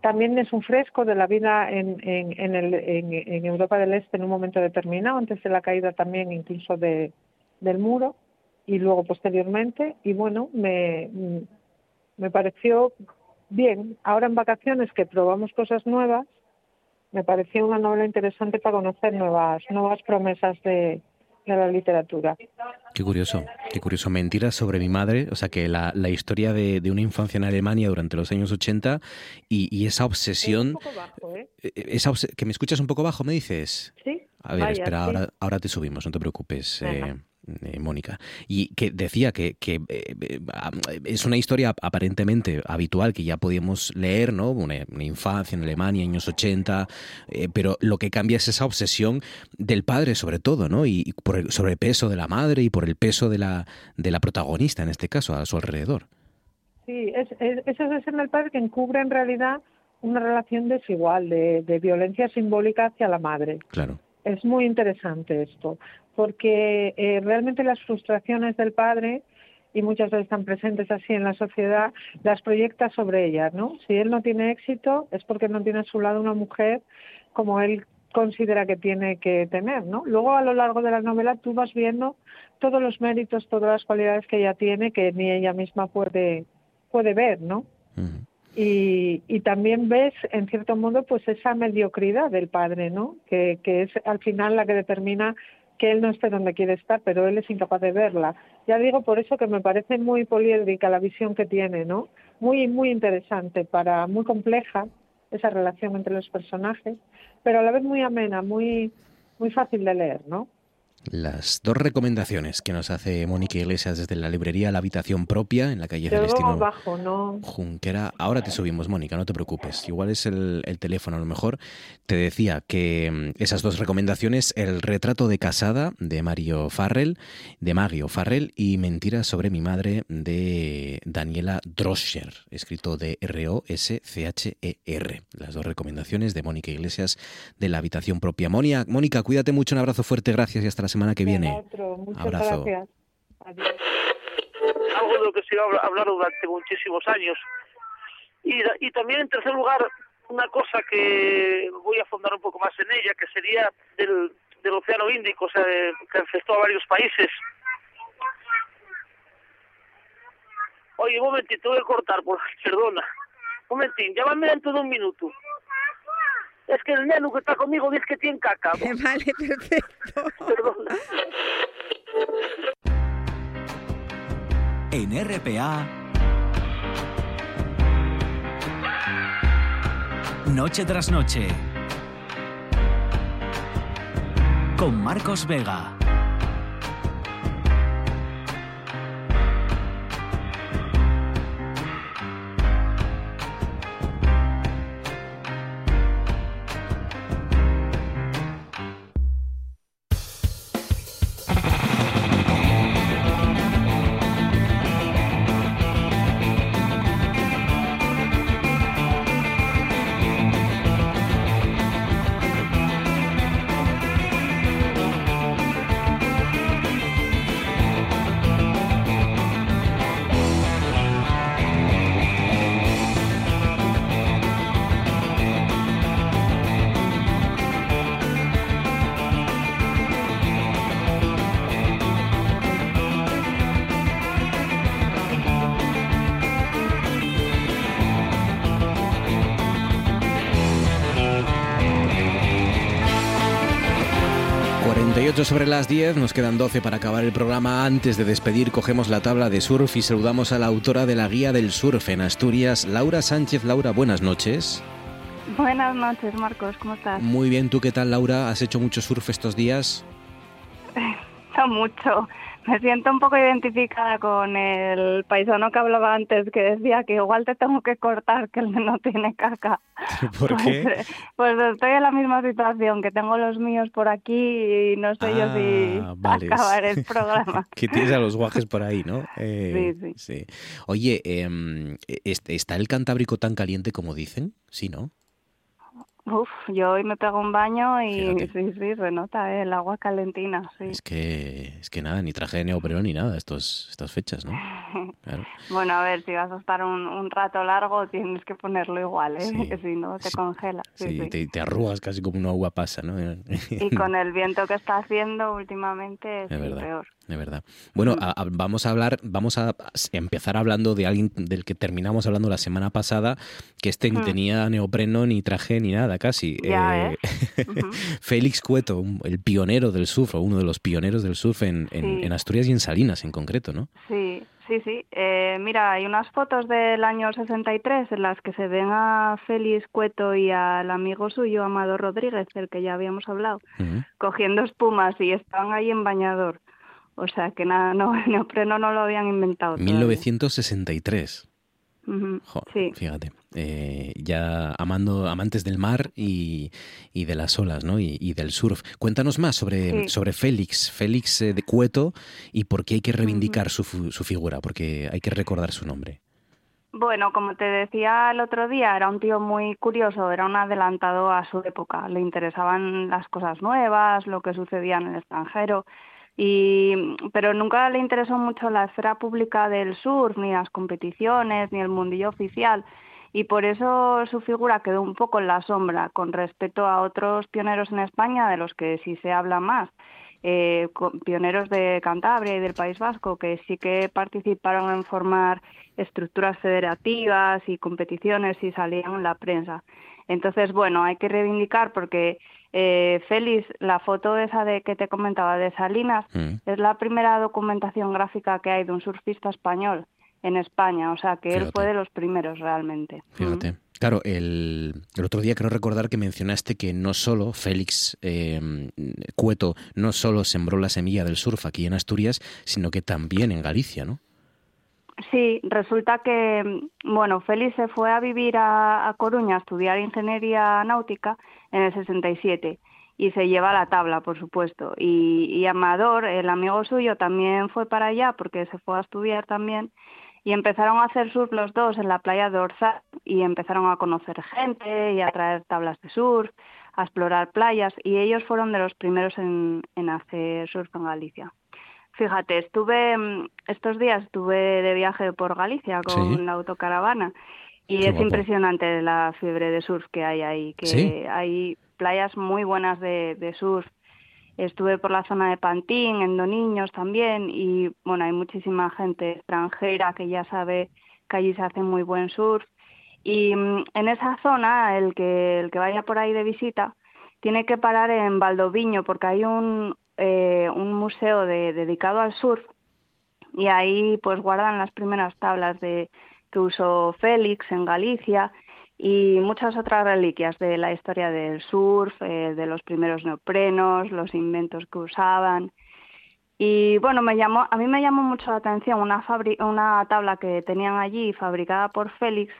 También es un fresco de la vida en, en, en, el, en, Europa del Este en un momento determinado, antes de la caída también incluso de, del muro y luego posteriormente. Y bueno, me, me pareció bien. Ahora en vacaciones que probamos cosas nuevas, me pareció una novela interesante para conocer nuevas, nuevas promesas de, de la literatura. Qué curioso, qué curioso. Mentiras sobre mi madre, o sea que la, la historia de, de, una infancia en Alemania durante los años 80 y, y esa obsesión... Bajo, ¿eh? esa obs ¿Que me escuchas un poco bajo, me dices? Sí. A ver, Vaya, espera, sí. ahora, ahora te subimos, no te preocupes. Eh, eh, Mónica. Y que decía que, que eh, eh, es una historia aparentemente habitual que ya podíamos leer, ¿no? Una, una infancia en Alemania, años 80, eh, pero lo que cambia es esa obsesión del padre sobre todo, ¿no? Y, y por el sobrepeso de la madre y por el peso de la, de la protagonista, en este caso, a su alrededor. Sí, es, es, esa obsesión del padre que encubre en realidad una relación desigual de, de violencia simbólica hacia la madre. Claro. Es muy interesante esto, porque eh, realmente las frustraciones del padre, y muchas veces están presentes así en la sociedad, las proyecta sobre ella, ¿no? Si él no tiene éxito es porque no tiene a su lado una mujer como él considera que tiene que tener, ¿no? Luego a lo largo de la novela tú vas viendo todos los méritos, todas las cualidades que ella tiene que ni ella misma puede puede ver, ¿no? Y, y también ves, en cierto modo, pues esa mediocridad del padre, ¿no? Que, que es al final la que determina que él no esté donde quiere estar, pero él es incapaz de verla. Ya digo por eso que me parece muy poliédrica la visión que tiene, ¿no? Muy, muy interesante, para muy compleja esa relación entre los personajes, pero a la vez muy amena, muy, muy fácil de leer, ¿no? Las dos recomendaciones que nos hace Mónica Iglesias desde la librería La Habitación Propia en la calle Celestino bajo, ¿no? Junquera. Ahora te subimos, Mónica, no te preocupes. Igual es el, el teléfono a lo mejor. Te decía que mm, esas dos recomendaciones, el retrato de casada de Mario Farrell, de Mario Farrell, y Mentiras sobre mi madre de Daniela Droscher, escrito de R-O-S-C-H-E-R. E Las dos recomendaciones de Mónica Iglesias de la habitación propia. Mónica, Mónica, cuídate mucho, un abrazo fuerte, gracias y hasta la semana que viene. Abrazo. gracias. Adiós. algo de lo que se iba a hablar durante muchísimos años. Y, y también, en tercer lugar, una cosa que voy a fondar un poco más en ella, que sería del, del Océano Índico, o sea, de- que afectó a varios países. Oye, un momentito, voy a cortar, por perdona. Un momentín, llámame dentro de un minuto. Es que el neno que está conmigo dice que tiene caca. Vale, perfecto. Perdona. En RPA. Noche tras noche. Con Marcos Vega. Ocho sobre las 10, nos quedan 12 para acabar el programa. Antes de despedir, cogemos la tabla de surf y saludamos a la autora de la guía del surf en Asturias, Laura Sánchez. Laura, buenas noches. Buenas noches, Marcos, ¿cómo estás? Muy bien, ¿tú qué tal, Laura? ¿Has hecho mucho surf estos días? No mucho. Me siento un poco identificada con el paisano que hablaba antes, que decía que igual te tengo que cortar, que el no tiene caca. ¿Por qué? Pues, pues estoy en la misma situación, que tengo los míos por aquí y no sé yo si Ah, vale. acabar el programa. que tienes a los guajes por ahí, ¿no? Eh, Sí, sí. Oye, ¿est- ¿está el Cantábrico tan caliente como dicen? Sí, ¿no? Uf, yo hoy me pego un baño y sí, sí, se nota ¿eh? el agua calentina, sí. Es que, es que nada, ni traje de neopreno ni nada estos, estas fechas, ¿no? Claro. bueno, a ver, si vas a estar un, un rato largo tienes que ponerlo igual, ¿eh? que si no te congela. Sí, Sí, sí. Te, te arrugas casi como una uva pasa, ¿no? Y con el viento que está haciendo últimamente es Es peor. De verdad. Bueno, a- a- vamos a hablar, vamos a empezar hablando de alguien del que terminamos hablando la semana pasada, que este ni Hmm. tenía neopreno, ni traje, ni nada casi. Ya Eh, Félix Cueto, el pionero del surf, o uno de los pioneros del surf en, en- Sí. en Asturias y en Salinas en concreto, ¿no? Sí, sí, sí. Eh, mira, hay unas fotos del año 63 en las que se ven a Félix Cueto y al amigo suyo, Amado Rodríguez, del que ya habíamos hablado, cogiendo espumas y estaban ahí en bañador. O sea que nada, no, el neopreno no lo habían inventado. todavía. 1963. Ujú, Jo, Sí. Fíjate, eh, ya amando, amantes del mar y, y de las olas, ¿no? Y, y del surf. Cuéntanos más sobre, Sí. sobre Félix, Félix eh, de Cueto y por qué hay que reivindicar su, su figura, porque hay que recordar su nombre. Bueno, como te decía el otro día, era un tío muy curioso, era un adelantado a su época. Le interesaban las cosas nuevas, lo que sucedía en el extranjero, y pero nunca le interesó mucho la esfera pública del surf, ni las competiciones, ni el mundillo oficial. Y por eso su figura quedó un poco en la sombra con respecto a otros pioneros en España, de los que sí se habla más eh, pioneros de Cantabria y del País Vasco que sí que participaron en formar estructuras federativas y competiciones y salían en la prensa. Entonces, bueno, hay que reivindicar porque eh, Félix, la foto esa de que te comentaba de Salinas, es la primera documentación gráfica que hay de un surfista español en España, o sea que él fue de los primeros realmente. Fíjate. Claro, el, el otro día creo recordar que mencionaste que no solo Félix eh, Cueto no solo sembró la semilla del surf aquí en Asturias, sino que también en Galicia, ¿no? Sí, resulta que, mm, bueno, Félix se fue a vivir a, a Coruña a estudiar ingeniería náutica en el 67 y se lleva la tabla, por supuesto. Y, y Amador, el amigo suyo, también fue para allá porque se fue a estudiar también y empezaron a hacer surf los dos en la playa de Orzal y empezaron a conocer gente y a traer tablas de surf, a explorar playas y ellos fueron de los primeros en, en hacer surf en Galicia. Fíjate, estuve mm, estos días estuve de viaje por Galicia con Sí. la autocaravana y Qué es guapo. impresionante la fiebre de surf que hay ahí, que ¿Sí? hay playas muy buenas de, de surf. Estuve por la zona de Pantín, en Doniños también y bueno, hay muchísima gente extranjera que ya sabe que allí se hace muy buen surf y mm, en esa zona el que el que vaya por ahí de visita tiene que parar en Valdoviño porque hay un eh, un museo de- dedicado al surf y ahí pues guardan las primeras tablas de que usó Félix en Galicia y muchas otras reliquias de la historia del surf, eh, de los primeros neoprenos, los inventos que usaban. Y bueno, me llamó, a mí me llamó mucho la atención una, una tabla que tenían allí fabricada por Félix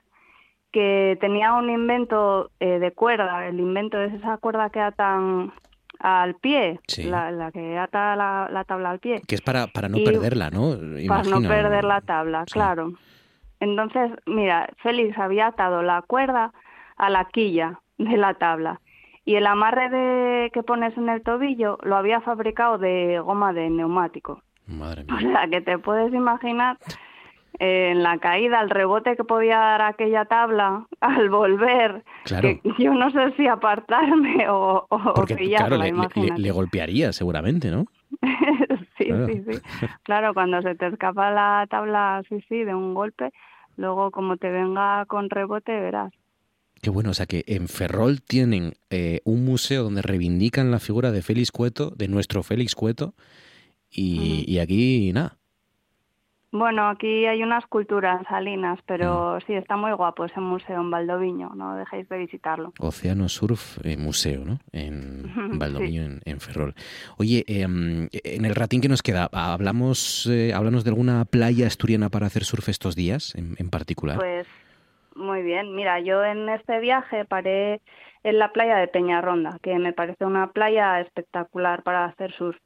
que tenía un invento eh, de cuerda. El invento es esa cuerda que atan al pie, Sí. la, la que ata la, la tabla al pie. Que es para, para no Y- perderla, ¿no? Para no perder la tabla, claro. Entonces, mira, Félix había atado la cuerda a la quilla de la tabla y el amarre de, que pones en el tobillo lo había fabricado de goma de neumático. Madre O sea, que te puedes imaginar eh, en la caída, el rebote que podía dar aquella tabla al volver, Claro. que yo no sé si apartarme o, o Porque, pillarla, claro, le, le- imagínate. le golpearía seguramente, ¿no? sí, Claro. sí, sí. Claro, cuando se te escapa la tabla, sí, sí, de un golpe, luego como te venga con rebote, verás. Qué bueno, o sea que en Ferrol tienen eh, un museo donde reivindican la figura de Félix Cueto, de nuestro Félix Cueto, y, y aquí nada. Bueno, aquí hay unas culturas salinas, pero sí, está muy guapo ese museo en Valdoviño, no dejéis de visitarlo. Océano Surf eh, Museo, ¿no? En Valdoviño, en, en Ferrol. Oye, em, en el ratín que nos queda, ¿hablamos, eh, háblanos de alguna playa asturiana para hacer surf estos días, en, en particular? Pues muy bien, mira, yo en este viaje paré en la playa de Peñarronda, que me parece una playa espectacular para hacer surf.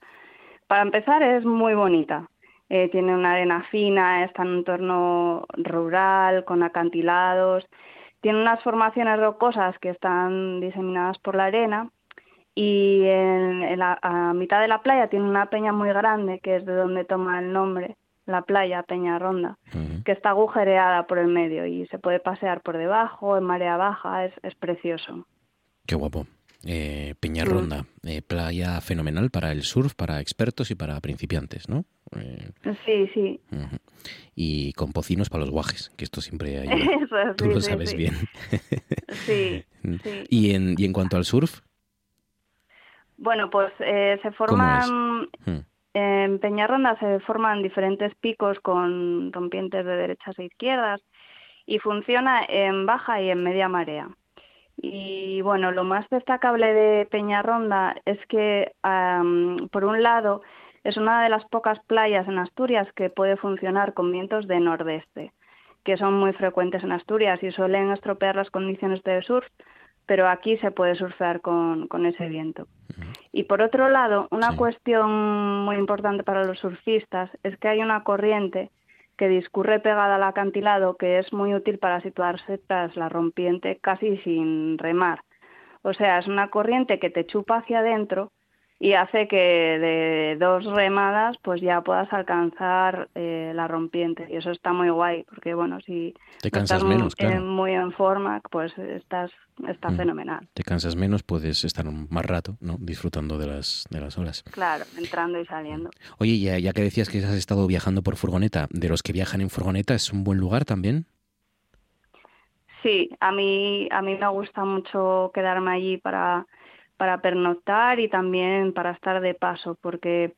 Para empezar, es muy bonita. Eh, tiene una arena fina, está en un entorno rural, con acantilados. Tiene unas formaciones rocosas que están diseminadas por la arena y en, en la, a mitad de la playa tiene una peña muy grande que es de donde toma el nombre la playa Peña Ronda, que está agujereada por el medio y se puede pasear por debajo, en marea baja, es, es precioso. Qué guapo. Eh, Mm. Peñarronda, eh, playa fenomenal para el surf, para expertos y para principiantes, ¿no? Eh, Sí, sí. Y con pocinos para los guajes, que esto siempre. Eso, Tú sí, lo sí, sabes sí. bien. Sí, sí. Y en, y en cuanto al surf, Bueno, pues eh, se forman en Peñarronda se forman diferentes picos con rompientes de derechas e izquierdas y funciona en baja y en media marea. Y bueno, lo más destacable de Peñarronda es que, por un lado, es una de las pocas playas en Asturias que puede funcionar con vientos de nordeste, que son muy frecuentes en Asturias y suelen estropear las condiciones de surf, pero aquí se puede surfear con, con ese viento. Y por otro lado, una cuestión muy importante para los surfistas es que hay una corriente que discurre pegada al acantilado que es muy útil para situarse tras la rompiente casi sin remar. O sea, es una corriente que te chupa hacia adentro y hace que de dos remadas pues ya puedas alcanzar eh, la rompiente y eso está muy guay porque bueno si Te cansas estás menos, claro. muy en forma pues estás está Mm. fenomenal te cansas menos, puedes estar más rato, ¿no? Disfrutando de las, de las olas. claro entrando y saliendo Oye, ya, ya que decías que has estado viajando por furgoneta, de los que viajan en furgoneta, ¿es un buen lugar también? Sí, a mí, a mí me gusta mucho quedarme allí para, para pernoctar y también para estar de paso, porque,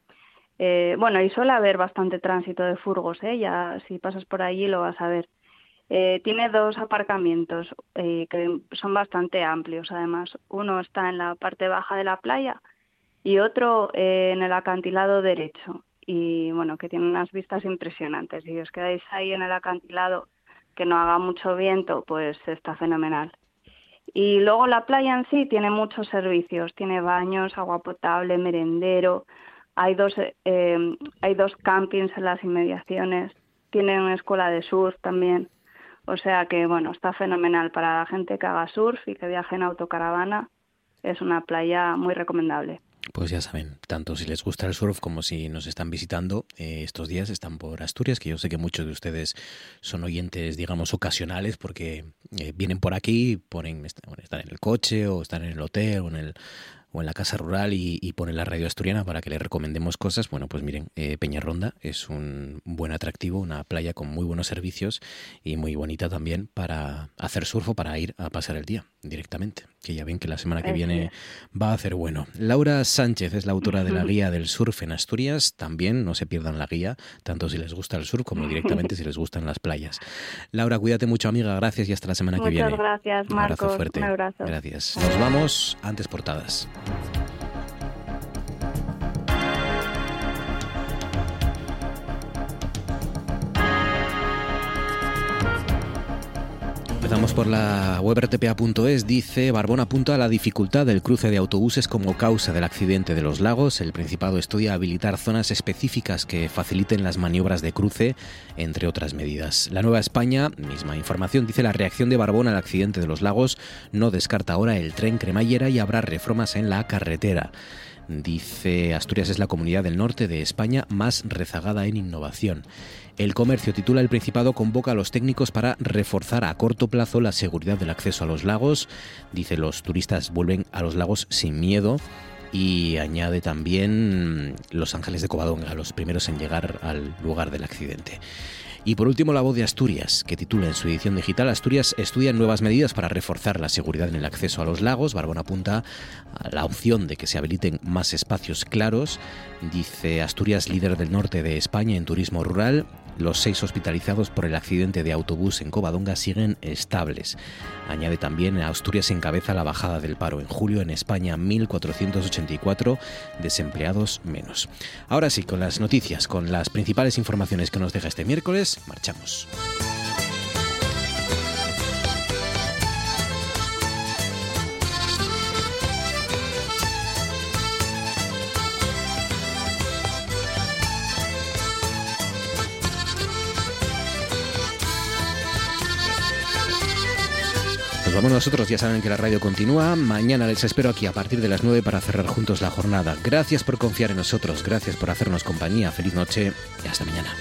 eh, bueno, y suele haber bastante tránsito de furgos, ¿eh? Ya si pasas por allí lo vas a ver. Eh, tiene dos aparcamientos eh, que son bastante amplios, además. Uno está en la parte baja de la playa y otro eh, en el acantilado derecho. Y bueno, que tiene unas vistas impresionantes. Si os quedáis ahí en el acantilado que no haga mucho viento, pues está fenomenal. Y luego la playa en sí tiene muchos servicios, tiene baños, agua potable, merendero, hay dos, eh, hay dos campings en las inmediaciones, tiene una escuela de surf también, o sea que bueno, está fenomenal para la gente que haga surf y que viaje en autocaravana, es una playa muy recomendable. Pues ya saben, tanto si les gusta el surf como si nos están visitando eh, estos días, están por Asturias, que yo sé que muchos de ustedes son oyentes, digamos, ocasionales, porque eh, vienen por aquí, ponen, están en el coche o están en el hotel o en el o en la casa rural y, y ponen la radio asturiana para que les recomendemos cosas. Bueno, pues miren, eh, Peñarronda es un buen atractivo, una playa con muy buenos servicios y muy bonita también para hacer surf o para ir a pasar el día directamente. Que ya ven que la semana que viene va a hacer bueno. Laura Sánchez es la autora de la guía del surf en Asturias. También no se pierdan la guía, tanto si les gusta el surf como directamente si les gustan las playas. Laura, cuídate mucho, amiga. Gracias y hasta la semana que Muchas viene. gracias, Un abrazo Marcos. fuerte. Un abrazo. Gracias. Nos vamos antes portadas. Empezamos por la web rtpa.es. Dice, Barbón apunta a la dificultad del cruce de autobuses como causa del accidente de los lagos. El Principado estudia habilitar zonas específicas que faciliten las maniobras de cruce, entre otras medidas. La Nueva España, misma información, dice la reacción de Barbón al accidente de los lagos no descarta ahora el tren cremallera y habrá reformas en la carretera. Dice Asturias es la comunidad del norte de España más rezagada en innovación. El comercio titula El Principado convoca a los técnicos para reforzar a corto plazo la seguridad del acceso a los lagos. Dice los turistas vuelven a los lagos sin miedo. Y añade también Los Ángeles de Covadonga, los primeros en llegar al lugar del accidente. Y por último, La Voz de Asturias, que titula en su edición digital Asturias estudia nuevas medidas para reforzar la seguridad en el acceso a los lagos. Barbón apunta a la opción de que se habiliten más espacios claros. Dice Asturias, líder del norte de España en turismo rural. Los seis hospitalizados por el accidente de autobús en Covadonga siguen estables. Añade también, Asturias encabeza la bajada del paro. En julio en España 1.484 desempleados menos. Ahora sí, con las noticias, con las principales informaciones que nos deja este miércoles, marchamos. Vamos nosotros, ya saben que la radio continúa. Mañana les espero aquí a partir de las 9 para cerrar juntos la jornada. Gracias por confiar en nosotros, gracias por hacernos compañía. Feliz noche y hasta mañana.